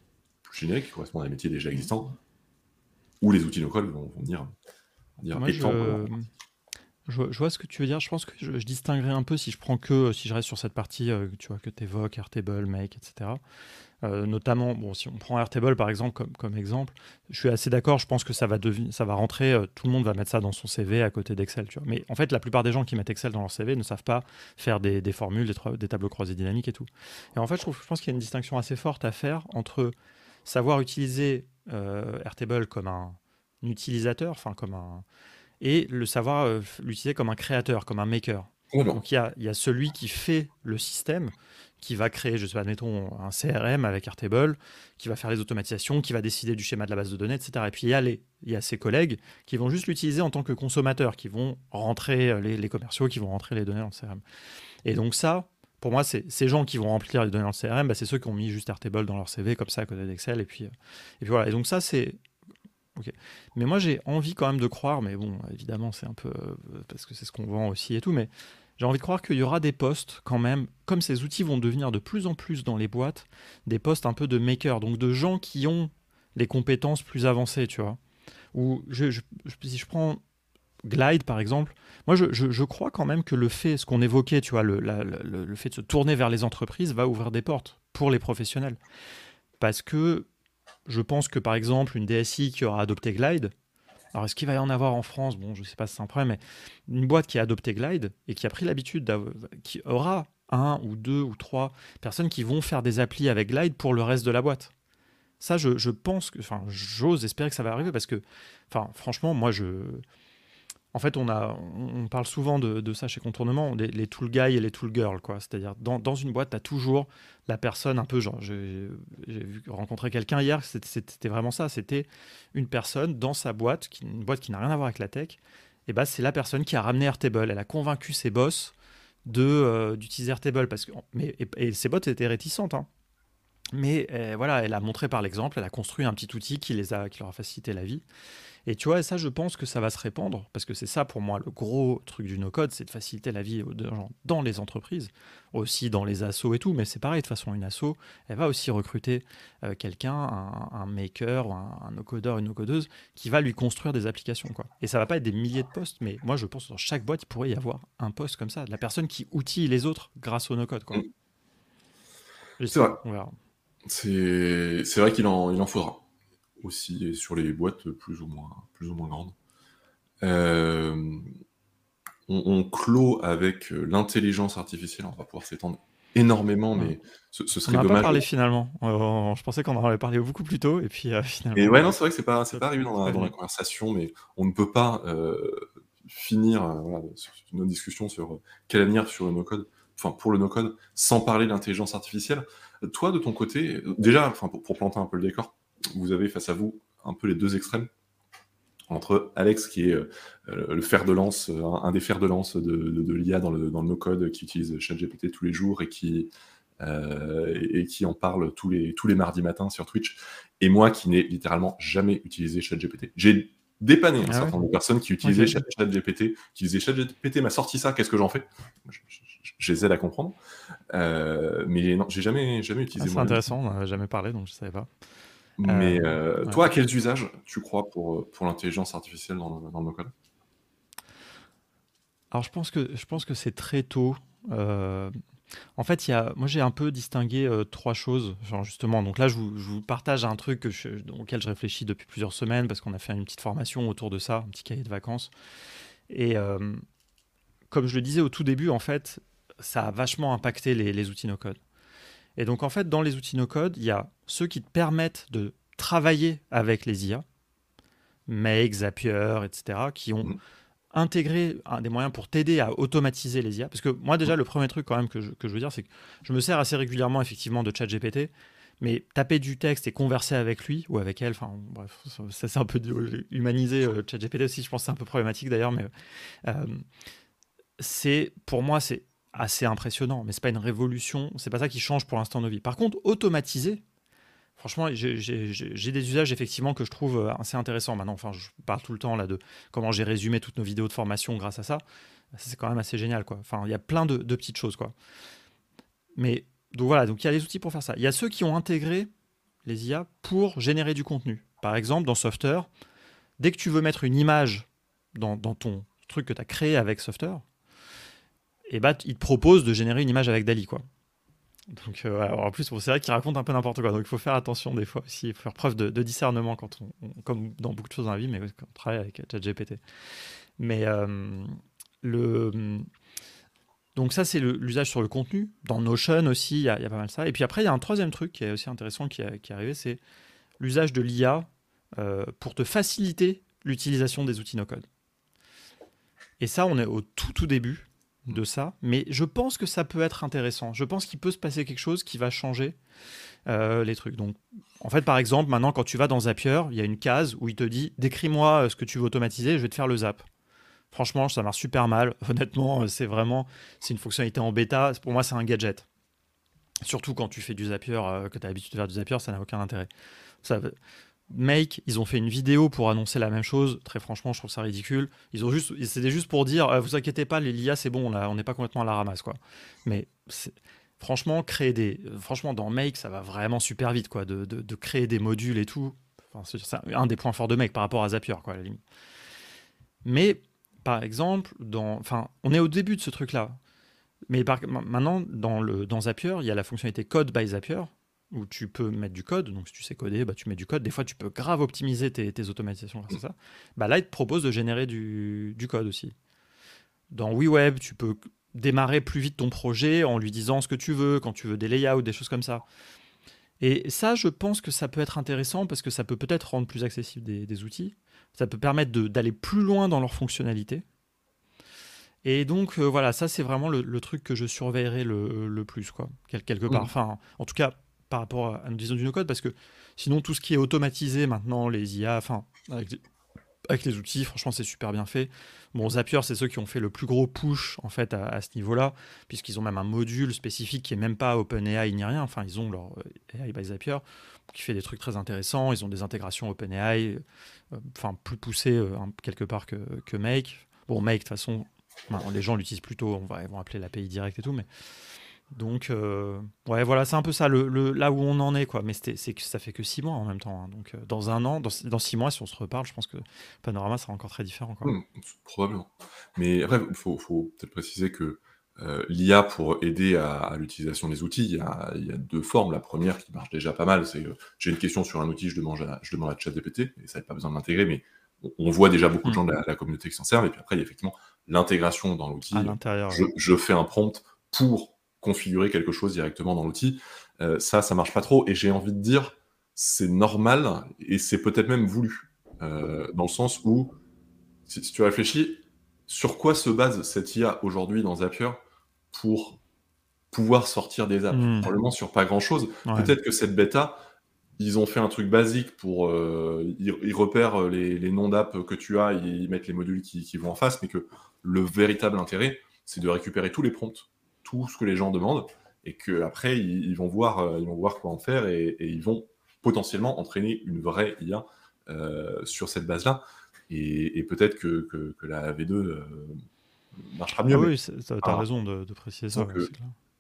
A: plus génériques qui correspondent à des métiers déjà existants, où les outils no-code vont, venir,
B: étendre. Je, vois ce que tu veux dire. Je pense que je, distinguerai un peu si je prends que, si je reste sur cette partie, euh, tu vois, que tu évoques, Airtable, Make, etc. Euh, notamment, bon, si on prend Airtable par exemple comme, comme exemple, je suis assez d'accord, je pense que ça va, ça va rentrer, euh, tout le monde va mettre ça dans son CV à côté d'Excel. Mais en fait, la plupart des gens qui mettent Excel dans leur CV ne savent pas faire des, des formules, des, des, tableaux croisés dynamiques et tout. Et en fait, je, trouve, je pense qu'il y a une distinction assez forte à faire entre savoir utiliser euh, Airtable comme un, utilisateur, enfin comme un, et le savoir l'utiliser comme un créateur, comme un maker. Donc il y a, y a, celui qui fait le système, qui va créer, je sais pas, admettons, un CRM avec Airtable, qui va faire les automatisations, qui va décider du schéma de la base de données, etc. Et puis il y a, les, y a ses collègues qui vont juste l'utiliser en tant que consommateurs, qui vont rentrer les, les, commerciaux, qui vont rentrer les données dans le CRM. Et donc ça, pour moi, c'est ces gens qui vont remplir les données dans le CRM, bah, c'est ceux qui ont mis juste Airtable dans leur CV comme ça à côté d'Excel. Et puis, et puis voilà. Et donc ça, c'est Ok. Mais moi, j'ai envie quand même de croire, mais bon, évidemment, c'est un peu. parce que c'est ce qu'on vend aussi et tout, mais j'ai envie de croire qu'il y aura des postes quand même, comme ces outils vont devenir de plus en plus dans les boîtes, des postes un peu de makers, donc de gens qui ont des compétences plus avancées, tu vois. Ou je, si je prends Glide par exemple, moi je, crois quand même que le fait, ce qu'on évoquait, tu vois, le, le, fait de se tourner vers les entreprises va ouvrir des portes pour les professionnels. Parce que je pense que par exemple, une DSI qui aura adopté Glide, alors, est-ce qu'il va y en avoir en France? Bon, je ne sais pas si c'est un problème, mais une boîte qui a adopté Glide et qui a pris l'habitude, qui aura un ou deux ou trois personnes qui vont faire des applis avec Glide pour le reste de la boîte. Ça, je, je pense que, enfin, j'ose espérer que ça va arriver parce que, enfin, franchement, moi, je, en fait, on, a, on parle souvent de, ça chez Contournement, les, tool guys et les tool girls. C'est-à-dire, dans, une boîte, tu as toujours la personne un peu genre. J'ai vu rencontrer quelqu'un hier, c'était vraiment ça. C'était une personne dans sa boîte, une boîte qui n'a rien à voir avec la tech. Et bah, c'est la personne qui a ramené Airtable. Elle a convaincu ses boss euh, d'utiliser Airtable. Parce que, mais, et, ses boss étaient réticentes. Hein. Mais euh, voilà, elle a montré par l'exemple, elle a construit un petit outil qui, les a, qui leur a facilité la vie. Et tu vois, ça, je pense que ça va se répandre, parce que c'est ça pour moi le gros truc du no-code, c'est de faciliter la vie des gens dans les entreprises, aussi dans les assos et tout, mais c'est pareil, de toute façon, une asso, elle va aussi recruter euh, quelqu'un, un, maker, un, no-codeur, une no-codeuse, qui va lui construire des applications. Quoi. Et ça va pas être des milliers de postes, mais moi, je pense que dans chaque boîte, il pourrait y avoir un poste comme ça, de la personne qui outille les autres grâce au no-code.
A: Mm. C'est vrai. C'est vrai qu'il en, il en faudra aussi sur les boîtes plus ou moins, plus ou moins grandes. Euh, on, clôt avec l'intelligence artificielle, on va pouvoir s'étendre énormément, mais ce, serait on dommage. On
B: pas parlé finalement. je pensais qu'on en avait parlé beaucoup plus tôt, et puis euh, finalement. Et
A: ouais, non, c'est vrai que c'est pas, c'est pas arrivé dans la, conversation, mais on ne peut pas euh, finir voilà, sur notre discussion sur quel avenir sur le no-code, enfin pour le no-code, sans parler de l'intelligence artificielle. Toi, de ton côté, déjà, enfin pour, pour planter un peu le décor, vous avez face à vous un peu les deux extrêmes entre Alex qui est euh, le fer de lance, euh, un, des fers de lance de, l'IA dans le, dans le no-code, qui utilise ChatGPT tous les jours et qui, euh, et, qui en parle tous les, tous les mardis matins sur Twitch, et moi qui n'ai littéralement jamais utilisé ChatGPT. J'ai dépanné un ah certain nombre de personnes qui utilisaient ChatGPT, qui disaient ChatGPT m'a sorti ça, qu'est-ce que j'en fais? Je, les aide à comprendre. mais non, j'ai jamais, jamais utilisé.
B: Ah, c'est intéressant, on n'a jamais parlé, donc je ne savais pas.
A: Mais euh, euh, toi, à quels usages tu crois pour, euh, pour l'intelligence artificielle dans le, dans le code
B: Alors, je pense que, je pense que c'est très tôt. en fait, il y a, moi, j'ai un peu distingué trois choses. Genre, justement, donc là, je vous, je vous partage un truc que auquel je réfléchis depuis plusieurs semaines parce qu'on a fait une petite formation autour de ça, un petit cahier de vacances. Et comme je le disais au tout début, en fait, ça a vachement impacté les, les outils no-code. Et donc, en fait, dans les outils no-code, il y a ceux qui te permettent de travailler avec les IA, Make, Zapier, etc., qui ont mm. intégré des moyens pour t'aider à automatiser les IA. Parce que moi, déjà, le premier truc quand même que je, que je veux dire, c'est que je me sers assez régulièrement, effectivement, de ChatGPT. Mais taper du texte et converser avec lui ou avec elle, enfin bref, ça c'est un peu humanisé. Euh, ChatGPT aussi, je pense que c'est un peu problématique d'ailleurs, mais euh, c'est pour moi c'est assez impressionnant, mais c'est pas une révolution, c'est pas ça qui change pour l'instant nos vies. Par contre, automatiser, franchement, j'ai des usages effectivement que je trouve euh, assez intéressants maintenant. Enfin, je parle tout le temps là de comment j'ai résumé toutes nos vidéos de formation grâce à ça. C'est quand même assez génial, quoi. Enfin, il y a plein de, petites choses, quoi. Mais donc voilà, donc il y a les outils pour faire ça. Il y a ceux qui ont intégré les IA pour générer du contenu. Par exemple, dans Softer, dès que tu veux mettre une image dans, dans ton truc que tu as créé avec Softer, et bah, il te propose de générer une image avec Dali, quoi. Donc, euh, en plus, c'est vrai qu'il raconte un peu n'importe quoi. Donc, il faut faire attention des fois aussi. Il faut faire preuve de, discernement quand on, comme dans beaucoup de choses dans la vie, mais quand on travaille avec ChatGPT. Mais euh, le. Donc, ça, c'est l'usage sur le contenu. Dans Notion aussi, il y, a pas mal ça. Et puis après, il y a un troisième truc qui est aussi intéressant qui, est arrivé c'est l'usage de l'IA euh, pour te faciliter l'utilisation des outils no-code. Et ça, on est au tout, tout début de ça, mais je pense que ça peut être intéressant. Je pense qu'il peut se passer quelque chose qui va changer euh, les trucs. Donc, en fait, par exemple, maintenant, quand tu vas dans Zapier, il y a une case où il te dit décris-moi euh, ce que tu veux automatiser, je vais te faire le zap. Franchement, ça marche super mal. Honnêtement, c'est vraiment, c'est une fonctionnalité en bêta. Pour moi, c'est un gadget. Surtout quand tu fais du Zapier, euh, que tu as l'habitude de faire du Zapier, ça n'a aucun intérêt. Ça, Make, ils ont fait une vidéo pour annoncer la même chose. Très franchement, je trouve ça ridicule. Ils ont juste, c'était juste pour dire, euh, vous inquiétez pas, les LIA, c'est bon, on n'est pas complètement à la ramasse, quoi. Mais franchement, créer des, franchement, dans Make, ça va vraiment super vite, quoi, de, de, créer des modules et tout. c'est un des points forts de Make par rapport à Zapier, quoi, à la limite. Mais par exemple, dans, enfin, on est au début de ce truc-là. Mais maintenant, dans, le, dans Zapier, il y a la fonctionnalité Code by Zapier, où tu peux mettre du code. Donc, si tu sais coder, bah, tu mets du code. Des fois, tu peux grave optimiser tes, automatisations grâce ça. Bah, là, il te propose de générer du, code aussi. Dans WeWeb, tu peux démarrer plus vite ton projet en lui disant ce que tu veux, quand tu veux des layouts, des choses comme ça. Et ça, je pense que ça peut être intéressant parce que ça peut peut-être rendre plus accessible des, outils. Ça peut permettre d'aller plus loin dans leur fonctionnalité. Et donc, euh, voilà, ça, c'est vraiment le, truc que je surveillerai le, plus, quoi, quelque part. Enfin, en tout cas, par rapport à, nous disons du no-code, parce que sinon, tout ce qui est automatisé maintenant, les IA, enfin, avec, les outils, franchement, c'est super bien fait. Bon, Zapier, c'est ceux qui ont fait le plus gros push, en fait, à, ce niveau-là, puisqu'ils ont même un module spécifique qui est même pas OpenAI ni rien. Enfin, ils ont leur euh, AI by Zapier, qui fait des trucs très intéressants. Ils ont des intégrations OpenAI, euh, enfin, plus poussées euh, quelque part que, que Make. Bon, Make, de toute façon, les gens l'utilisent plutôt, on va, ils vont appeler l'API direct et tout, mais donc, euh, ouais, voilà, c'est un peu ça, le, là où on en est, quoi. Mais c'est que ça fait que six mois en même temps. Hein. Donc, euh, dans un an, dans, six mois, si on se reparle, je pense que Panorama sera encore très différent.
A: Mmh, probablement. Mais après, il faut, peut-être préciser que euh, l'IA, pour aider à, l'utilisation des outils, il y, a, deux formes. La première qui marche déjà pas mal, c'est j'ai une question sur un outil, je demande à, je demande à ChatGPT, et ça n'a pas besoin de l'intégrer, mais on, voit déjà beaucoup de mmh. gens de la, communauté qui s'en servent. Et puis après, il y a effectivement l'intégration dans l'outil. Je, je fais un prompt pour configurer quelque chose directement dans l'outil. Euh, ça, ça marche pas trop. Et j'ai envie de dire, c'est normal et c'est peut-être même voulu. Euh, dans le sens où, si, tu réfléchis, sur quoi se base cette IA aujourd'hui dans Zapier pour pouvoir sortir des apps? Hmm. Probablement sur pas grand-chose. Peut-être que cette bêta, ils ont fait un truc basique pour. Euh, ils, repèrent les, noms d'app que tu as, ils mettent les modules qui, qui, vont en face, mais que le véritable intérêt, c'est de récupérer tous les prompts tout ce que les gens demandent et qu'après, ils, ils, vont voir, euh, ils vont voir quoi en faire et, ils vont potentiellement entraîner une vraie IA euh, sur cette base-là. Et, peut-être que, que, la V2 euh, marchera mieux. Ah
B: oui, tu as ah. raison de, préciser ça.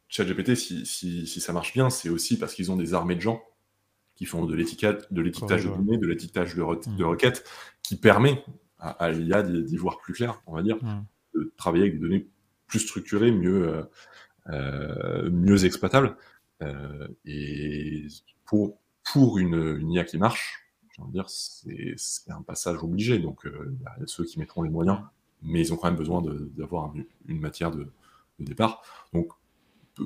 A: ChatGPT, si, si, si, ça marche bien, c'est aussi parce qu'ils ont des armées de gens qui font de l'étiquetage de, de données, de l'étiquetage de, de, mm. requêtes, qui permet à, l'IA d'y voir plus clair, on va dire, mm. de travailler avec des données plus structurées, mieux, euh, mieux exploitable. Euh, et pour, pour une, IA qui marche, dire, c'est un passage obligé. Donc, euh, il y a ceux qui mettront les moyens, mais ils ont quand même besoin d'avoir une matière de, départ. Donc,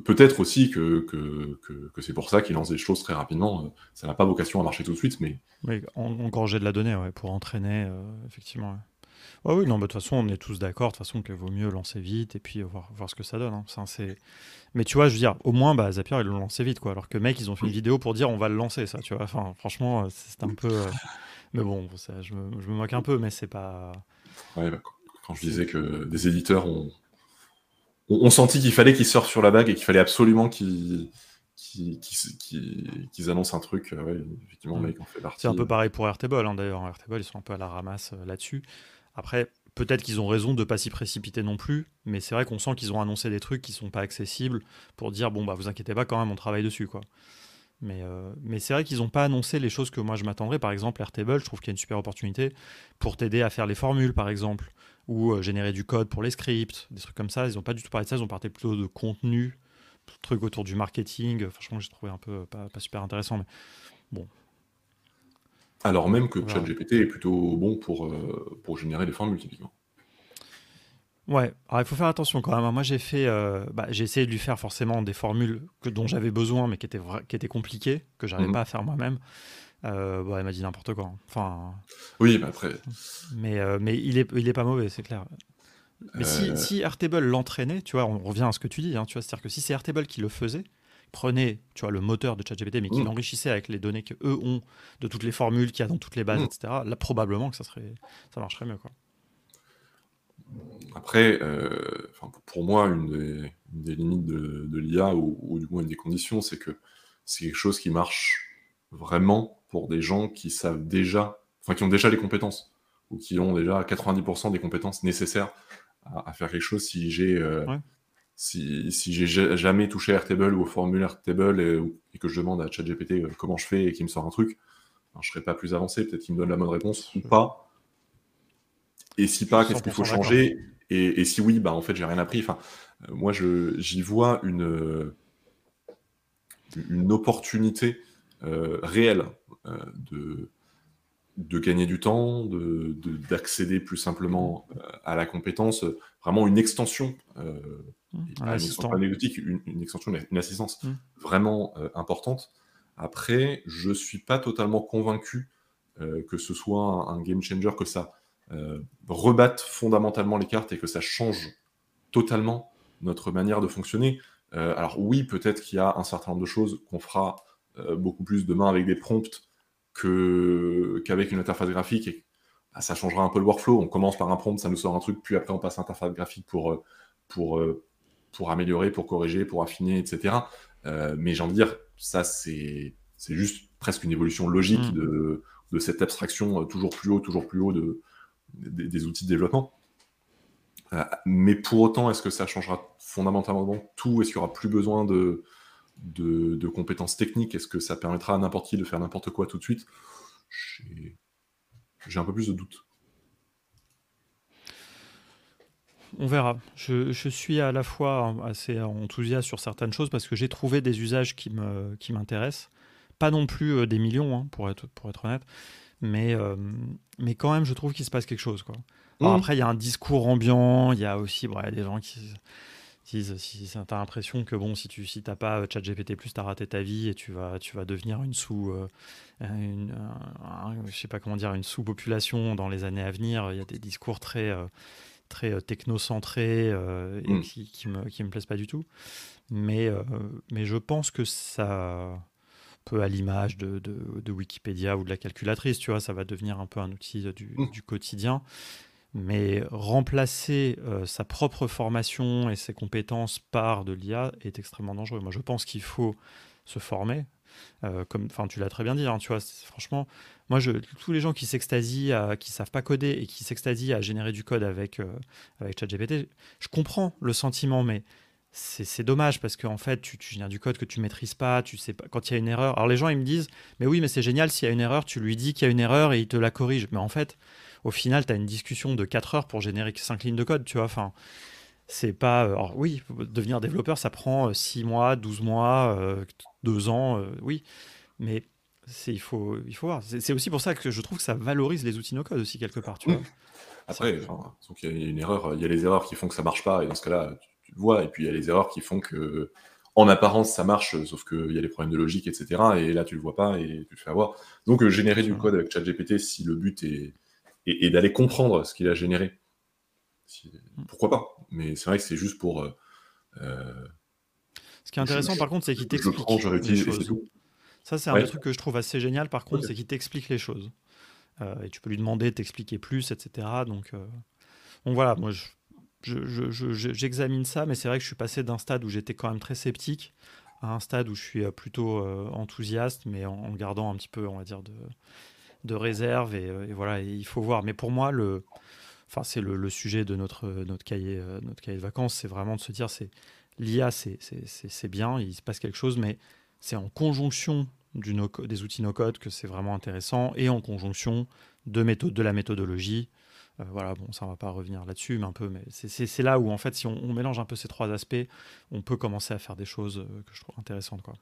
A: peut-être aussi que, que, que, c'est pour ça qu'ils lancent des choses très rapidement. Ça n'a pas vocation à marcher tout de suite, mais.
B: Oui, engorger de la donnée, pour entraîner, effectivement oui, non, de toute façon, on est tous d'accord, de toute façon, qu'il vaut mieux lancer vite et puis voir, voir ce que ça donne. Hein. c'est... Mais tu vois, je veux dire, au moins, bah, Zapier, ils l'ont lancé vite, quoi. Alors que, mec, ils ont fait une vidéo pour dire on va le lancer, ça, tu vois. Enfin, franchement, euh, c'est un peu. Euh, mais bon, ça, je, me, je, me, moque un peu, mais c'est pas.
A: Ouais, bah, quand je disais que des éditeurs ont, ont, senti qu'il fallait qu'ils sortent sur la bague et qu'il fallait absolument qu'ils qu'ils annoncent un truc. Euh, effectivement, mec, on fait partie.
B: C'est un peu pareil pour Airtable, hein, d'ailleurs. Airtable, ils sont un peu à la ramasse là-dessus. Après, peut-être qu'ils ont raison de ne pas s'y précipiter non plus, mais c'est vrai qu'on sent qu'ils ont annoncé des trucs qui sont pas accessibles pour dire bon bah vous inquiétez pas quand même on travaille dessus quoi. Mais, euh, mais c'est vrai qu'ils n'ont pas annoncé les choses que moi je m'attendrais. Par exemple, Airtable, je trouve qu'il y a une super opportunité pour t'aider à faire les formules, par exemple, ou euh, générer du code pour les scripts, des trucs comme ça. Ils n'ont pas du tout parlé de ça, ils ont parlé plutôt de contenu, trucs autour du marketing. Franchement, j'ai trouvé un peu pas, pas, super intéressant, mais bon,
A: alors même que ChatGPT est plutôt bon pour, euh, pour générer des formules, typiquement.
B: Ouais, alors il faut faire attention quand même. Hein. Moi, j'ai fait, euh, bah, j'ai essayé de lui faire forcément des formules que, dont j'avais besoin, mais qui étaient, qui étaient compliquées, que j'arrivais mmh pas à faire moi-même. Euh, elle m'a dit n'importe quoi. Hein. Enfin.
A: Oui, mais après.
B: Mais, mais il est, il est pas mauvais, c'est clair. Mais si, si Airtable l'entraînait, tu vois, on revient à ce que tu dis, hein, tu vois, c'est-à-dire que si c'est Airtable qui le faisait, prenait tu vois, le moteur de ChatGPT, mais qui mmh. l'enrichissait avec les données qu'eux ont de toutes les formules qu'il y a dans toutes les bases, mmh. etc., là, probablement que ça, serait, ça marcherait mieux. Quoi.
A: après, pour moi, une des, limites de, l'IA, ou, du moins une des conditions, c'est que c'est quelque chose qui marche vraiment pour des gens qui savent déjà, enfin qui ont déjà les compétences, ou qui ont déjà 90% des compétences nécessaires à, faire quelque chose si j'ai si, si j'ai jamais touché Airtable ou au formulaire Airtable et, que je demande à ChatGPT euh, comment je fais et qu'il me sort un truc, ben, je serais pas plus avancé, peut-être qu'il me donne la bonne réponse ou pas. Et si pas, qu'est-ce qu'il faut changer et, si oui, bah en fait j'ai rien appris. Enfin, euh, moi j'y vois une, une opportunité euh, réelle de, de gagner du temps, d'accéder de, plus simplement à la compétence, vraiment une extension Mmh. une extension anecdotique, une, extension, une assistance mmh. vraiment euh, importante. Après, je suis pas totalement convaincu euh, que ce soit un, game changer, que ça euh, rebatte fondamentalement les cartes et que ça change totalement notre manière de fonctionner. alors oui, peut-être qu'il y a un certain nombre de choses qu'on fera beaucoup plus demain avec des prompts qu'avec une interface graphique et bah, ça changera un peu le workflow. On commence par un prompt, ça nous sort un truc, puis après on passe à l'interface graphique pour, pour, pour améliorer, pour corriger, pour affiner, etc. Euh, mais j'ai envie de dire, ça, c'est juste presque une évolution logique mm. de, de, cette abstraction euh, toujours plus haut, toujours plus haut de, des outils de développement. Euh, mais pour autant, est-ce que ça changera fondamentalement tout? Est-ce qu'il n'y aura plus besoin de, de, de compétences techniques? Est-ce que ça permettra à n'importe qui de faire n'importe quoi tout de suite? J'ai un peu plus de doutes.
B: On verra. Je, suis à la fois assez enthousiaste sur certaines choses parce que j'ai trouvé des usages qui me qui m'intéressent. Pas non plus euh, des millions, hein, pour, être, pour être honnête, mais, euh, mais quand même, je trouve qu'il se passe quelque chose. Quoi. Mmh. Après, il y a un discours ambiant, il y a aussi des gens qui disent si tu as l'impression que bon, si tu si t'as pas ChatGPT, tu as raté ta vie et tu vas, tu vas devenir une sous. Euh, une, je sais pas comment dire, une sous-population dans les années à venir. Il y a des discours très très euh, technocentré euh, et mm. qui, qui, me, qui me plaisent pas du tout. Mais, euh, mais je pense que ça peut à l'image de, de, Wikipédia ou de la calculatrice, tu vois, ça va devenir un peu un outil du, mm. du quotidien. Mais remplacer sa propre formation et ses compétences par de l'IA est extrêmement dangereux. Moi, je pense qu'il faut se former. comme, enfin, tu l'as très bien dit, hein, tu vois, franchement, moi, tous les gens qui s'extasient, qui savent pas coder et qui s'extasient à générer du code avec, euh, avec ChatGPT, je comprends le sentiment, mais c'est dommage parce qu'en fait, tu, génères du code que tu maîtrises pas, tu sais pas quand il y a une erreur. Alors les gens ils me disent, mais oui, mais c'est génial s'il y a une erreur, tu lui dis qu'il y a une erreur et il te la corrige. Mais en fait, au final, tu as une discussion de 4 heures pour générer 5 lignes de code, tu vois. C'est pas. Euh, oui, devenir développeur, ça prend 6 euh, mois, 12 mois, 2 ans, oui. Mais il faut, il faut voir. C'est aussi pour ça que je trouve que ça valorise les outils no-code aussi quelque part. Tu vois.
A: Après, il y a une erreur, il y a les erreurs qui font que ça marche pas, et dans ce cas-là, tu, le vois, et puis il y a les erreurs qui font que, en apparence, ça marche, sauf qu'il y a des problèmes de logique, etc. Et là, tu le vois pas et tu te fais avoir. Donc, euh, générer du code avec ChatGPT, si le but est, est, d'aller comprendre ce qu'il a généré, pourquoi pas Mais c'est vrai que c'est juste pour. Euh, euh,
B: ce qui est intéressant, par contre, c'est qu'il t'explique. Je ça, c'est un truc que je trouve assez génial, par contre, c'est qu'il t'explique les choses. Euh, et tu peux lui demander de t'expliquer plus, etc. Donc, euh, donc voilà, moi, j'examine ça, mais c'est vrai que je suis passé d'un stade où j'étais quand même très sceptique à un stade où je suis euh, plutôt enthousiaste, mais en, gardant un petit peu, on va dire, de, de réserve. Et, voilà, il faut voir. Mais pour moi, le, enfin, c'est le, le, sujet de notre, notre, cahier, notre cahier de vacances, c'est vraiment de se dire, c'est l'IA, c'est bien, il se passe quelque chose, mais c'est en conjonction du des outils no-code que c'est vraiment intéressant et en conjonction de, méthode, de la méthodologie. Euh, voilà, bon, ça on va pas revenir là-dessus, mais un peu, mais c'est là où en fait, si on, mélange un peu ces trois aspects, on peut commencer à faire des choses euh, que je trouve intéressantes, quoi.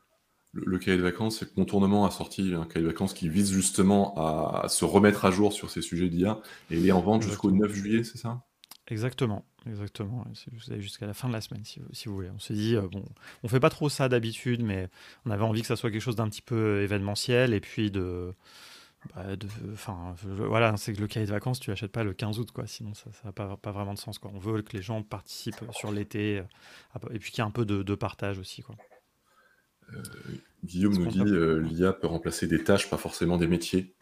A: Le, cahier de vacances, c'est Contournement a sorti un cahier de vacances qui vise justement à, se remettre à jour sur ces sujets d'IA et il est en vente jusqu'au 9 juillet, c'est ça?
B: Exactement, exactement. Vous avez jusqu'à la fin de la semaine, si, vous voulez. On s'est dit, euh, bon, on fait pas trop ça d'habitude, mais on avait envie que ça soit quelque chose d'un petit peu événementiel et puis de. Bah, enfin, voilà, c'est que le cahier de vacances, tu l'achètes pas le 15 août, quoi. Sinon, ça n'a pas, pas vraiment de sens, quoi. On veut que les gens participent sur l'été euh, et puis qu'il y ait un peu de, partage aussi, quoi.
A: Euh, Guillaume nous dit l'IA peut remplacer des tâches, pas forcément des métiers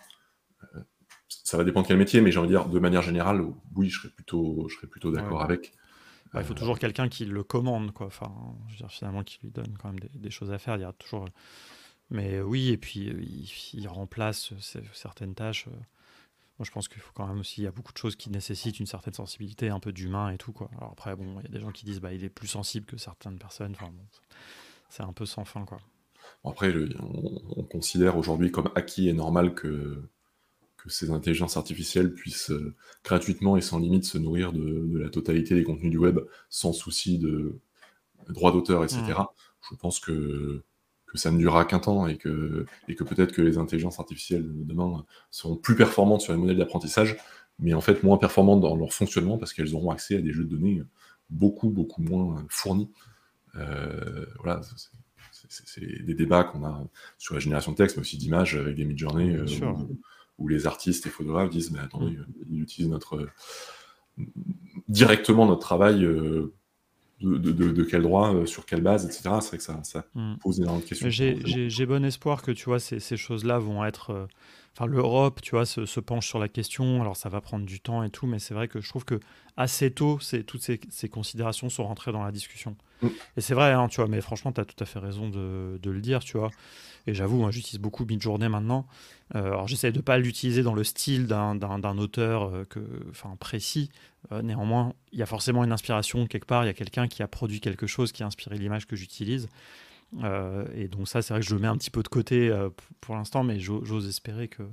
A: ça va dépendre quel métier, mais j'ai envie de dire, de manière générale, oui, je serais plutôt, je serais plutôt d'accord avec.
B: Bah, il faut toujours quelqu'un qui le commande, quoi. Enfin, je veux dire, finalement, qui lui donne quand même des, choses à faire. Il y a toujours. Mais oui, et puis il, remplace certaines tâches. Moi, je pense qu'il faut quand même aussi. Il y a beaucoup de choses qui nécessitent une certaine sensibilité, un peu d'humain et tout, quoi. Alors après, bon, il y a des gens qui disent, bah, il est plus sensible que certaines personnes. Enfin, bon, c'est un peu sans fin, quoi.
A: Après, on, considère aujourd'hui comme acquis et normal que, que ces intelligences artificielles puissent euh, gratuitement et sans limite se nourrir de, la totalité des contenus du web sans souci de droit d'auteur, etc. Mmh. Je pense que, que ça ne durera qu'un temps et que, et que peut-être que les intelligences artificielles de demain seront plus performantes sur les modèles d'apprentissage, mais en fait moins performantes dans leur fonctionnement parce qu'elles auront accès à des jeux de données beaucoup, beaucoup moins fournis. Euh, voilà, c'est des débats qu'on a sur la génération de texte, mais aussi d'images avec des mid-journées euh, où, les artistes et photographes disent Mais attendez, mm. ils utilisent notre, directement notre travail. Euh, de, quel droit, euh, sur quelle base, etc. C'est vrai que ça, ça mm. pose énormément de questions.
B: J'ai bon espoir que tu vois, ces, ces choses-là vont être enfin l'Europe, tu vois, se, penche sur la question. Alors ça va prendre du temps et tout, mais c'est vrai que je trouve que assez tôt, toutes ces, considérations sont rentrées dans la discussion. Mm. Et c'est vrai, hein, tu vois, mais franchement, tu as tout à fait raison de, le dire, tu vois. Et j'avoue, moi, j'utilise beaucoup mid-journée maintenant. Euh, alors j'essaie de pas l'utiliser dans le style d'un auteur euh, que, enfin, précis. Euh, néanmoins, il y a forcément une inspiration quelque part. Il y a quelqu'un qui a produit quelque chose qui a inspiré l'image que j'utilise. Euh, et donc ça, c'est vrai que je le mets un petit peu de côté euh, pour l'instant, mais j'ose espérer que,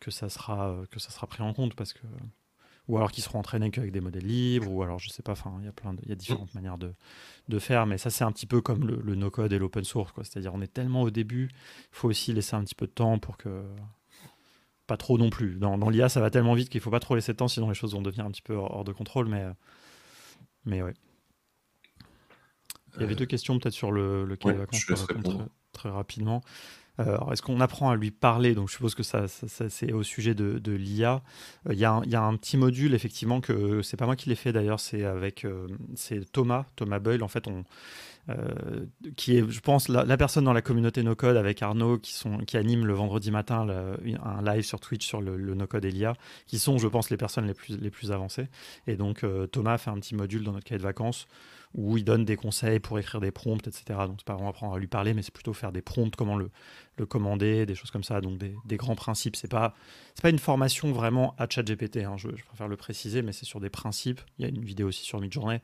B: que, ça sera, euh, que ça sera pris en compte parce que ou alors qu'ils seront entraînés qu'avec des modèles libres, ou alors je sais pas, enfin il y a plein de, il y a différentes manières de, de faire, mais ça c'est un petit peu comme le, no-code et l'open source, quoi. C'est-à-dire on est tellement au début, il faut aussi laisser un petit peu de temps pour que pas trop non plus. Dans, dans l'IA ça va tellement vite qu'il faut pas trop laisser de temps, sinon les choses vont devenir un petit peu hors, hors de contrôle, mais mais ouais. Il y avait deux questions peut-être sur le, le cas de vacances. Je très, très, rapidement. Euh, est-ce qu'on apprend à lui parler? Donc, je suppose que ça, c'est au sujet de, de l'IA. Euh, il y, y, a un petit module, effectivement, que c'est pas moi qui l'ai fait d'ailleurs, c'est avec euh, c'est Thomas, Thomas Boyle. En fait, on, qui est, je pense, la, personne dans la communauté No Code avec Arnaud qui, sont, qui anime le vendredi matin un live sur Twitch sur le, No Code et l'IA, qui sont, je pense, les personnes les plus, les plus avancées. Et donc, Thomas fait un petit module dans notre cahier de vacances où il donne des conseils pour écrire des prompts, etc. Donc, c'est pas vraiment apprendre à lui parler, mais c'est plutôt faire des prompts, comment le, commander, des choses comme ça. Donc, des, grands principes. C'est pas, c'est pas une formation vraiment à ChatGPT, hein, je, préfère le préciser, mais c'est sur des principes. Il y a une vidéo aussi sur Midjourney,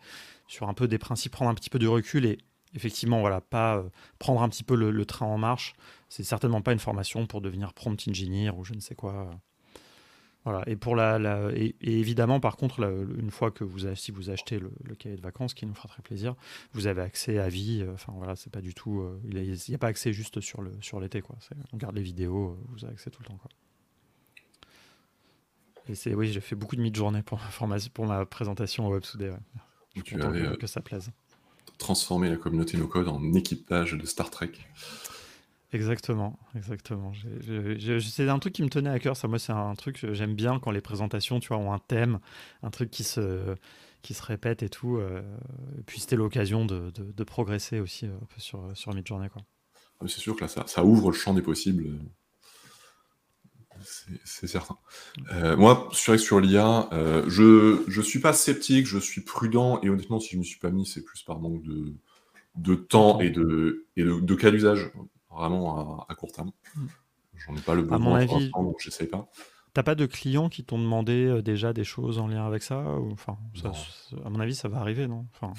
B: sur un peu des principes, prendre un petit peu de recul et effectivement, voilà, pas euh, prendre un petit peu le, le, train en marche. C'est certainement pas une formation pour devenir prompt engineer ou je ne sais quoi. Voilà. Et pour la, et, évidemment, par contre, une fois que vous si vous achetez le, cahier de vacances, qui nous fera très plaisir, vous avez accès à vie. Euh, enfin voilà, c'est pas du tout. Euh, il n'y a, pas accès juste sur le sur l'été quoi. On garde les vidéos, euh, vous avez accès tout le temps quoi. Et c'est oui, j'ai fait beaucoup de mid-journée pour ma formation, pour ma présentation au Web Ouais. tu avais, que, ça plaise.
A: Transformer la communauté no code en équipage de Star Trek.
B: Exactement, exactement. C'est un truc qui me tenait à cœur. Ça, moi, c'est un truc que j'aime bien quand les présentations, tu vois, ont un thème, un truc qui se, qui se répète et tout. Euh, et puis c'était l'occasion de, de, progresser aussi euh, un peu sur, sur Midjourney, quoi.
A: Ah, c'est sûr que là, ça, ça, ouvre le champ des possibles. C'est certain. Euh, moi, sur, sur l'IA, je ne suis pas sceptique, je suis prudent, et honnêtement, si je ne me suis pas mis, c'est plus par manque de, de temps et de, et de, de cas d'usage vraiment à, court terme. Hmm. J'en ai pas le besoin, à mon avis, donc j'essaye pas.
B: T'as pas de clients qui t'ont demandé euh, déjà des choses en lien avec ça Enfin, à mon avis, ça va arriver, non? Enfin...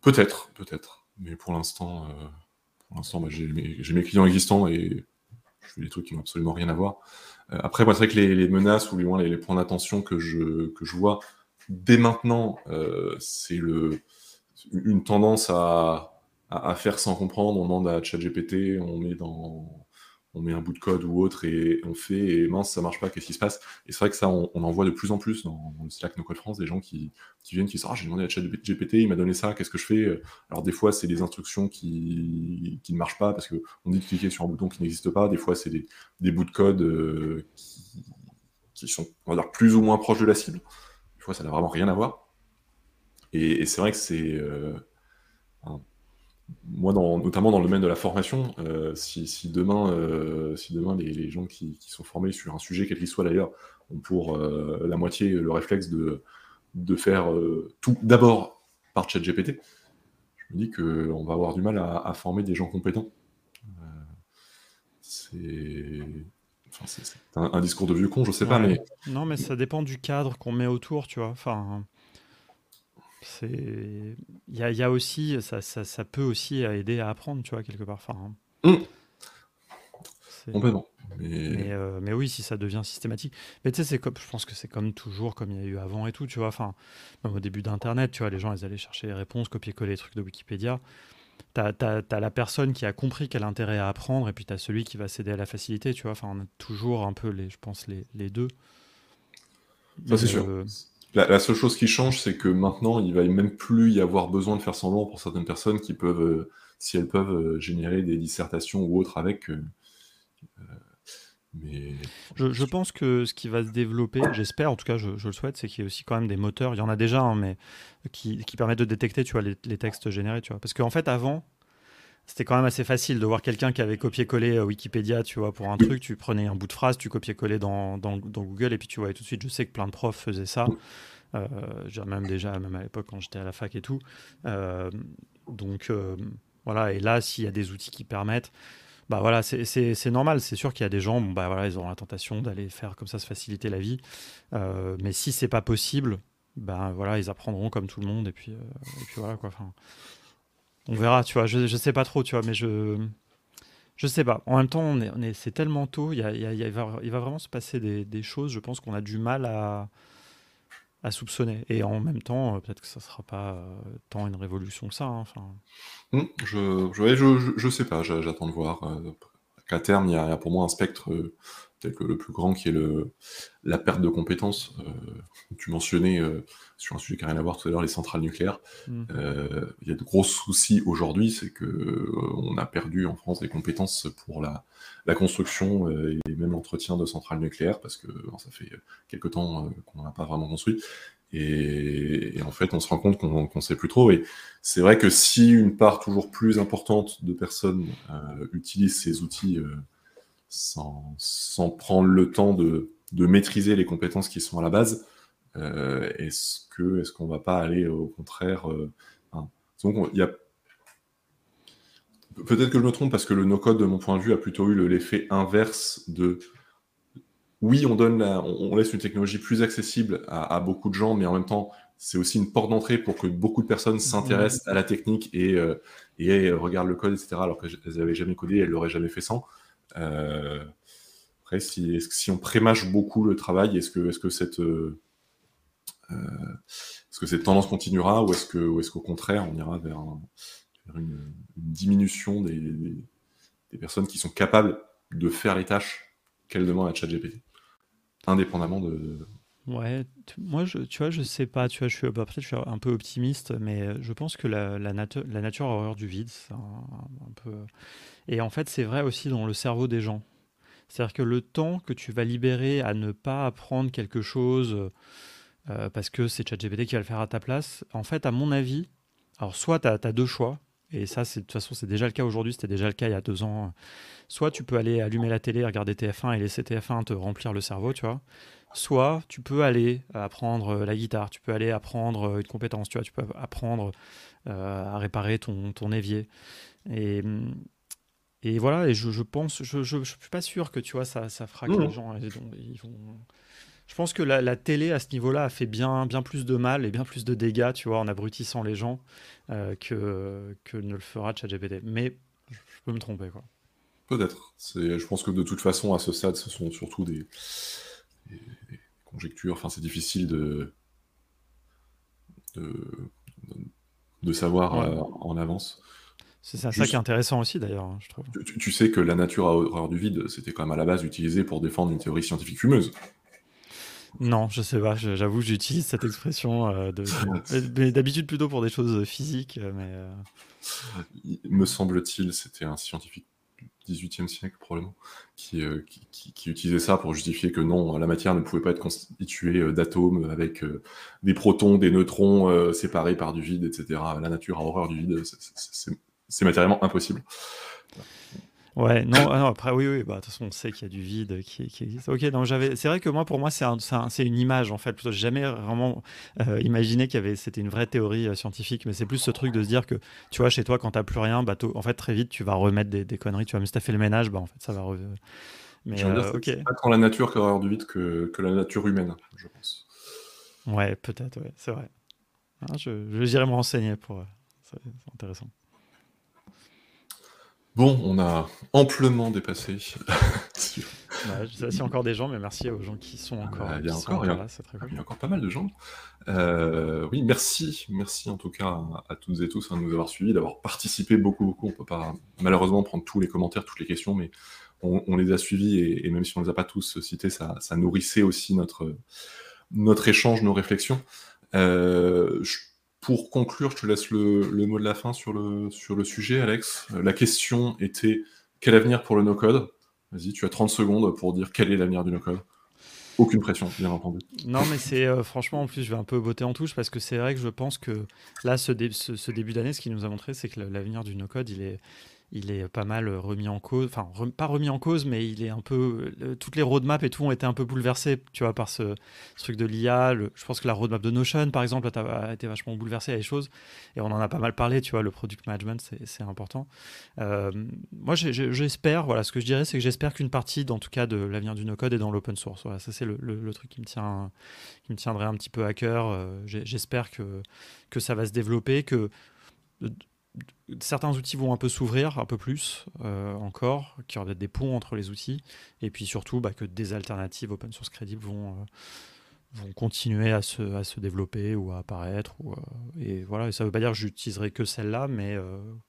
A: Peut-être, peut-être. Mais pour l'instant, euh, pour l'instant, bah, j'ai mes, mes, clients existants et je fais des trucs qui n'ont absolument rien à voir. Euh, après, moi, c'est vrai que les, les, menaces ou les, les points d'attention que je, que je vois dès maintenant, c'est le une tendance à, à, faire sans comprendre. On demande à ChatGPT, on met dans on met un bout de code ou autre et on fait et mince ça marche pas qu'est-ce qui se passe? Et c'est vrai que ça on, en voit de plus en plus dans, le Slack No Code France des gens qui, qui viennent qui disent ah j'ai demandé à ChatGPT il m'a donné ça qu'est-ce que je fais? Alors des fois c'est des instructions qui, qui ne marchent pas parce que on dit de cliquer sur un bouton qui n'existe pas. Des fois c'est des, des, bouts de code euh, qui, qui, sont on va dire plus ou moins proches de la cible. Des fois ça n'a vraiment rien à voir. Et, c'est vrai que c'est euh, moi, notamment dans le domaine de la formation, si, demain, si demain les, gens qui, sont formés sur un sujet, quel qu'il soit d'ailleurs, ont pour la moitié le réflexe de, de faire tout d'abord par ChatGPT, je me dis qu'on va avoir du mal à, former des gens compétents. c'est un, discours de vieux con, je sais pas, mais.
B: Non, mais ça dépend du cadre qu'on met autour, tu vois. Enfin. Il y a, aussi. Ça, ça, peut aussi aider à apprendre, tu vois, quelque part. Enfin. Mmh.
A: Complètement.
B: Mais... Euh, mais, oui, si ça devient systématique. Mais tu sais, c'est comme, je pense que c'est comme toujours, comme il y a eu avant et tout, tu vois. Enfin, au début d'Internet, tu vois, les gens, ils allaient chercher les réponses, copier-coller les trucs de Wikipédia tu as, la personne qui a compris qu'elle a intérêt à apprendre, et puis tu as celui qui va céder à la facilité, tu vois. Enfin, on a toujours un peu, les, je pense, les, les deux.
A: Ça, c'est sûr. Euh, la, seule chose qui change, c'est que maintenant, il va même plus y avoir besoin de faire semblant pour certaines personnes qui peuvent, euh, si elles peuvent euh, générer des dissertations ou autres avec.
B: mais... Je, pense que ce qui va se développer, j'espère, en tout cas je, le souhaite, c'est qu'il y ait aussi quand même des moteurs, il y en a déjà, hein, mais qui, qui, permettent de détecter tu vois, les, les textes générés. Tu vois. Parce qu'en fait, avant, c'était quand même assez facile de voir quelqu'un qui avait copié-collé euh, Wikipédia, tu vois, pour un truc, tu prenais un bout de phrase, tu copiais-collais dans, dans, dans, Google, et puis tu voyais tout de suite, je sais que plein de profs faisaient ça, euh, même déjà, même à l'époque quand j'étais à la fac et tout. Euh, donc euh, voilà, et là, s'il y a des outils qui permettent, bah voilà, c'est normal, c'est sûr qu'il y a des gens, bon, bah voilà, ils auront la tentation d'aller faire comme ça, se faciliter la vie, mais si c'est pas possible, ben voilà, ils apprendront comme tout le monde, et puis, et puis voilà quoi. Enfin, on verra, tu vois. Je, je sais pas trop, tu vois, mais je. Je sais pas. En même temps, on est, on est, c'est tellement tôt. Il, y il, va, vraiment se passer des, choses. Je pense qu'on a du mal à, à, soupçonner. Et en même temps, euh, peut-être que ça sera pas euh, tant une révolution que ça. Hein.
A: Mmh, je, je, je, je, sais pas. J'attends de voir. Euh, qu'à terme, il y, a, pour moi un spectre peut-être le, plus grand qui est le, la perte de compétences. tu mentionnais sur un sujet qui n'a rien à voir tout à l'heure, les centrales nucléaires. Mm. Euh, il y a de gros soucis aujourd'hui, c'est que euh, on a perdu en France des compétences pour la, la construction euh, et même l'entretien de centrales nucléaires, parce que ça fait quelques temps qu'on n'a pas vraiment construit. Et, en fait, on se rend compte qu'on ne sait plus trop. Et c'est vrai que si une part toujours plus importante de personnes utilisent ces outils sans, sans, prendre le temps de, maîtriser les compétences qui sont à la base, euh, est-ce qu'on va pas aller au contraire euh, donc il y a peut-être que je me trompe parce que le no-code de mon point de vue a plutôt eu l'effet inverse de oui on donne on, laisse une technologie plus accessible à, beaucoup de gens mais en même temps c'est aussi une porte d'entrée pour que beaucoup de personnes s'intéressent à la technique et, euh, et regardent le code, etc. Alors qu'elles n'avaient jamais codé, elles l'auraient jamais fait sans. après, si, si on prémâche beaucoup le travail, est-ce que, est -ce que cette, euh, est-ce que cette tendance continuera ou est-ce que, est-ce qu'au contraire, on ira vers, une, diminution des, personnes qui sont capables de faire les tâches qu'elles demandent à ChatGPT, indépendamment de,
B: Ouais, moi, je, tu vois, je sais pas, tu vois, je suis, bah, je suis un peu optimiste, mais je pense que la, la, la nature a horreur du vide, un, peu. Et en fait, c'est vrai aussi dans le cerveau des gens. C'est-à-dire que le temps que tu vas libérer à ne pas apprendre quelque chose, euh, parce que c'est ChatGPT qui va le faire à ta place. En fait, à mon avis, alors soit tu as, deux choix, et ça, de toute façon, c'est déjà le cas aujourd'hui, c'était déjà le cas il y a deux ans. Soit tu peux aller allumer la télé, regarder TF1 et laisser TF1 te remplir le cerveau, tu vois. Soit tu peux aller apprendre la guitare, tu peux aller apprendre une compétence, tu vois, tu peux apprendre euh, à réparer ton, ton évier. Et, et voilà, et je, je pense, je, je, suis pas sûr que tu vois, ça, ça fera que mmh. les gens ils vont je pense que la, télé à ce niveau-là a fait bien, bien plus de mal et bien plus de dégâts, tu vois, en abrutissant les gens euh, que, que ne le fera ChatGPT. Mais je, peux me tromper, quoi.
A: Peut-être. Je pense que de toute façon, à ce stade, ce sont surtout des, conjectures. Enfin, c'est difficile de, de, savoir euh, en avance.
B: C'est ça, qui est intéressant aussi d'ailleurs, je trouve.
A: Tu, sais que la nature a horreur du vide, c'était quand même à la base utilisé pour défendre une théorie scientifique fumeuse.
B: Non, je sais pas. J'avoue, j'utilise cette expression euh, de, d'habitude plutôt pour des choses physiques, euh, mais. Euh.
A: Me semble-t-il, c'était un scientifique du XVIIIe siècle probablement qui, qui, utilisait ça pour justifier que non, la matière ne pouvait pas être constituée d'atomes avec des protons, des neutrons séparés par du vide, etc. La nature a horreur du vide. c'est matériellement impossible.
B: Ouais, non, ah non, après, oui, oui, bah, de toute façon, on sait qu'il y a du vide qui, qui existe. Ok, donc j'avais, c'est vrai que moi, pour moi, c'est un, c'est une image, en fait. Plutôt, jamais vraiment euh, imaginé qu'il y avait, c'était une vraie théorie euh, scientifique, mais c'est plus ce truc de se dire que, tu vois, chez toi, quand t'as plus rien, bah, en fait, très vite, tu vas remettre des, des conneries, tu vois, même si t'as fait le ménage, bah, en fait, ça va.
A: Mais, euh, ok. C'est pas tant la nature qui horreur du vide que, que, la nature humaine, je pense.
B: Ouais, peut-être, ouais, c'est vrai. Hein, je, je j'irai me renseigner pour. c'est intéressant.
A: Bon, on a amplement dépassé.
B: je sais s'il y a encore des gens, mais merci aux gens qui sont encore,
A: il y a encore, là, Il y a encore pas mal de gens. Euh, oui, merci, merci en tout cas à, toutes et tous hein, de nous avoir suivis, d'avoir participé beaucoup, beaucoup. On peut pas malheureusement prendre tous les commentaires, toutes les questions, mais on, les a suivis et, même si on ne les a pas tous cités, ça, nourrissait aussi notre, notre échange, nos réflexions. Euh, pour conclure, je te laisse le, mot de la fin sur le, sujet, Alex. Euh, la question était quel avenir pour le no-code? Vas-y, tu as 30 secondes pour dire quel est l'avenir du no-code. Aucune pression, bien entendu.
B: Non, mais c'est euh, franchement, en plus, je vais un peu botter en touche parce que c'est vrai que je pense que là, ce, ce début d'année, ce qui nous a montré, c'est que l'avenir du no-code, il est, il est pas mal remis en cause, enfin pas remis en cause, mais il est un peu, toutes les roadmaps et tout ont été un peu bouleversées, tu vois, par ce, truc de l'IA. Je pense que la roadmap de Notion, par exemple, a, été vachement bouleversée à les choses, et on en a pas mal parlé, tu vois, le product management, c'est important. Euh, moi, j'espère, voilà, ce que je dirais, c'est que j'espère qu'une partie, en tout cas, de l'avenir du no-code est dans l'open source. Voilà, ça c'est le, truc qui me tient, qui me tiendrait un petit peu à cœur. Euh, j'espère que que ça va se développer, que certains outils vont un peu s'ouvrir un peu plus euh, encore, qu'il y aura des ponts entre les outils, et puis surtout bah, que des alternatives open source crédibles vont, euh, vont continuer à se, à se développer ou à apparaître. Ou, euh, et voilà, ça ne veut pas dire que j'utiliserai que celle-là, mais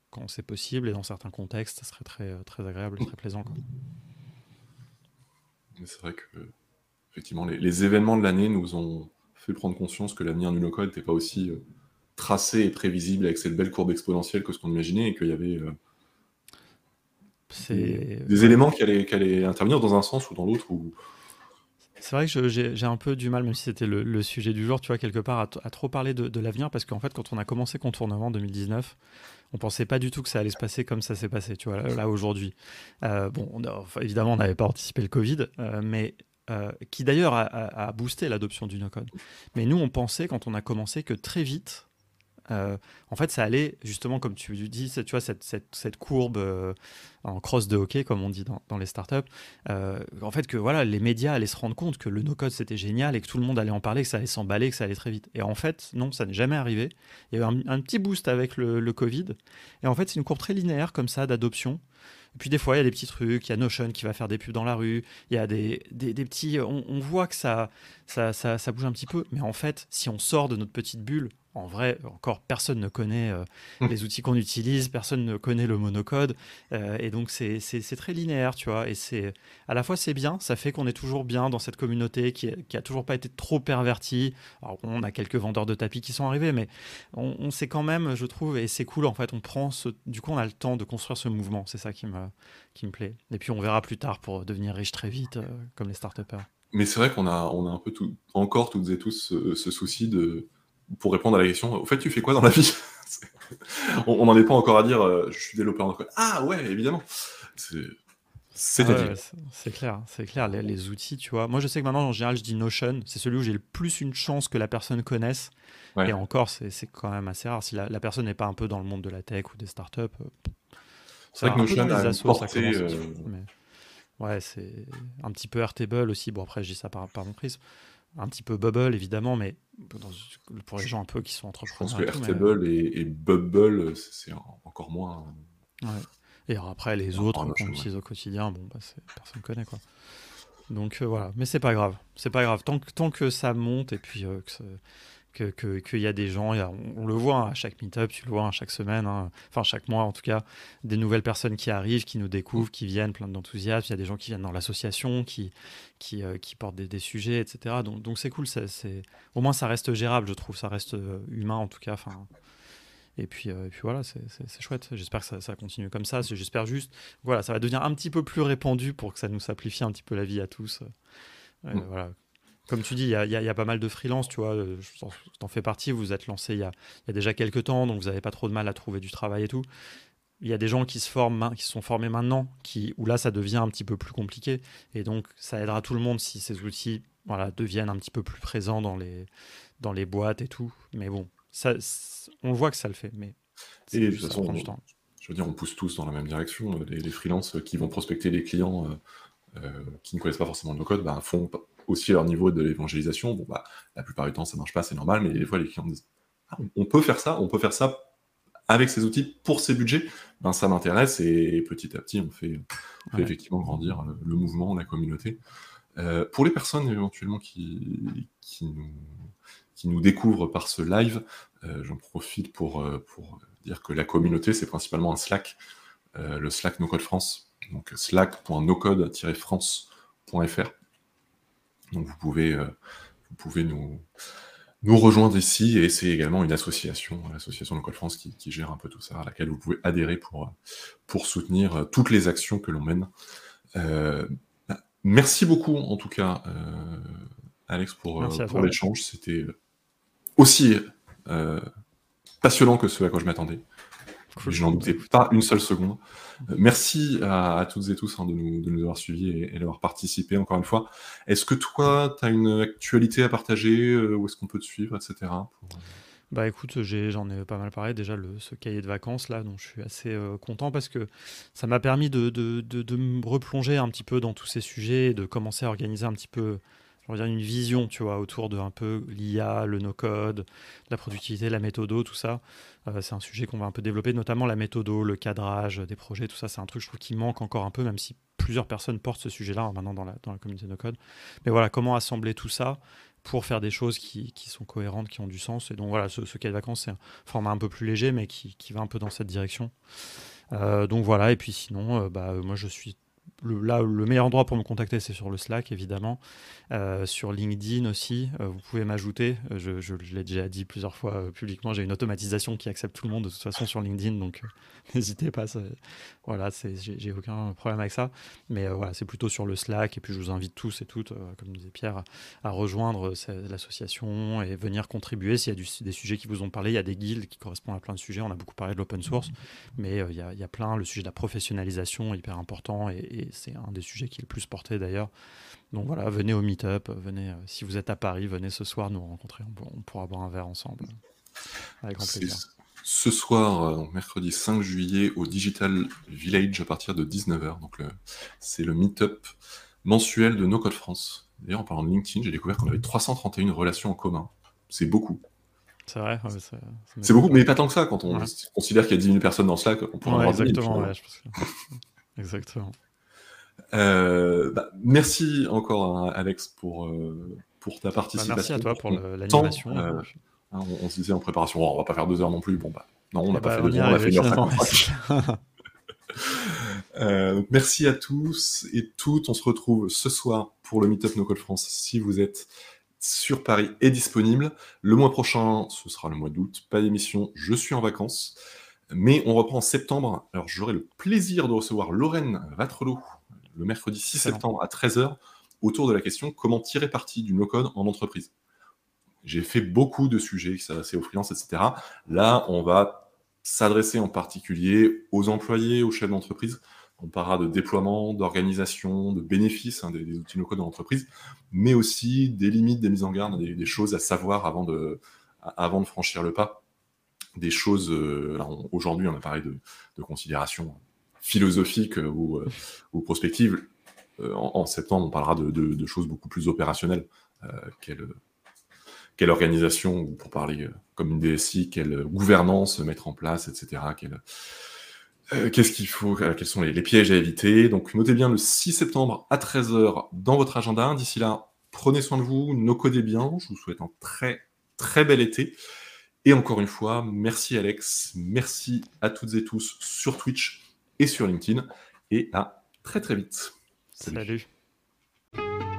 B: quand c'est possible et dans certains contextes, ça serait très, très agréable et très plaisant.
A: C'est vrai que effectivement, les, les événements de l'année nous ont fait prendre conscience que l'avenir du no-code n'était pas aussi tracé et prévisible avec cette belle courbe exponentielle que ce qu'on imaginait et qu'il y avait euh, des, éléments qui allaient, intervenir dans un sens ou dans l'autre. Ou...
B: C'est vrai que j'ai un peu du mal, même si c'était le, sujet du jour, tu vois, quelque part, à, trop parler de, l'avenir, parce qu'en fait, quand on a commencé Contournement en 2019, on pensait pas du tout que ça allait se passer comme ça s'est passé, tu vois, là, aujourd'hui. Euh, bon, évidemment, on n'avait pas anticipé le Covid, euh, mais qui d'ailleurs a, a, boosté l'adoption du no-code. Mais nous, on pensait, quand on a commencé, que très vite, euh, en fait, ça allait justement, comme tu dis, tu vois, cette, courbe euh, en cross de hockey, comme on dit dans, les startups, euh, en fait, que voilà, les médias allaient se rendre compte que le no-code c'était génial et que tout le monde allait en parler, que ça allait s'emballer, que ça allait très vite. Et en fait, non, ça n'est jamais arrivé. Il y a eu un, petit boost avec le, Covid. Et en fait, c'est une courbe très linéaire comme ça d'adoption. Puis des fois, il y a des petits trucs, il y a Notion qui va faire des pubs dans la rue, il y a des, petits... On, voit que ça, bouge un petit peu, mais en fait, si on sort de notre petite bulle, en vrai, encore personne ne connaît euh, mmh. les outils qu'on utilise, personne ne connaît le monocode, euh, et donc c'est très linéaire, tu vois. Et c'est à la fois c'est bien, ça fait qu'on est toujours bien dans cette communauté qui, qui a toujours pas été trop pervertie. Alors on a quelques vendeurs de tapis qui sont arrivés, mais on, on sait quand même, je trouve, et c'est cool en fait. On prend ce, du coup on a le temps de construire ce mouvement, c'est ça qui me qui me plaît. Et puis on verra plus tard pour devenir riche très vite, euh, comme les start
A: Mais c'est vrai qu'on a on a un peu tout, encore toutes et tous ce souci de pour répondre à la question, au fait, tu fais quoi dans la vie On n'en est pas encore à dire, euh, je suis développeur en code. Ah ouais, évidemment. C'est
B: ah C'est clair, c'est clair. Les, outils, tu vois. Moi, je sais que maintenant, en général, je dis Notion. C'est celui où j'ai le plus une chance que la personne connaisse. Et encore, c'est quand même assez rare. Si la, personne n'est pas un peu dans le monde de la tech ou des startups. Euh,
A: c'est vrai que Notion a assos, portée, euh,
B: Ouais, c'est un petit peu Airtable aussi. Bon, après, je dis ça par, par mon prisme un petit peu Bubble évidemment, mais pour les gens un peu qui sont entrepreneurs.
A: Je pense que Airtable et, Bubble, c'est encore moins.
B: Et après, les autres qu'on utilise au quotidien, bon, bah, personne ne connaît quoi. Donc euh, voilà, mais c'est pas grave, c'est pas grave. Tant que, tant que ça monte et puis euh, que qu'il que, y a des gens, on, le voit hein, à chaque meet-up, tu le vois à hein, chaque semaine, hein, enfin chaque mois en tout cas, des nouvelles personnes qui arrivent, qui nous découvrent, qui viennent, plein d'enthousiasme. Il y a des gens qui viennent dans l'association, qui, qui, euh, qui portent des, sujets, etc. Donc donc c'est cool, c'est au moins ça reste gérable, je trouve, ça reste euh, humain en tout cas. Enfin, et puis, euh, et puis voilà, c'est chouette. J'espère que ça, ça, continue comme ça. J'espère juste, voilà, ça va devenir un petit peu plus répandu pour que ça nous simplifie un petit peu la vie à tous. Mm. Voilà, comme tu dis, il y, a pas mal de freelance, tu vois. Euh, t'en fais partie, vous êtes lancé il y, a, déjà quelques temps, donc vous n'avez pas trop de mal à trouver du travail et tout. il y a des gens qui se forment, qui se sont formés maintenant, qui, où là, ça devient un petit peu plus compliqué. Et donc, ça aidera tout le monde si ces outils voilà, deviennent un petit peu plus présents dans les, dans les boîtes et tout. Mais bon, ça, on voit que ça le fait. Mais
A: et de toute façon, je veux dire, on pousse tous dans la même direction. Les, les freelances qui vont prospecter les clients euh, euh, qui ne connaissent pas forcément le no-code bah, font aussi leur niveau de l'évangélisation. Bon, bah, la plupart du temps, ça marche pas, c'est normal, mais des fois, les clients disent ah, on peut faire ça, on peut faire ça avec ces outils pour ces budgets, ben ça m'intéresse et petit à petit on fait, effectivement grandir le mouvement, la communauté. Euh, pour les personnes éventuellement qui, qui, nous, qui nous découvrent par ce live, euh, j'en profite pour, euh, pour dire que la communauté c'est principalement un Slack, le Slack NoCode France, donc slack.nocode-france.fr. Donc vous pouvez, vous pouvez nous, nous rejoindre ici, et c'est également une association, l'association Local France, qui, gère un peu tout ça, à laquelle vous pouvez adhérer pour, pour soutenir euh, toutes les actions que l'on mène. Euh, merci beaucoup, en tout cas, euh, Alex, pour, pour l'échange. C'était aussi passionnant que ce à quoi je m'attendais. Je n'en doutais pas une seule seconde. Euh, merci à, toutes et tous hein, de, nous, avoir suivis et, d'avoir participé encore une fois. Est-ce que toi, tu as une actualité à partager euh, Où est-ce qu'on peut te suivre, etc. Euh,
B: bah écoute, j'en ai, pas mal parlé déjà, le, ce cahier de vacances là, dont je suis assez content parce que ça m'a permis de, de, de, me replonger un petit peu dans tous ces sujets et de commencer à organiser un petit peu on dire une vision, tu vois, autour de un peu l'IA, le no-code, la productivité, la méthodo, tout ça. Euh, c'est un sujet qu'on va un peu développer, notamment la méthodo, le cadrage des projets, tout ça. C'est un truc, je trouve, qui manque encore un peu, même si plusieurs personnes portent ce sujet-là hein, maintenant dans la, dans la communauté no-code. Mais voilà, comment assembler tout ça pour faire des choses qui, qui, sont cohérentes, qui ont du sens. Et donc voilà, ce, ce cas de vacances, c'est un format un peu plus léger, mais qui, qui va un peu dans cette direction. Euh, donc voilà, et puis sinon, euh, bah, moi je suis le, là, le meilleur endroit pour me contacter, c'est sur le Slack, évidemment. Euh, sur LinkedIn aussi, euh, vous pouvez m'ajouter. Euh, je, l'ai déjà dit plusieurs fois publiquement, j'ai une automatisation qui accepte tout le monde de toute façon sur LinkedIn, donc n'hésitez pas. Voilà, j'ai aucun problème avec ça. Mais voilà, c'est plutôt sur le Slack. Et puis je vous invite tous et toutes, comme disait Pierre, à rejoindre l'association et venir contribuer s'il y a des sujets qui vous ont parlé. Il y a des guildes qui correspondent à plein de sujets. On a beaucoup parlé de l'open source, mais il y, a, y, a, plein. Le sujet de la professionnalisation hyper important et c'est un des sujets qui est le plus porté d'ailleurs. Donc voilà, venez au meet-up, venez, euh, si vous êtes à Paris, venez ce soir nous rencontrer, on, pourra boire un verre ensemble. Avec grand plaisir.
A: Ce soir, euh, donc mercredi 5 juillet, au Digital Village à partir de 19h. Donc c'est le meet-up mensuel de No Code France. D'ailleurs, en parlant de LinkedIn, j'ai découvert qu'on avait 331 relations en commun. C'est beaucoup.
B: C'est vrai.
A: c'est beaucoup, mais pas tant que ça. Quand on considère qu'il y a 10 000 personnes dans Slack, on pourrait avoir
B: exactement, je pense Exactement.
A: Euh, bah, merci encore hein, Alex pour, euh, pour ta participation. Bah,
B: merci à toi pour l'animation. Euh,
A: hein, on, se disait en préparation, oh, on va pas faire deux heures non plus. Bon bah non, on n'a eh pas bah, fait deux heures, on a fait une heure merci à tous et toutes. On se retrouve ce soir pour le Meetup No Call France si vous êtes sur Paris et disponible. Le mois prochain, ce sera le mois d'août. Pas d'émission, je suis en vacances. Mais on reprend en septembre. Alors j'aurai le plaisir de recevoir Lorraine Vatrelot le mercredi 6 septembre à 13h autour de la question comment tirer parti du no-code en entreprise? J'ai fait beaucoup de sujets qui s'adressaient aux freelances, etc. Là, on va s'adresser en particulier aux employés, aux chefs d'entreprise. On parlera de déploiement, d'organisation, de bénéfices hein, des, outils no-code en entreprise, mais aussi des limites, des mises en garde, des, choses à savoir avant de, avant de franchir le pas. Des choses, euh, aujourd'hui, on a parlé de, de considérations philosophique euh, ou, euh, ou prospective. Euh, en, septembre, on parlera de, choses beaucoup plus opérationnelles. quelle, quelle organisation, ou pour parler comme une DSI, quelle gouvernance mettre en place, etc. Qu'est-ce qu'il faut Quels sont les, pièges à éviter Donc, notez bien le 6 septembre à 13h dans votre agenda. D'ici là, prenez soin de vous, no codez bien. Je vous souhaite un très, très bel été. Et encore une fois, merci Alex, merci à toutes et tous sur Twitch et sur LinkedIn. Et à très très vite.
B: Salut. Salut.